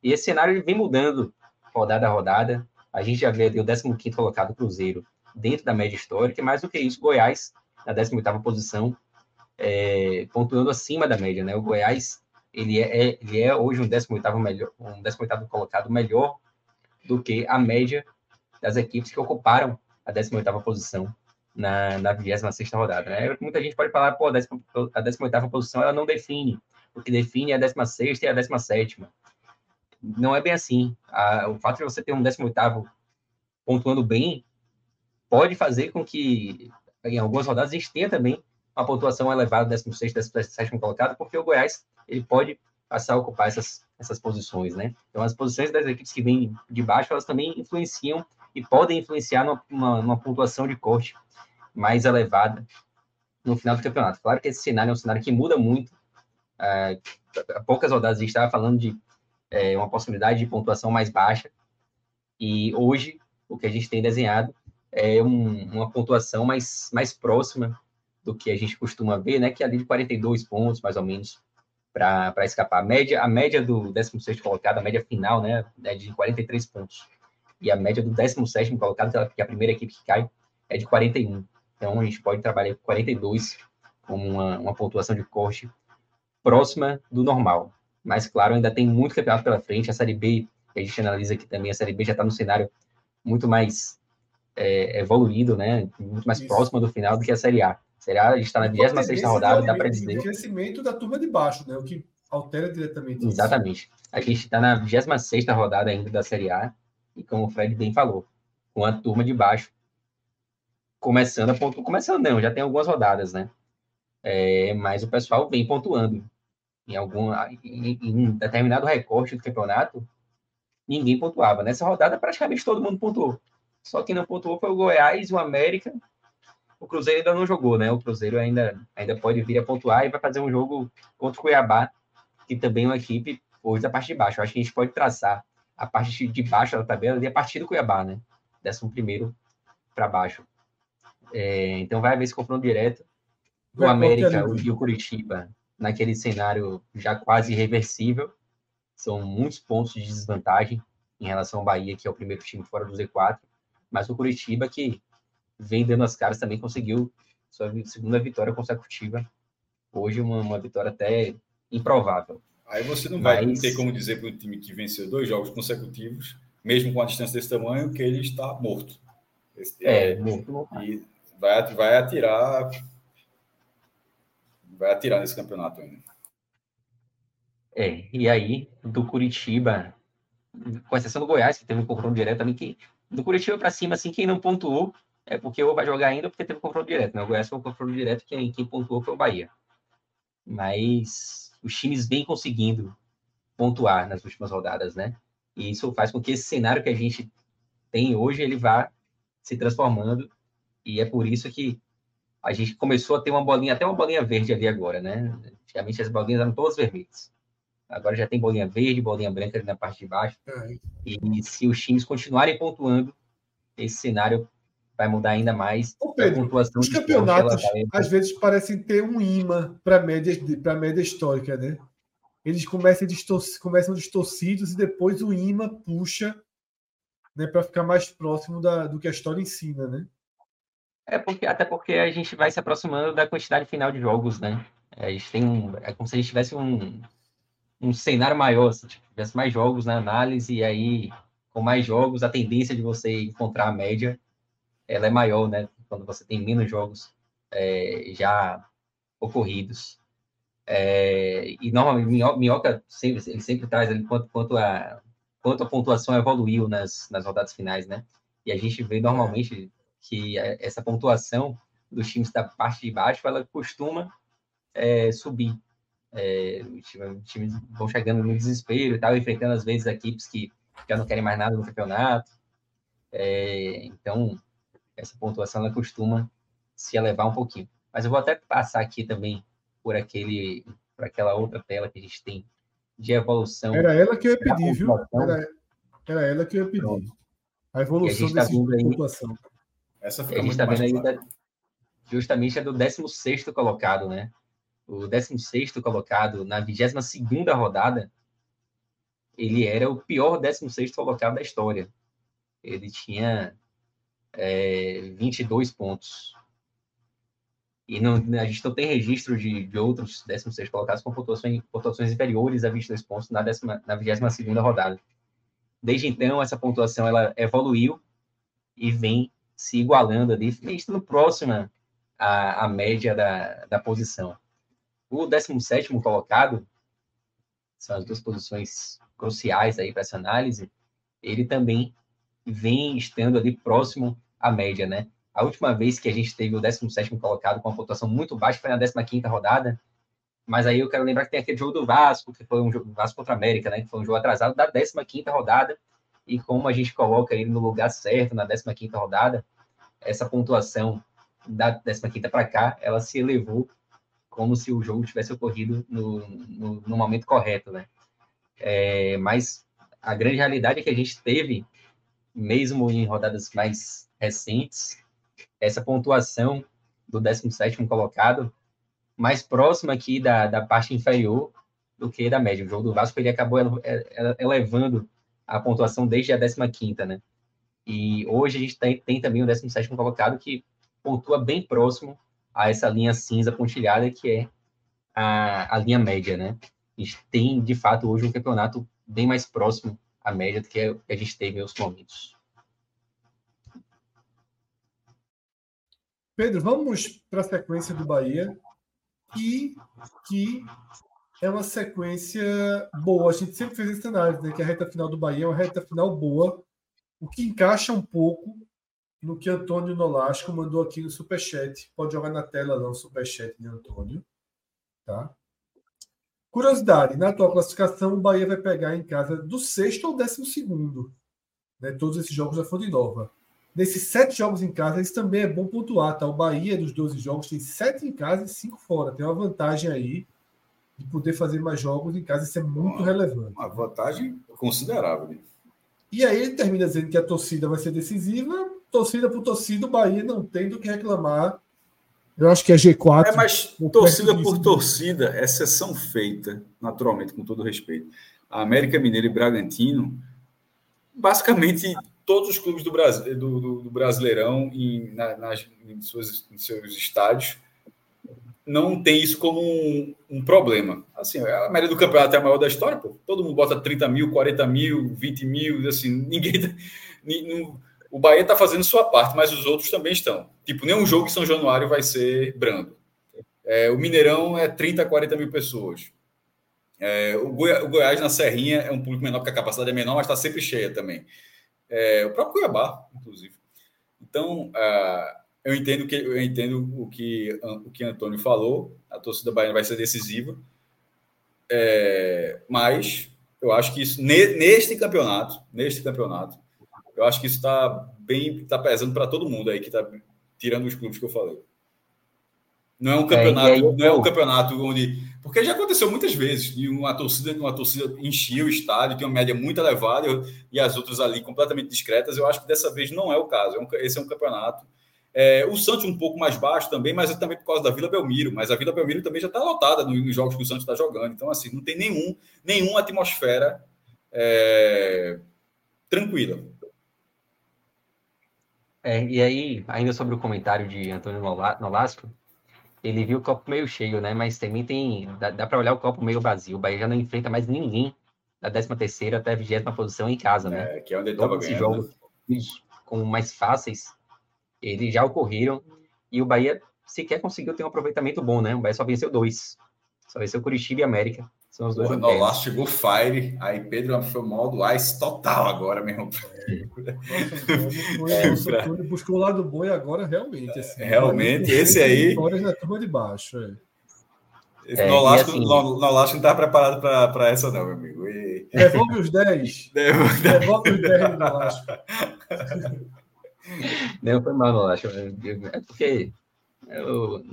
E esse cenário vem mudando rodada a rodada. A gente já vê o 15 colocado Cruzeiro dentro da média histórica, e mais do que isso, Goiás na 18 posição, é, pontuando acima da média, né? O Goiás, ele é, é ele é hoje um 18 melhor, um 18 colocado melhor do que a média das equipes que ocuparam a 18ª posição na, na 26 rodada. Né? Muita gente pode falar, pô, a 18ª posição ela não define, o que define é a 16 e a 17 Não é bem assim. A, o fato de você ter um 18º pontuando bem pode fazer com que em algumas rodadas a gente tenha também uma pontuação elevada, 16 17 colocado, porque o Goiás ele pode passar a ocupar essas, essas posições, né? Então, as posições das equipes que vêm de baixo, elas também influenciam e podem influenciar numa, numa, pontuação de corte mais elevada no final do campeonato. Claro que esse cenário é um cenário que muda muito. É, há poucas rodadas a gente estava falando de é, uma possibilidade de pontuação mais baixa, e hoje o que a gente tem desenhado é um, uma pontuação mais, mais próxima do que a gente costuma ver, né? Que é ali de 42 pontos, mais ou menos, para escapar. A média, a média do 16 colocado, a média final, né? É de 43 pontos e a média do 17 colocado, que é a primeira equipe que cai, é de 41. Então, a gente pode trabalhar com 42 como uma, uma pontuação de corte próxima do normal. Mas, claro, ainda tem muito campeonato pela frente. A Série B, a gente analisa aqui também, a Série B já está no cenário muito mais é, evoluído, né? muito mais Isso. próximo do final do que a Série A. A Série A, a gente está na 26 rodada, dá para dizer. O crescimento da turma de baixo, né? o que altera diretamente Exatamente. Isso. A gente está na 26 rodada ainda da Série A e como o Fred bem falou, com a turma de baixo começando a pontuar. Começando não, já tem algumas rodadas, né? É, mas o pessoal vem pontuando. Em, algum, em, em determinado recorte do campeonato, ninguém pontuava. Nessa rodada, praticamente todo mundo pontuou. Só que não pontuou foi o Goiás, o América. O Cruzeiro ainda não jogou, né? O Cruzeiro ainda, ainda pode vir a pontuar e vai fazer um jogo contra o Cuiabá, que também é uma equipe hoje da parte de baixo. Eu acho que a gente pode traçar a parte de baixo da tabela ali a partir do Cuiabá, né? Décimo primeiro para baixo. É, então vai haver esse confronto direto. O América o, e o Curitiba, naquele cenário já quase irreversível. São muitos pontos de desvantagem em relação ao Bahia, que é o primeiro time fora do Z4. Mas o Curitiba, que vem dando as caras, também conseguiu sua segunda vitória consecutiva. Hoje, uma, uma vitória até improvável. Aí você não vai Mas... ter como dizer para o time que venceu dois jogos consecutivos, mesmo com a distância desse tamanho, que ele está morto. Esse, é, é, morto. E vai, vai atirar. Vai atirar nesse campeonato ainda. É, e aí, do Curitiba, com exceção do Goiás, que teve um confronto direto também, que do Curitiba para cima, assim, quem não pontuou é porque ou vai jogar ainda porque teve confronto direto. Né? O Goiás foi um confronto direto, quem, quem pontuou foi o Bahia. Mas os times vêm conseguindo pontuar nas últimas rodadas, né? E isso faz com que esse cenário que a gente tem hoje, ele vá se transformando, e é por isso que a gente começou a ter uma bolinha, até uma bolinha verde ali agora, né? Antigamente as bolinhas eram todas vermelhas. Agora já tem bolinha verde, bolinha branca ali na parte de baixo. É. E se os times continuarem pontuando, esse cenário vai mudar ainda mais. Ô Pedro, os campeonatos vai... às vezes parecem ter um imã para a média, pra média histórica, né? Eles começam, distorci começam distorcidos e depois o imã puxa né, para ficar mais próximo da, do que a história ensina, né? É porque até porque a gente vai se aproximando da quantidade final de jogos, né? A gente tem um, é como se a gente tivesse um, um cenário maior, se tipo, tivesse mais jogos na análise, e aí, com mais jogos, a tendência de você encontrar a média, ela é maior, né? Quando você tem menos jogos é, já ocorridos. É, e, normalmente, Minhoca, sempre, ele sempre traz ali quanto, quanto, a, quanto a pontuação evoluiu nas, nas rodadas finais, né? E a gente vê normalmente que essa pontuação dos times da parte de baixo, ela costuma é, subir é, os times vão chegando no desespero e tal, enfrentando às vezes equipes que já não querem mais nada no campeonato. É, então, essa pontuação ela costuma se elevar um pouquinho. Mas eu vou até passar aqui também por aquele, por aquela outra tela que a gente tem de evolução. Era ela que eu ia pedir, viu? Era, era ela que eu ia pedir. Pronto. A evolução a dessa tá pontuação. Essa a gente está vendo aí da, justamente é do 16 colocado, né? O 16 colocado na 22 rodada, ele era o pior 16 colocado da história. Ele tinha é, 22 pontos. E não, a gente não tem registro de, de outros 16 colocados com pontuações, pontuações inferiores a 22 pontos na, décima, na 22 rodada. Desde então, essa pontuação ela evoluiu e vem se igualando ali, estando próxima à, à média da, da posição. O 17 colocado, são as duas posições cruciais aí para essa análise, ele também vem estando ali próximo à média, né? A última vez que a gente teve o 17 colocado com uma pontuação muito baixa foi na 15 rodada, mas aí eu quero lembrar que tem aquele jogo do Vasco, que foi um jogo Vasco contra a América, né? Que foi um jogo atrasado da 15 rodada, e como a gente coloca ele no lugar certo na 15 rodada, essa pontuação da 15 para cá, ela se elevou como se o jogo tivesse ocorrido no, no, no momento correto, né? É, mas a grande realidade é que a gente teve, mesmo em rodadas mais recentes, essa pontuação do 17º colocado mais próxima aqui da, da parte inferior do que da média. O jogo do Vasco ele acabou elevando a pontuação desde a 15ª, né? E hoje a gente tem, tem também o 17º colocado que pontua bem próximo a essa linha cinza pontilhada que é a, a linha média, né? A gente tem, de fato, hoje um campeonato bem mais próximo à média do que a gente teve em outros momentos. Pedro, vamos para a sequência do Bahia e que é uma sequência boa. A gente sempre fez esse análise, né? Que a reta final do Bahia é uma reta final boa, o que encaixa um pouco no que Antônio Nolasco mandou aqui no Superchat. Pode jogar na tela lá o Superchat de Antônio. Tá? Curiosidade, na atual classificação, o Bahia vai pegar em casa do sexto ao décimo segundo. Né? Todos esses jogos foram de nova. Nesses sete jogos em casa, isso também é bom pontuar. Tá? O Bahia, dos 12 jogos, tem sete em casa e cinco fora. Tem uma vantagem aí de poder fazer mais jogos em casa. Isso é muito uma, relevante. Uma vantagem considerável. E aí ele termina dizendo que a torcida vai ser decisiva torcida por torcida, o Bahia não tem do que reclamar. Eu acho que é G4. É, mas torcida por torcida, exceção feita, naturalmente, com todo respeito. A América Mineira e Bragantino, basicamente todos os clubes do, Brasil, do, do, do Brasileirão em, na, nas, em, suas, em seus estádios não tem isso como um, um, problema. Assim, a média do campeonato é a maior da história, pô. Todo mundo bota 30 mil, 40 mil, 20 mil, assim, ninguém. Tá, o Bahia está fazendo sua parte, mas os outros também estão. Tipo, nenhum jogo em São Januário vai ser brando. É, o Mineirão é 30, 40 mil pessoas. É, o, o, Goiás na Serrinha é um público menor, porque a capacidade é menor, mas está sempre cheia também. É, o próprio Cuiabá, inclusive. Então, uh, eu entendo que eu entendo o que o que Antônio falou. A torcida baiana vai ser decisiva, é, mas eu acho que isso neste campeonato, neste campeonato, eu acho que isso está bem, está pesando para todo mundo aí que está tirando os clubes que eu falei. Não é um campeonato, é, não é um campeonato onde. Porque já aconteceu muitas vezes, e uma torcida, uma torcida enchia o estádio, tem uma média muito elevada, e as outras ali completamente discretas. Eu acho que dessa vez não é o caso. É esse é um campeonato. É, o Santos um pouco mais baixo também, mas é também por causa da Vila Belmiro. Mas a Vila Belmiro também já está lotada nos, jogos que o Santos está jogando. Então, assim, não tem nenhum, nenhuma atmosfera é, tranquila. É, e aí, ainda sobre o comentário de Antônio Nolasco, ele viu o copo meio cheio, né? Mas também tem. Dá, dá para olhar o copo meio vazio. O Bahia já não enfrenta mais ninguém da 13 terceira até a 20 posição em casa, né? É, que é onde ele estava ganhando. jogos com mais fáceis, eles já ocorreram. E o Bahia sequer conseguiu ter um aproveitamento bom, né? O Bahia só venceu dois. Só venceu Curitiba e América. São os dois. Porra, no lá chegou Fire, aí Pedro foi o modo ice total agora mesmo. Nossa, é, o buscou o lado bom e agora realmente. Assim, é, realmente, esse aí. Vitórias na turma de baixo. É. Esse é, Nolasco, assim, não estava preparado para essa, não, meu amigo. E... Devolve os 10. Devolve os 10 do Nolasco. Não foi mal, Nolasco. É porque eu,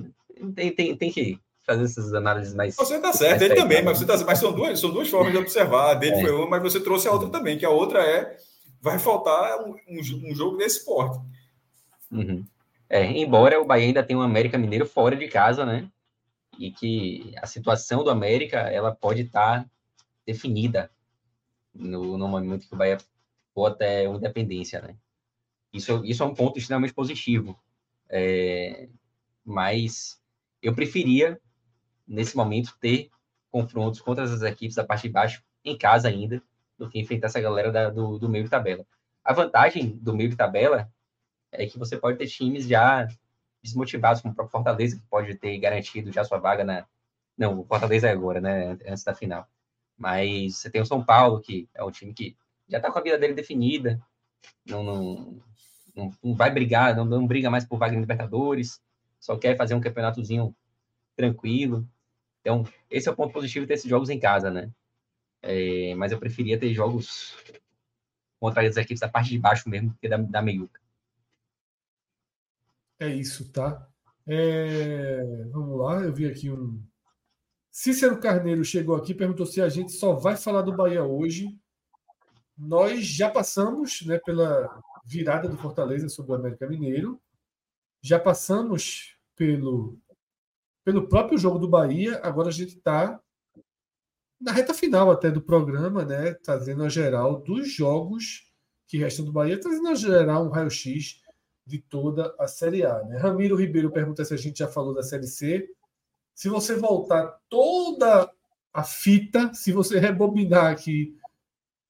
tem, tem, tem que fazer essas análises mais. Você está certo, ele também, mas, você tá, mas são, duas, são duas formas de observar. A dele é. foi uma, mas você trouxe a outra também, que a outra é vai faltar um, um, um jogo desse esporte. Uhum. É, embora o Bahia ainda tenha um América Mineiro fora de casa, né? E que a situação do América ela pode estar tá definida no, no momento que o Bahia for até uma independência, né? Isso, isso é um ponto extremamente positivo. É, mas eu preferia nesse momento, ter confrontos contra as equipes da parte de baixo em casa ainda, do que enfrentar essa galera da, do, do meio de tabela. A vantagem do meio de tabela é que você pode ter times já desmotivados, como o próprio Fortaleza, que pode ter garantido já sua vaga na. Não, o Fortaleza é agora, né? Antes da final. Mas você tem o São Paulo, que é um time que já está com a vida dele definida, não, não, não, não vai brigar, não, não briga mais por vaga em Libertadores, só quer fazer um campeonatozinho tranquilo. Então, esse é o ponto positivo de ter esses jogos em casa, né? É, mas eu preferia ter jogos contra as equipes da parte de baixo mesmo, que da, da meiuca. É isso, tá? É, vamos lá, eu vi aqui um. Cícero Carneiro chegou aqui perguntou se a gente só vai falar do Bahia hoje. Nós já passamos né, pela virada do Fortaleza sobre o América Mineiro, já passamos pelo pelo próprio jogo do Bahia, agora a gente está na reta final até do programa, né? Trazendo a geral dos jogos que restam do Bahia, trazendo a geral um raio-x de toda a Série A. Né? Ramiro Ribeiro pergunta se a gente já falou da Série C. Se você voltar toda a fita, se você rebobinar aqui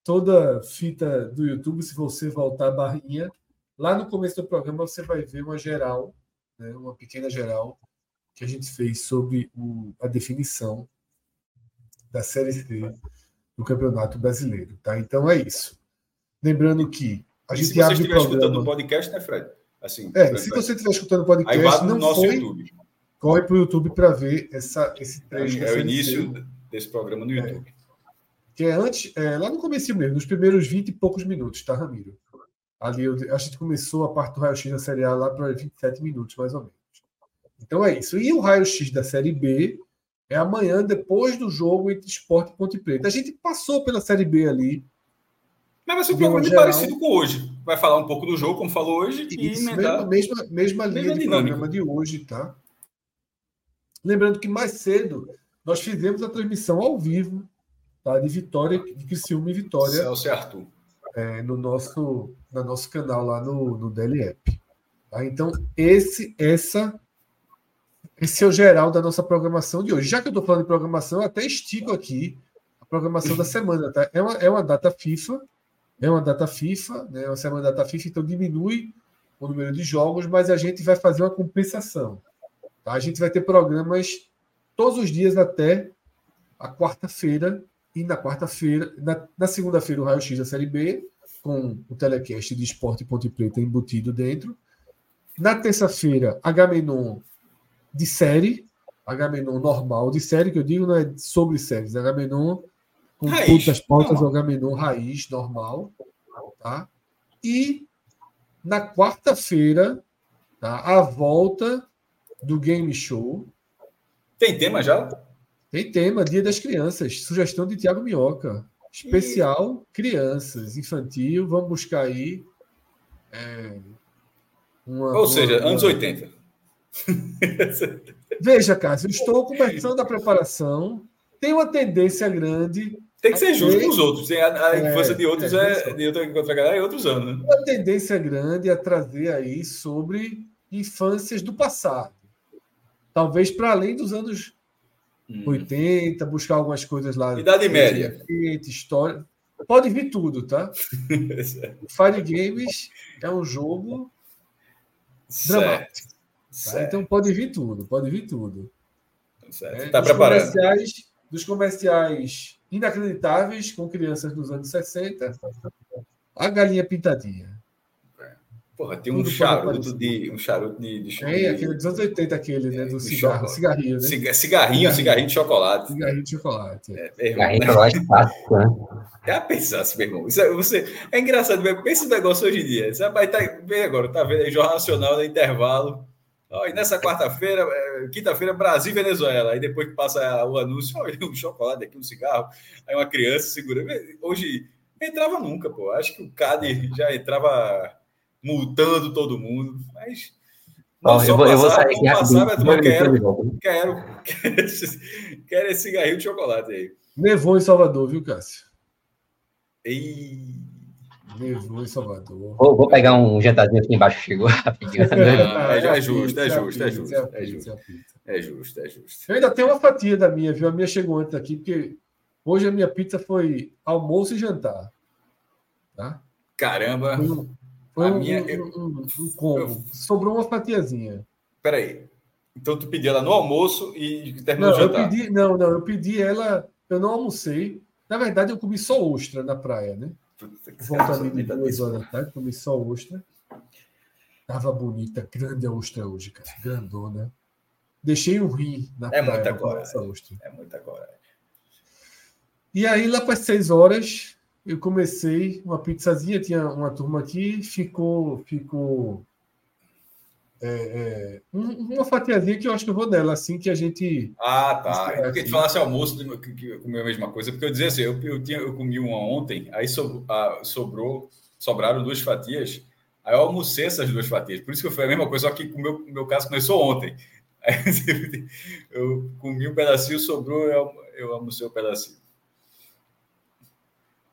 toda a fita do YouTube, se você voltar a barrinha, lá no começo do programa você vai ver uma geral, né? uma pequena geral que a gente fez sobre o, a definição da Série C do Campeonato Brasileiro. Tá? Então é isso. Lembrando que a gente se abre você estiver programa... escutando o podcast, né, Fred? Assim, é, se você estiver escutando o podcast, não nosso foi, YouTube. corre para o YouTube para ver essa, esse trecho. É, é o início desse programa no YouTube. É, que é antes, é, lá no começo mesmo, nos primeiros 20 e poucos minutos, tá, Ramiro? Ali eu, a gente começou a parte do raio-x da Série A lá para 27 minutos, mais ou menos. Então é isso. E o raio-x da Série B é amanhã, depois do jogo entre Esporte e Ponte Preta. A gente passou pela Série B ali. Mas vai ser um programa geral. parecido com hoje. Vai falar um pouco do jogo, como falou hoje, isso, e emendar... mesma, mesma, linha mesma de dinâmica. programa de hoje, tá? Lembrando que mais cedo nós fizemos a transmissão ao vivo tá? de Vitória, de Criciúma e Vitória. Celso e Arthur. É, no, nosso, no nosso canal lá no, no DLEP. Tá? Então, esse, essa esse é o geral da nossa programação de hoje. Já que eu estou falando de programação, eu até estico aqui a programação da semana. Tá? É, uma, é uma data FIFA, é uma data FIFA, né? uma semana data FIFA, então diminui o número de jogos, mas a gente vai fazer uma compensação. Tá? A gente vai ter programas todos os dias até a quarta-feira, e na quarta-feira, na, na segunda-feira, o Raio X da Série B, com o telecast de esporte Ponte Preta embutido dentro. Na terça-feira, Agamenon de série, Agamenon normal de série, que eu digo não é sobre séries, Agamenon com raiz, todas as pautas, Agamenon raiz, normal. Tá? E na quarta-feira, tá? a volta do Game Show. Tem tema já? Tem tema, Dia das Crianças, sugestão de Tiago Minhoca. Especial e... crianças, infantil, vamos buscar aí. É, uma, Ou seja, uma... anos 80. Veja, Cássio, estou começando a preparação. Tem uma tendência grande. Tem que ser justo com os outros. A, a é, infância de outros é, é de outra, galera é outros anos. Né? Uma tendência grande a trazer aí sobre infâncias do passado. Talvez para além dos anos hum. 80, buscar algumas coisas lá. Idade média. História. Pode vir tudo, tá? Fire Games é um jogo certo. dramático. Tá? Então pode vir tudo, pode vir tudo. Certo. É, tá preparado. Comerciais, dos comerciais inacreditáveis com crianças dos anos 60, a galinha pintadinha. Porra, tem um charuto de um charuto de, de É, aquele dos anos 80, aquele, né? Do cigarro, cigarrinho, né? Cigarrinho, cigarrinho, cigarrinho de chocolate. Cigarrinho de chocolate. É, cigarrinho de chocolate fácil, né? Já pensasse, meu irmão. Isso é, você, é engraçado, pensa o negócio hoje em dia. Você vai estar tá, bem agora, tá vendo aí, Jornal Nacional no intervalo. Oh, e nessa quarta-feira, é, quinta-feira, Brasil e Venezuela. Aí depois que passa o anúncio, olha, um chocolate aqui, um cigarro. Aí uma criança segura. Hoje, entrava nunca, pô. Acho que o CAD já entrava multando todo mundo, mas. Não, eu, vou, passar, eu vou sair aqui passar, mas quero, quero, quero, quero esse cigarrinho de chocolate aí. Nevou em Salvador, viu, Cássio? E... Nevou em Salvador. Vou, vou pegar um jantarzinho aqui embaixo, chegou rapidinho. É, é, é, justo, é justo, é justo. É justo, é justo, é justo. Eu ainda tenho uma fatia da minha, viu? A minha chegou antes aqui, porque hoje a minha pizza foi almoço e jantar. Tá? Caramba! Foi foi um, minha, um, um combo. Eu, Sobrou uma fatiazinha. Peraí. Então tu pediu ela no almoço e terminou não, o jantar? Eu pedi, não, não. Eu pedi ela... Eu não almocei. Na verdade, eu comi só ostra na praia, né? Volta ali de duas horas da tarde, comi só ostra. Tava bonita, grande a ostra hoje, cara. Grandona. Deixei um rim na é praia. Muita coragem. É muita coragem. E aí, lá para as seis horas, eu comecei uma pizzazinha, tinha uma turma aqui, ficou, ficou é, é, uma fatiazinha que eu acho que eu vou dela, assim que a gente. Ah, tá. É porque tu falasse almoço, que eu comi a mesma coisa, porque eu dizia assim, eu, eu, tinha, eu comi uma ontem, aí sobrou, sobrou, sobraram duas fatias, aí eu almocei essas duas fatias. Por isso que eu fui a mesma coisa, só que o meu, meu caso começou ontem. Aí, eu comi um pedacinho, sobrou, eu, eu almocei um pedacinho.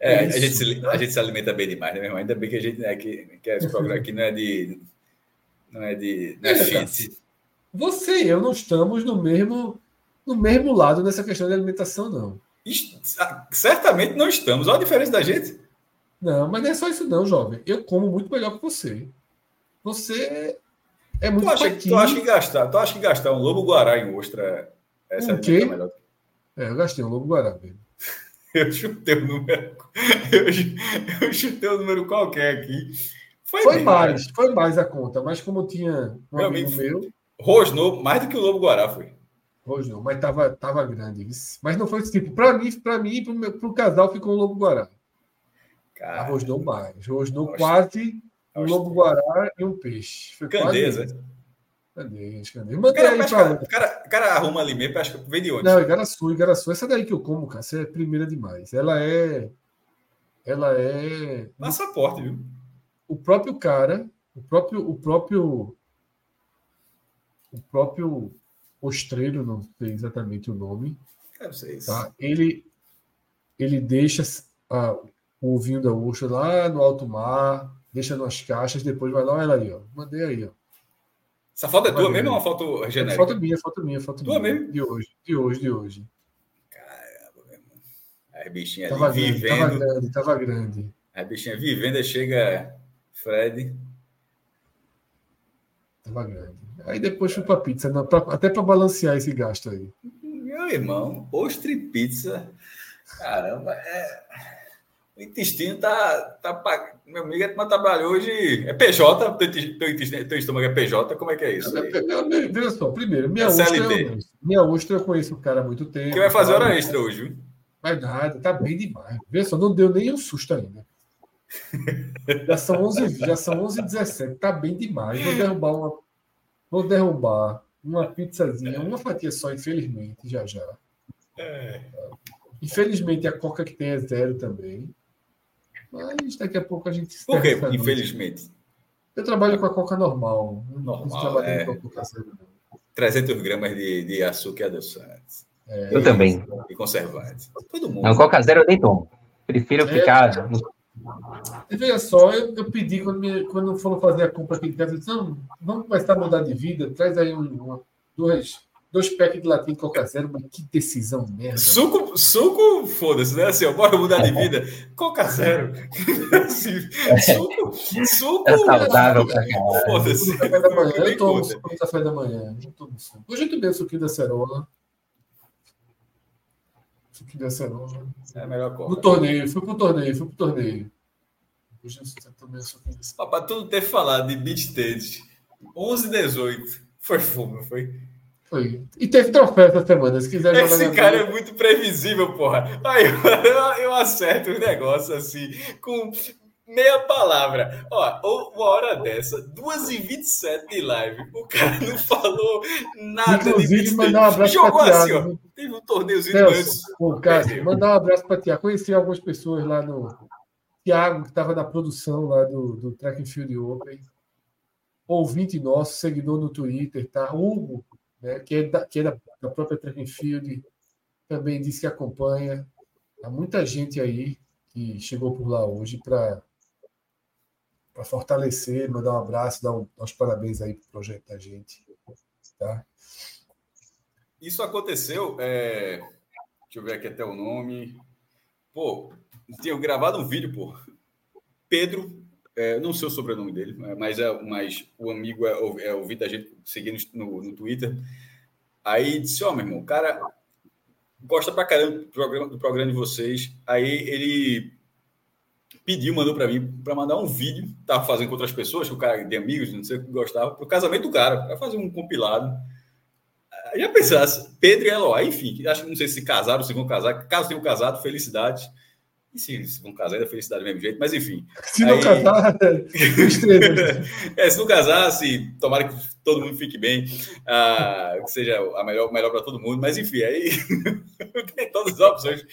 É, a, gente se, a gente se alimenta bem demais, né, meu irmão? Ainda bem que a gente, né, que, que esse programa aqui não é de. Não é de. Não é, é Você e eu não estamos no mesmo, no mesmo lado nessa questão de alimentação, não. Certamente não estamos. Olha a diferença da gente. Não, mas não é só isso, não, jovem. Eu como muito melhor que você. Você é muito tu acha, tu acha que gastar, tu acha que gastar um lobo guará em ostra essa um quê? é melhor? É, eu gastei um lobo guará mesmo. Eu chutei o número. Eu, eu chutei o número qualquer aqui. Foi, foi mais, foi mais a conta, mas como tinha um meu amigo meu. Rosnou mais do que o Lobo Guará foi. Rosnou, mas tava, tava grande. Mas não foi tipo. Para mim, para mim, para o casal ficou um Lobo Guará. Cara, rosnou mais. Rosnou quase um Lobo Guará e um peixe. Foi Candeza. Quase Cadê? Cadê? Mandei cara, aí pra... cara, cara arruma ali mesmo, acho que vem de onde? Não, Igaraçu, Igaraçu. Essa daí que eu como, cara, essa é primeira demais. Ela é. Ela é. Passaporte, viu? O próprio cara, o próprio. O próprio. O próprio ostreiro, não sei exatamente o nome. Sei isso. Tá? Ele, ele deixa ah, o ovinho da ostra lá no alto mar, deixa nas caixas, depois vai lá, olha aí, ó. Mandei aí, ó. Essa foto é tua mesmo ou é uma foto é genérica? É foto minha, foto minha, foto tua minha. mesmo? De hoje, de hoje, de hoje. Caramba, meu irmão. As bichinhas tava grande, vivendo. Tava grande, tava grande. As bichinhas vivendo, chega Fred. Tava grande. Aí depois fui pra pizza, não, pra, até para balancear esse gasto aí. Meu irmão, ostra e pizza. Caramba, é. O intestino tá. tá Meu amigo, é trabalhou hoje. É PJ? Teu, teu, intestino, teu estômago é PJ? Como é que é isso? Aí? Veja só, primeiro, minha é ostra, eu, minha ostra eu conheço o cara há muito tempo. Que vai fazer hora extra hoje, viu? Vai nada, tá bem demais. Veja só, não deu nem um susto ainda. Já são 11 já são 11 17 tá bem demais. Vou derrubar uma vou derrubar uma pizzazinha, uma fatia só, infelizmente, já já. É. Infelizmente a coca que tem é zero também. Mas daqui a pouco a gente Por que, infelizmente? Eu trabalho com a coca normal. Normal, é. com a coca zero. 300 gramas de, de açúcar adoçante. É, eu também. E conservante. Todo mundo. Não, coca zero eu nem tomo. Prefiro é, ficar no e veja só, eu, eu pedi quando, me, quando foram fazer a compra aqui em casa, eu disse, não, vamos começar a mudar de vida, traz aí um, uma, dois, dois packs de latim Coca Zero, mas que decisão merda. Suco, suco foda-se, né? Assim, ó, bora mudar de vida. Coca Zero. assim, suco, suco. É saudável pra Foda-se. Da manhã, eu tomo café da manhã. Eu tomo suco. Hoje eu tomei o suquinho da cerola. Da cerola. É a melhor coisa. No torneio, fui pro torneio, fui pro torneio. O. Pra tu ter falado de beach tennis, 11 18. Foi fumo, foi? Foi. E teve troféu essa semana, se quiser Esse jogar cara é muito previsível, porra. Aí eu, eu acerto um negócio assim, com meia palavra. Ó, uma hora dessa, 2h27 de live, o cara não falou nada Inclusive, de mandar um abraço Jogou pra assim, ó. Teve um torneiozinho antes. Pô, Cássio, mandar um abraço para Tiago. Conheci algumas pessoas lá no. Tiago, que estava na produção lá do, do Track and Field Open. Ouvinte nosso, seguidor no Twitter, tá? Hugo, né, que é, da, que é da, da própria Track and Field, também disse que acompanha. Há muita gente aí que chegou por lá hoje para para fortalecer, mandar um abraço, dar, um, dar parabéns aí para o projeto da gente. Tá? Isso aconteceu. É... Deixa eu ver aqui até o nome. Pô, tinha gravado um vídeo, pô. Pedro, é, não sei o sobrenome dele, mas, é, mas o amigo é, é ouvido a gente seguindo no, no Twitter. Aí disse: Ó, oh, meu irmão, o cara gosta pra caramba do programa, do programa de vocês. Aí ele pediu, mandou para mim para mandar um vídeo, tava fazendo com outras pessoas, que o cara de amigos, não sei o que gostava, pro casamento do cara, para fazer um compilado. Já pensasse, Pedro e Eloá, enfim, acho que não sei se casaram, se vão casar, caso tenham casado, felicidade. E se, se vão casar, é felicidade do mesmo jeito, mas enfim. Se aí... não casar, é, é, se não casar, se tomara que todo mundo fique bem, ah, que seja a melhor, melhor para todo mundo, mas enfim, aí tem todas as opções.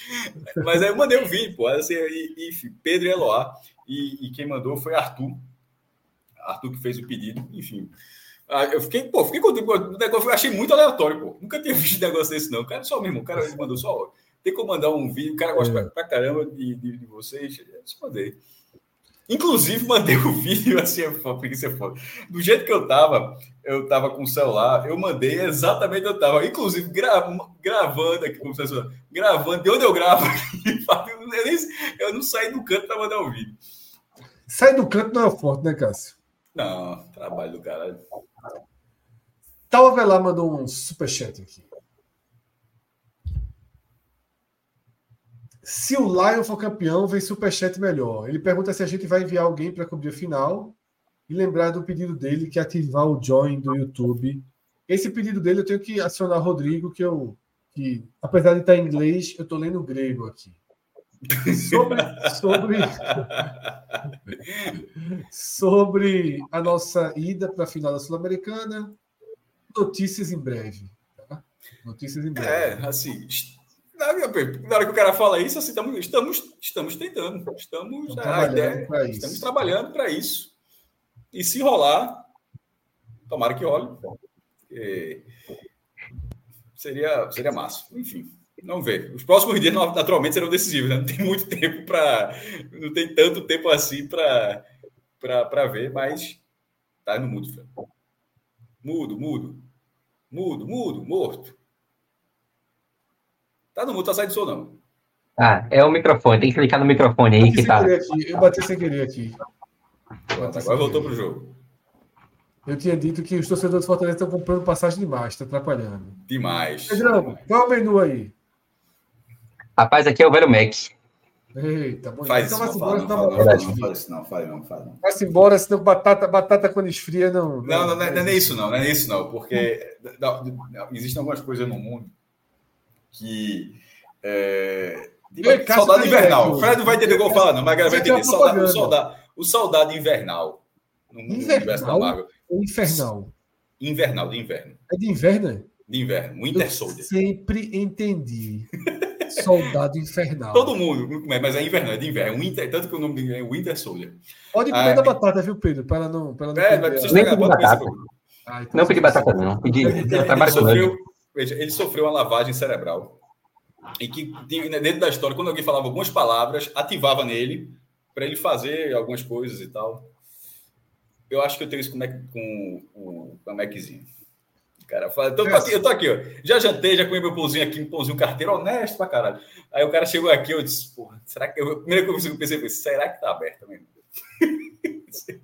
Mas aí eu mandei um vídeo, pô, assim, e, enfim, Pedro e Eloá, e, e quem mandou foi Arthur. Arthur que fez o pedido, enfim. Ah, eu fiquei, pô, fiquei contente, o negócio eu achei muito aleatório, pô. Nunca tinha visto negócio desse, não. O cara só mesmo, o cara mandou só tem como mandar um vídeo, o cara gosta é. pra, caramba de, de, de vocês. Eu mandei. Inclusive, mandei o um vídeo assim, é porque isso é foda. Do jeito que eu tava, eu tava com o celular, eu mandei exatamente onde eu tava. Inclusive, gra gravando aqui, como você falou, gravando, de onde eu gravo eu, nem, eu não saí do canto para mandar o um vídeo. Sai do canto não é forte, né, Cássio? Não, trabalho do caralho. Tal lá mandou um superchat aqui. Se o Lion for campeão, vem superchat melhor. Ele pergunta se a gente vai enviar alguém para cobrir a final e lembrar do pedido dele que é ativar o join do YouTube. Esse pedido dele eu tenho que acionar o Rodrigo, que eu que apesar de estar em inglês, eu estou lendo grego aqui. Sobre, sobre, sobre a nossa ida para a final da Sul-Americana, notícias em breve. Tá? Notícias em breve. É, assim, na hora que o cara fala isso, assim, estamos, estamos, estamos tentando. Estamos, estamos a ideia, estamos trabalhando para isso. E se rolar, tomara que role. É, seria, seria massa. Enfim, vamos ver. Os próximos dias, naturalmente, serão decisivos. Né? Não tem muito tempo para. Não tem tanto tempo assim para ver, mas tá no mundo. Mudo, mudo. Mudo, mudo, morto. Tá no mudo, tá saindo som, não. Ah, é o microfone, tem que clicar no microfone aí que tá. Aqui. Eu bati sem querer aqui. Agora voltou pro jogo. Eu tinha dito que os torcedores do Fortaleza estão comprando passagem demais, tá atrapalhando. Demais. Pedrão, qual é o menu aí? Rapaz, aqui é o velho Mac. Eita, bom. Faz então isso, vai-se não, embora, fala, senão não, não, não, fala isso não, fala não, fala não. Vai-se embora, senão batata, batata quando esfria não. Não, não, não, é, não é isso não, não é isso não, porque não, não, existem algumas coisas no mundo que é, Ei, saudade invernal. O Fred não vai entender o que eu vou falar, não, mas vai é entender. Saudade, o, saudade, o saudade invernal no Invernal? Ou infernal. Invernal, de inverno. É de inverno? é? De inverno, Winter Eu Soldier. sempre entendi. Soldado infernal. Todo mundo, mas é inverno, é de inverno. Winter, tanto que o nome é Winter Soldier. Pode comer Ah, da batata, viu, Pedro? Para não. Para não É, mas precisa pegar, batata. Ah, então Não pedi batata, não. Pedi. Ele ele. sofreu, veja, ele sofreu uma lavagem cerebral. E que né, dentro da história, quando alguém falava algumas palavras, ativava nele para ele fazer algumas coisas e tal. Eu acho que eu tenho isso com, Mac- com, o- com a Maczinho. Cara, fala, tô aqui, eu tô aqui, ó. Já jantei, já comi meu pãozinho aqui, um pãozinho carteiro honesto pra caralho. Aí o cara chegou aqui, eu disse, porra, será que. Eu, a primeira coisa que eu pensei foi, será que tá aberto mesmo?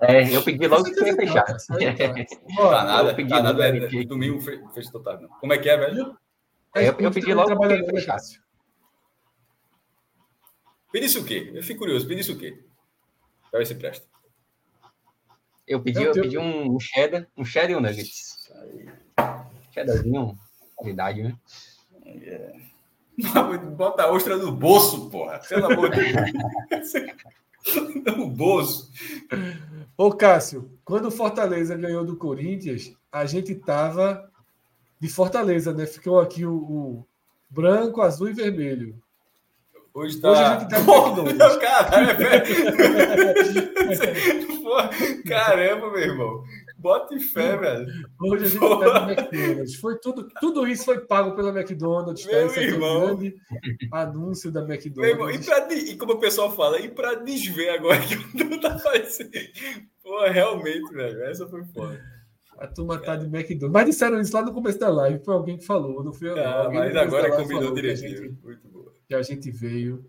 É, eu pedi logo Você que ia quer fechar. tá. Nada, eu pedi tá nada. É, domingo fe- fecha total. Não. Como é que é, velho? é eu- eu pedi logo que né, fechar. Pedisse o quê? Eu fico curioso, pedisse o quê? Pra ver se presta. Eu pedi, Eu eu tenho- pedi um cheddar, um cheddar e um nuggets. Cheddarzinho, qualidade, né? Bota a ostra no bolso, porra. Pelo amor de Deus. No bolso. Ô, Cássio, quando o Fortaleza ganhou do Corinthians, a gente tava de Fortaleza, né? Ficou aqui o, o branco, azul e vermelho. Hoje tá. Hoje a gente tá. Caralho, velho. Porra, Caramba, meu irmão. Bota em fé, velho. Hoje a gente tá no McDonald's. Foi tudo, tudo isso foi pago pela McDonald's. Tá? Meu Esse é irmão. grande anúncio da Meu irmão, e, McDonald's. pra, e como o pessoal fala, e pra desver agora que o não tá fazendo. Pô, realmente, velho. Essa foi foda. A turma tá de McDonald's. Mas disseram isso lá no começo da live. Foi alguém que falou, não foi eu. Ah, mas agora combinou direitinho. Muito boa. que a gente veio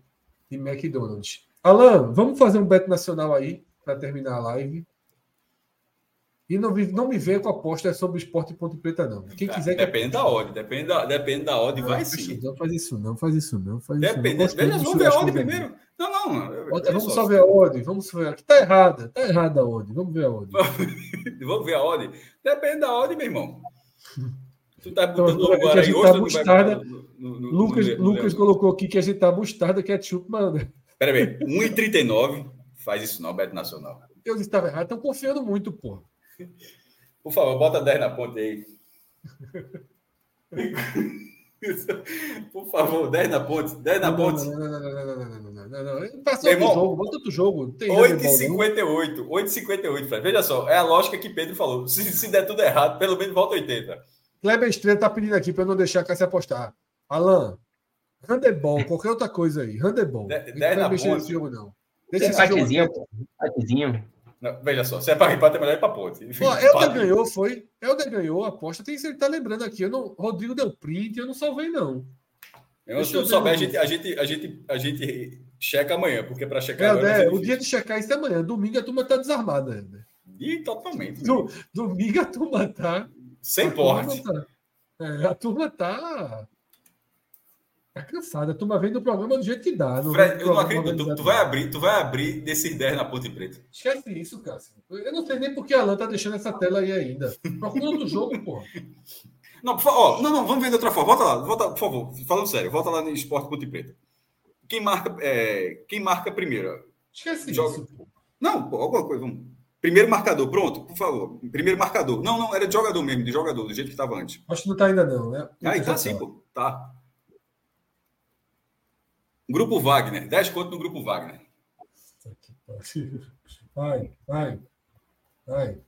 de McDonald's. Alan, vamos fazer um bet nacional aí para terminar a live. E não, me- não me venha com aposta sobre esporte e Ponte Preta, não. Quem Ah, quiser que depende da odd, depende da, depende da odd, Não, vai sim. isso, Não faz isso, não, faz isso, não. Faz isso, Depende. não. Veja, do vamos ver a odd do primeiro. Não, não. Veja vamos só. ver a odd. Vamos ver. Tá errada. Tá errada a odd. Vamos ver a odd. Vamos ver a odd. Depende da odd, meu irmão. Tu tá Então, botando que a agora aí gente hoje, tá não mostarda. no- no- Lucas, no- Lucas colocou aqui que a gente tá mostarda, ketchup, mano. Pera aí, 1,39. Faz isso não, Beto Nacional. Eu disse que tava errado. Estão confiando muito, pô. Por favor, bota 10 na ponte aí. Por favor, 10 na ponte. 10 na ponte. Não, não, não, não, não, não, não, não. Passou outro irmão, jogo, bota outro jogo. 8,58. 8,58, Fred. Veja só, é a lógica que Pedro falou. Se, se der tudo errado, pelo menos volta 80. Kleber Estrela tá pedindo aqui para não deixar a Cássia apostar. Alan, handebol, qualquer outra coisa aí. Handebol. 10 na ponte. Esse jogo, não. Deixa esse jogo pô. Não, veja só, se é para empate, é melhor ir para ponte. Pô, Helder Empate. ganhou, foi. Helder ganhou a aposta. Tem que ele tá lembrando aqui. Eu não, Rodrigo deu print, eu não salvei, não. Eu, Deixa se eu souber, a gente, a, gente, a, gente, a gente checa amanhã, porque para checar Helder, ser o dia de checar isso é amanhã. Domingo a turma tá desarmada, Helder. Ih, totalmente. Do- Domingo a turma tá. Sem a turma porte. tá- é, a turma tá. Tá cansada. A turma vem do programa do jeito que dá. Não Fred, eu não acredito. Tu, tu vai abrir, tu vai abrir desses 10 na ponte preta. Esquece isso, Cássio. Eu não sei nem por que a Alan tá deixando essa tela aí ainda. Procura outro jogo, pô. Não, por fa- ó, não, não, vamos ver de outra forma. Volta lá, volta, por favor, falando sério, volta lá no Esporte Ponte Preta. Quem marca, é, quem marca primeiro? Esquece Joga- isso. pô. Não, pô, alguma coisa, vamos. Primeiro marcador, pronto, por favor. Primeiro marcador. Não, não, era de jogador mesmo, de jogador, do jeito que estava antes. Acho que não tá ainda, não, né? Aí tá sim, pô. Tá. Grupo Wagner, 10 conto no grupo Wagner. Vai, vai. Vai.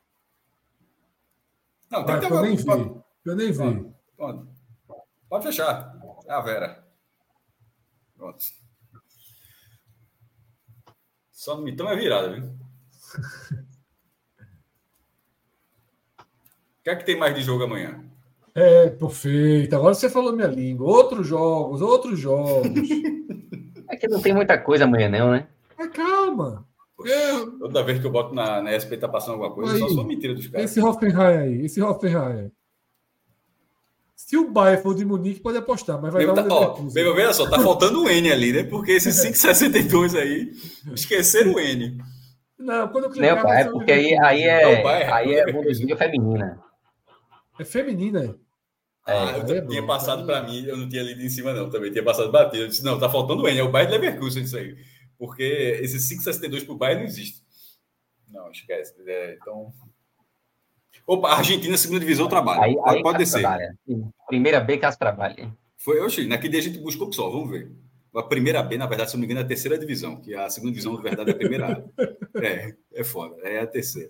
Não, tem Vai, que ter eu nem uma- ver. Pra eu nem ver. Pronto. Pode fechar. É a Vera. Pronto. Só não me toma virada, viu? que é que tem mais de jogo amanhã? É, perfeito. Agora você falou minha língua. Outros jogos, outros jogos. é que não tem muita coisa amanhã, não, né? Mas calma. É... Toda vez que eu boto na, na SP tá passando alguma coisa, aí, só sou mentira dos caras. Esse Hoffenheim aí, esse Hoffenheim aí. Se o Bayern for de Munique, pode apostar, mas vai dar um tá, ó, bem, Olha só, tá faltando um N ali, né? Porque esses 5,62 aí, esqueceram o N. Não, quando eu clicar... Não, é porque aí, aí é, não, aí é Bundesliga feminina. É feminina, é, ah, eu é tinha bom, passado tá para mim, eu não tinha lido em cima, não. Também tinha passado batido. Eu disse, não, tá faltando o N, é o Bayern Leverkusen isso aí. Porque esse 5,62 para o Bayern não existe. Não, esquece. É, então. Opa, Argentina, segunda divisão, trabalha. Aí, aí pode descer. Trabalha. Primeira B, Cássio trabalha. Foi, oxe, naquele dia a gente buscou só, vamos ver. A primeira B, na verdade, se não me engano, é a terceira divisão, que a segunda divisão, na verdade, é a primeira A. É, é foda, é a terceira.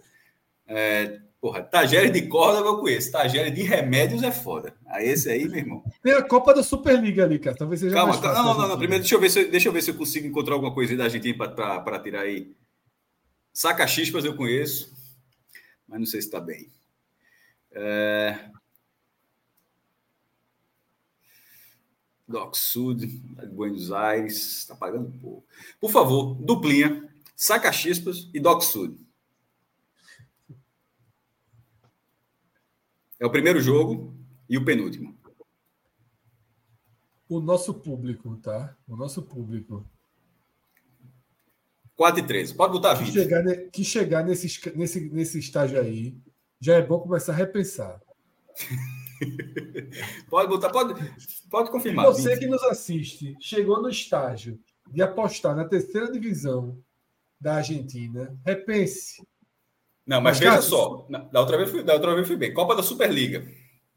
É, Porra, Tagere de Córdoba eu conheço. Tagere de remédios é foda. Aí esse aí, meu irmão. Tem a Copa da Superliga ali, cara. Talvez seja Calma, calma não, não, não. Primeiro, deixa eu, ver se, deixa eu ver se eu consigo encontrar alguma coisa aí da Argentina para tirar aí. Saca Chispas eu conheço, mas não sei se está bem. É... Doc Sud, Buenos Aires, está pagando pouco. Por favor, duplinha, Saca Chispas e Doc Sud. É o primeiro jogo e o penúltimo. O nosso público, tá? O nosso público. 4 e 13. Pode botar 20. Que chegar, que chegar nesse, nesse, nesse estágio aí, já é bom começar a repensar. pode botar, pode, pode confirmar. Você 20. que nos assiste, chegou no estágio de apostar na terceira divisão da Argentina, repense. Não, mas, mas veja cara, só, da outra, vez fui, da outra vez fui bem. Copa da Superliga.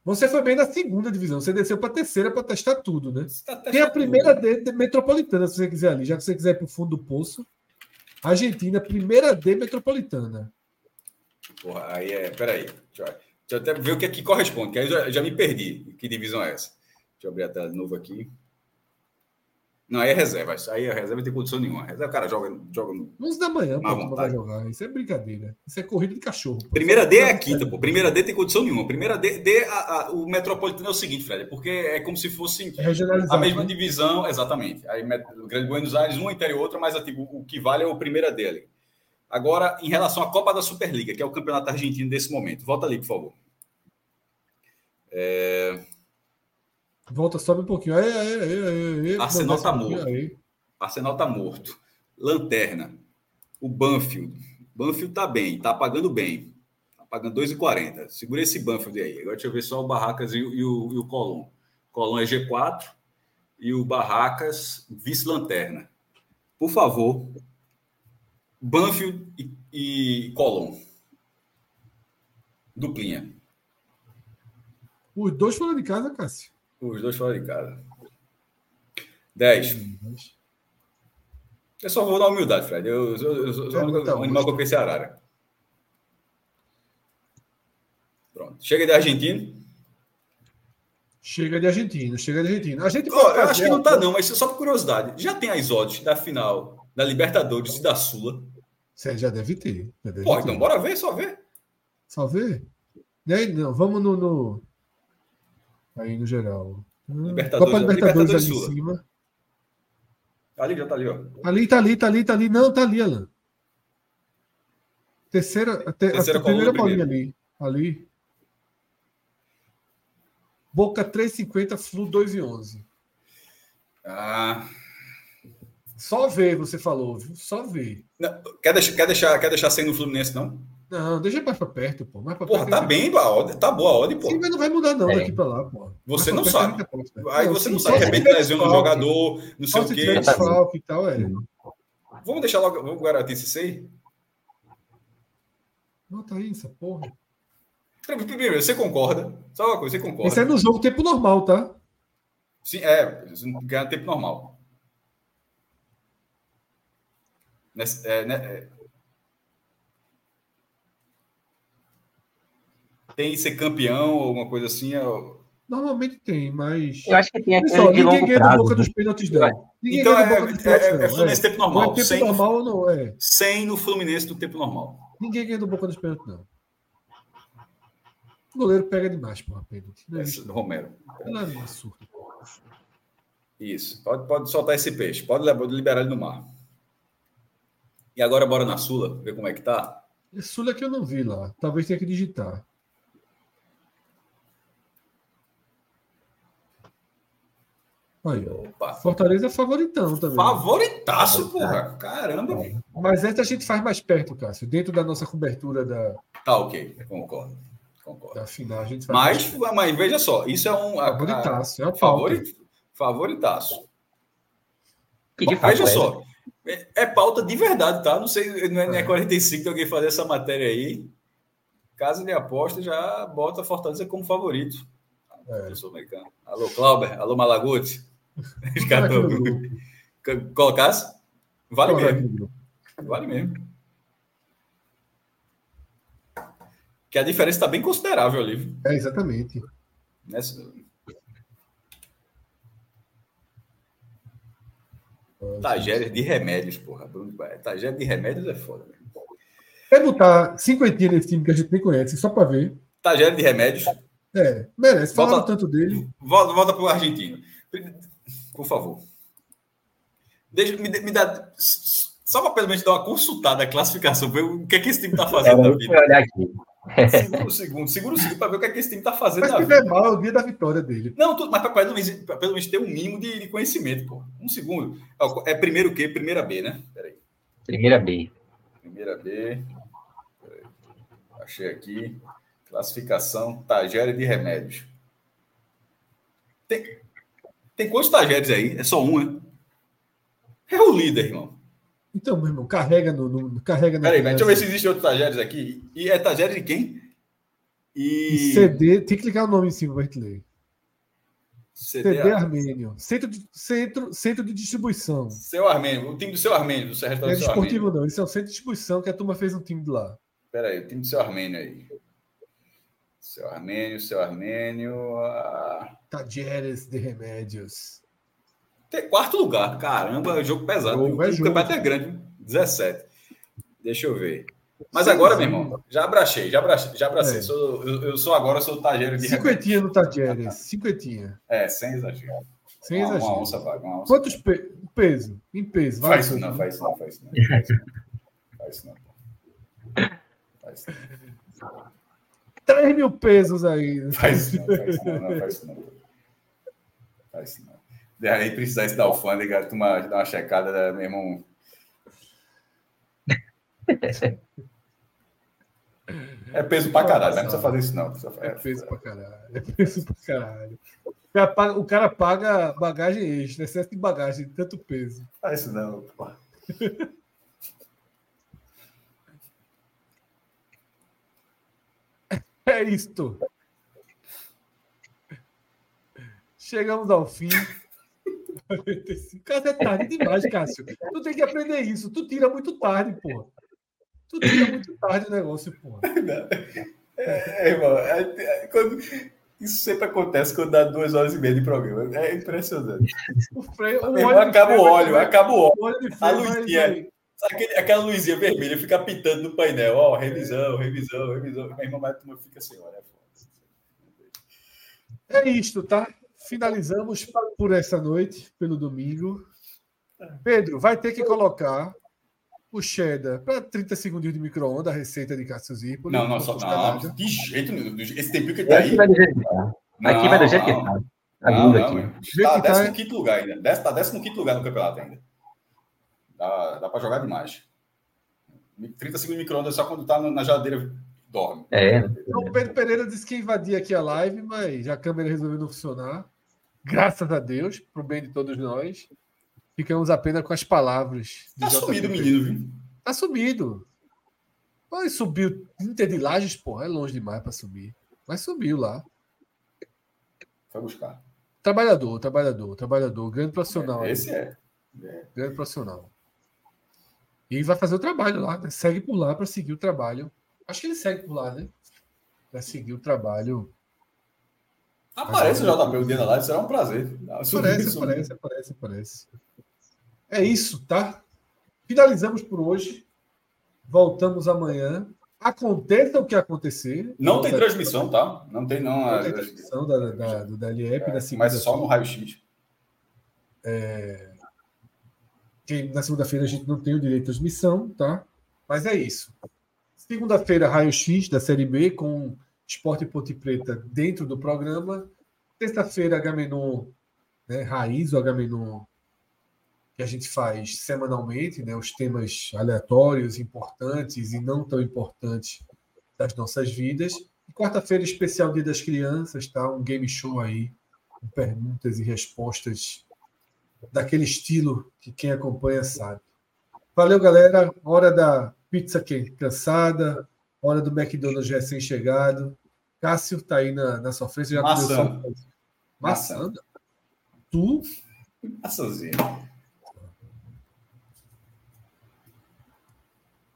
Você foi bem na segunda divisão, você desceu para a terceira para testar tudo, né? Tá Tem a primeira D de metropolitana, se você quiser ali, já que você quiser ir para o fundo do poço. Argentina, primeira D metropolitana. Porra, aí é. Peraí. Deixa eu, deixa eu até ver o que aqui corresponde, que aí eu já, já me perdi. Que divisão é essa? Deixa eu abrir a tela de novo aqui. Não, aí é reserva. Aí a reserva não tem condição nenhuma. Reserva, o cara joga, joga no. 11 da manhã, pô, vai jogar. Isso é brincadeira. Isso é corrida de cachorro. Pô. Primeira D é a quinta, pô. Primeira D tem condição nenhuma. Primeira D, D a, a, o Metropolitano é o seguinte, Fred, porque é como se fosse é a mesma né? divisão, exatamente. Aí o Grande Buenos Aires, uma interior outra, mas tipo, o que vale é o primeira dele. Agora, em relação à Copa da Superliga, que é o campeonato argentino desse momento. Volta ali, por favor. É... Volta, sobe um pouquinho. Aí, aí, aí, aí. Arsenal está morto. Aí. Arsenal tá morto. Lanterna. O Banfield. Banfield tá bem, tá pagando bem. Tá pagando 2,40. Segura esse Banfield aí. Agora deixa eu ver só o Barracas e, e o, e o Colom. Colom é G4 e o Barracas vice-lanterna. Por favor, Banfield e, e Colom. Duplinha. Os dois foram de casa, Cássio. Os dois fora de casa. 10. Eu só vou dar humildade, Fred. Eu, eu, eu, sou o único animal que eu pensei arara. Pronto. Chega de argentino. Chega de argentino, chega de argentino. A gente oh, eu acho que não tá, não, mas só por curiosidade. Já tem as odds da final da Libertadores e da Sula? Você já deve ter. Já deve Pô, ter. então bora ver, só ver. Só ver? Aí, não, vamos no, no, Aí no geral. Libertadores, Copa Libertadores, Libertadores ali Sula. em cima. Tá ali, já tá ali, ó. Ali, tá ali, tá ali, tá ali. Não, tá ali, Alan. Terceira, a, te, Terceira a primeira bolinha ali. Ali. Boca 3,50, Flu 2,11. Ah. Só ver, você falou, viu? Só ver. Não, quer, deixar, quer, deixar, quer deixar sem no Fluminense, não? Não, deixa mais pra perto, pô. Mais pra Porra, perto, tá bem, a odd, tá boa a odd, pô. Sim, mas não vai mudar não é. daqui pra lá, pô. Você não sabe. Aí não, você não sabe, de repente lesiona um jogador, não sei o quê. e tal, é. Vamos deixar logo, vamos garantir esse aí? Nota aí essa porra. Primeiro, você concorda? Só uma coisa, você concorda? Esse é no jogo tempo normal, tá? Sim, é, ganha tempo normal. Nesse, é, né, é, tem ser campeão ou alguma coisa assim? É... Normalmente tem, mas. Eu acho que tem aquele Pessoal, de ninguém prazo. do boca dos pênaltis, não. Ninguém então é, é, é, é, Fluminense tempo normal. Não é tempo sem normal, não é. Sem no Fluminense do tempo normal. Ninguém ganha do boca dos pênaltis, não. goleiro pega demais, porra, Pedro. Não é Esse, Romero. Não é um absurdo. Isso. Pode, pode soltar esse peixe. Pode liberar ele no mar. E agora bora na Sula, ver como é que tá. Sula que eu não vi lá. Talvez tenha que digitar. Aí, Opa. Fortaleza é favoritão também. Favoritaço, porra. Caramba. Mas essa a gente faz mais perto, Cássio. Dentro da nossa cobertura da. Tá, ok. Concordo. Concordo. Da final, a gente faz mas, mas veja só, isso é um. Favoritaço. A, a, é favorit, favoritaço. veja só. É, é, pauta de verdade, tá? Não sei, não é, é. 45 que alguém fazer essa matéria aí. Casa de aposta já bota a Fortaleza como favorito. É. Eu sou americano. Alô, Clauber. Alô, Malaguti. Colocasse? Vale mesmo. Vale mesmo. Que a diferença está bem considerável ali. É, exatamente. Nessa... Tagéria de remédios, porra. Bruno Tagéria de remédios é foda. Né? Quer botar cinquentinha nesse time que a gente nem conhece, só para ver. Tagéria de remédios. É, merece. Fala tanto dele. Volta, volta para o argentino. Por favor. Deixa, me, me dá. Só para pelo menos dar uma consultada a classificação, ver o que é que esse time está fazendo na vida. Olhar aqui. Segura o segundo, segura o segundo para ver o que é que esse time está fazendo mas na vida. Mas mal é o dia da vitória dele. Não, tudo, mas para pelo menos, pelo menos ter um mínimo de, de, conhecimento, pô. Um segundo. É primeiro o quê? Primeira B, né? Peraí. Primeira B. Primeira B. Peraí. Achei aqui. Classificação Tagéria de remédios. Tem, tem quantos Tagéres aí? É só um, né? É o líder, irmão. Então, meu irmão, carrega no. no carrega Peraí, deixa eu ver se existe outro Tagéres aqui. E é Tagéres de quem? E... CD, tem que clicar o nome em cima para gente ler. CD, CD Armênio. Centro de, centro, centro de distribuição. Seu Armênio, o time do seu Armênio, do seu Não é desportivo, não. Isso é o centro de distribuição que a turma fez um time de lá. Peraí, o time do seu Armênio aí. Seu Armênio, seu Armênio. Ah... Tadieres de Remédios. Tem quarto lugar. Caramba, jogo pesado. Jogo, é o campeonato é grande. 17. Deixa eu ver. Mas Sim, agora, meu irmão, já abracei, já abracei, já abracei. É. Sou, eu, eu, sou agora, sou tageiro de Cinquentinha no Tadieres. Cinquentinha. É, sem exagero. Sem uma, exagero. Uma onça vaga, uma onça Quantos pe... peso? Em peso. Vai, faz isso não, faz isso não, faz isso não. Faz isso não. Faz isso não. Faz isso não. 3 mil pesos aí. Faz não, faz não, não faz não. Faz não. De aí precisar isso da alfândega, tu uma, dar uma checada, né, meu irmão. É peso pra caralho, não precisa fazer isso, não. É peso pra caralho. É peso pra caralho. O cara paga, o cara paga bagagem extra, excesso de bagagem, tanto peso. Faz isso não, pô. É isto. Chegamos ao fim. Cara, é tarde demais, Cássio. Tu tem que aprender isso. Tu tira muito tarde, porra. Tu tira muito tarde o negócio, porra. É, irmão, é, é, quando, isso sempre acontece quando dá duas horas e meia de programa. É impressionante. O freio, o irmão, acaba o óleo, acaba o óleo. A luzinha. Aquele, aquela luzinha vermelha fica pitando no painel, ó, revisão, revisão, revisão. Minha irmã turma fica assim, olha. É, é isto, tá? Finalizamos por essa noite, pelo domingo. Pedro, vai ter que colocar o cheddar para 30 segundos de micro-ondas, a receita de Cássio Zirpoli. Não, não, só, não, de jeito nenhum. Esse tempinho que ele tá aí. Aqui vai do jeito que tá. Tá não, não, Está tá 15 lugar ainda. Está 15 lugar no campeonato ainda. Dá, dá para jogar demais. 30 segundos de micro-ondas só quando tá na geladeira dorme. É. Então, o Pedro Pereira disse que invadia aqui a live, mas a câmera resolveu não funcionar. Graças a Deus, pro bem de todos nós. Ficamos apenas com as palavras. Tá sumido o menino, viu? Tá sumido. Mas subiu Inter de Lages, porra, é longe demais para subir. Mas subiu lá. Foi buscar. Trabalhador, trabalhador, trabalhador. Grande profissional. É, esse é. é. Grande profissional. E vai fazer o trabalho lá, né? segue por lá para seguir o trabalho. Acho que ele segue por lá, né? Para seguir o trabalho. Aparece o JP o dia da live, será um prazer. Aparece, aparece, aparece, aparece. É isso, tá? Finalizamos por hoje. Voltamos amanhã. aconteça o que acontecer. Não tem transmissão, tá? Não tem não. Não tem transmissão da, da, do DLEP é, na segunda. Mas só no raio-x. É, na segunda-feira a gente não tem o direito de transmissão, tá? Mas é isso. Segunda-feira, raio-x da Série B com Esporte Ponte Preta dentro do programa. Terça-feira, Agamenon né, Raiz, o Agamenon que a gente faz semanalmente, né, os temas aleatórios, importantes e não tão importantes das nossas vidas. Quarta-feira, especial Dia das Crianças, tá? Um game show aí, com perguntas e respostas daquele estilo que quem acompanha sabe. Valeu, galera. Hora da pizza quente cansada, hora do McDonald's recém-chegado. Cássio tá aí na, na sua frente. Já Maçã. Maçã. Maçã. Tu? Maçãzinha.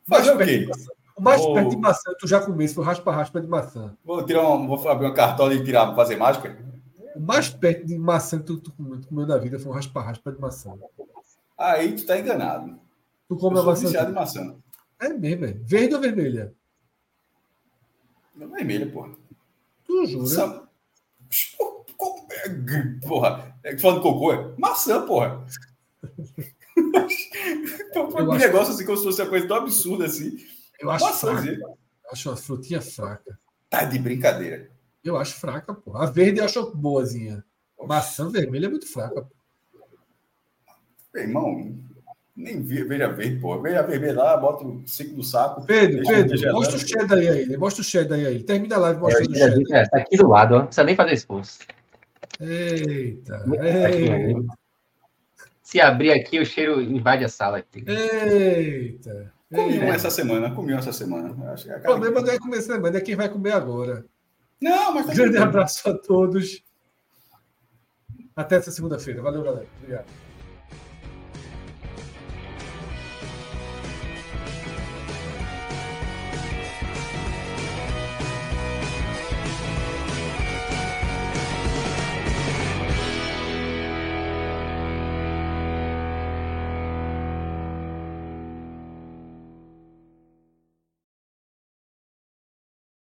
Fazer o quê? O mais perto de maçã, tu já comesse, foi raspa-raspa de maçã. Vou, tirar uma, vou abrir uma cartola e tirar, fazer mágica? Mais perto de maçã que tu, tu, comeu, tu comeu na vida foi um raspa-raspa de maçã. Aí tu tá enganado. Tu come a maçã. de maçã. É mesmo, é. Verde ou vermelha? Vermelha, porra. Tu jura? Maçã. Porra, é falando de cocô, é maçã, porra. Então, foi um negócio assim, como se fosse uma coisa tão absurda assim. Eu acho Maçã, fraca. Eu acho uma frutinha fraca. Tá de brincadeira. Eu acho fraca, pô. A verde eu acho boazinha. Maçã vermelha é muito fraca. Pô. Irmão, nem veja verde, pô. Veja vermelha lá, bota o ciclo do saco. Pedro, Pedro, mostra o cheddar aí, aí. Mostra o cheddar aí. aí. Termina a live mostrando é, o cheddar. É, tá aqui do lado, ó. Não precisa nem fazer esforço. Eita, eita. Se abrir aqui, o cheiro invade a sala. Aqui. Eita. Comi um essa semana, comi um essa semana. Acho que é o problema não é comer semana, é quem vai comer agora. Não, mas. Tá Grande abraço a todos. Até essa segunda-feira. Valeu, galera. Obrigado.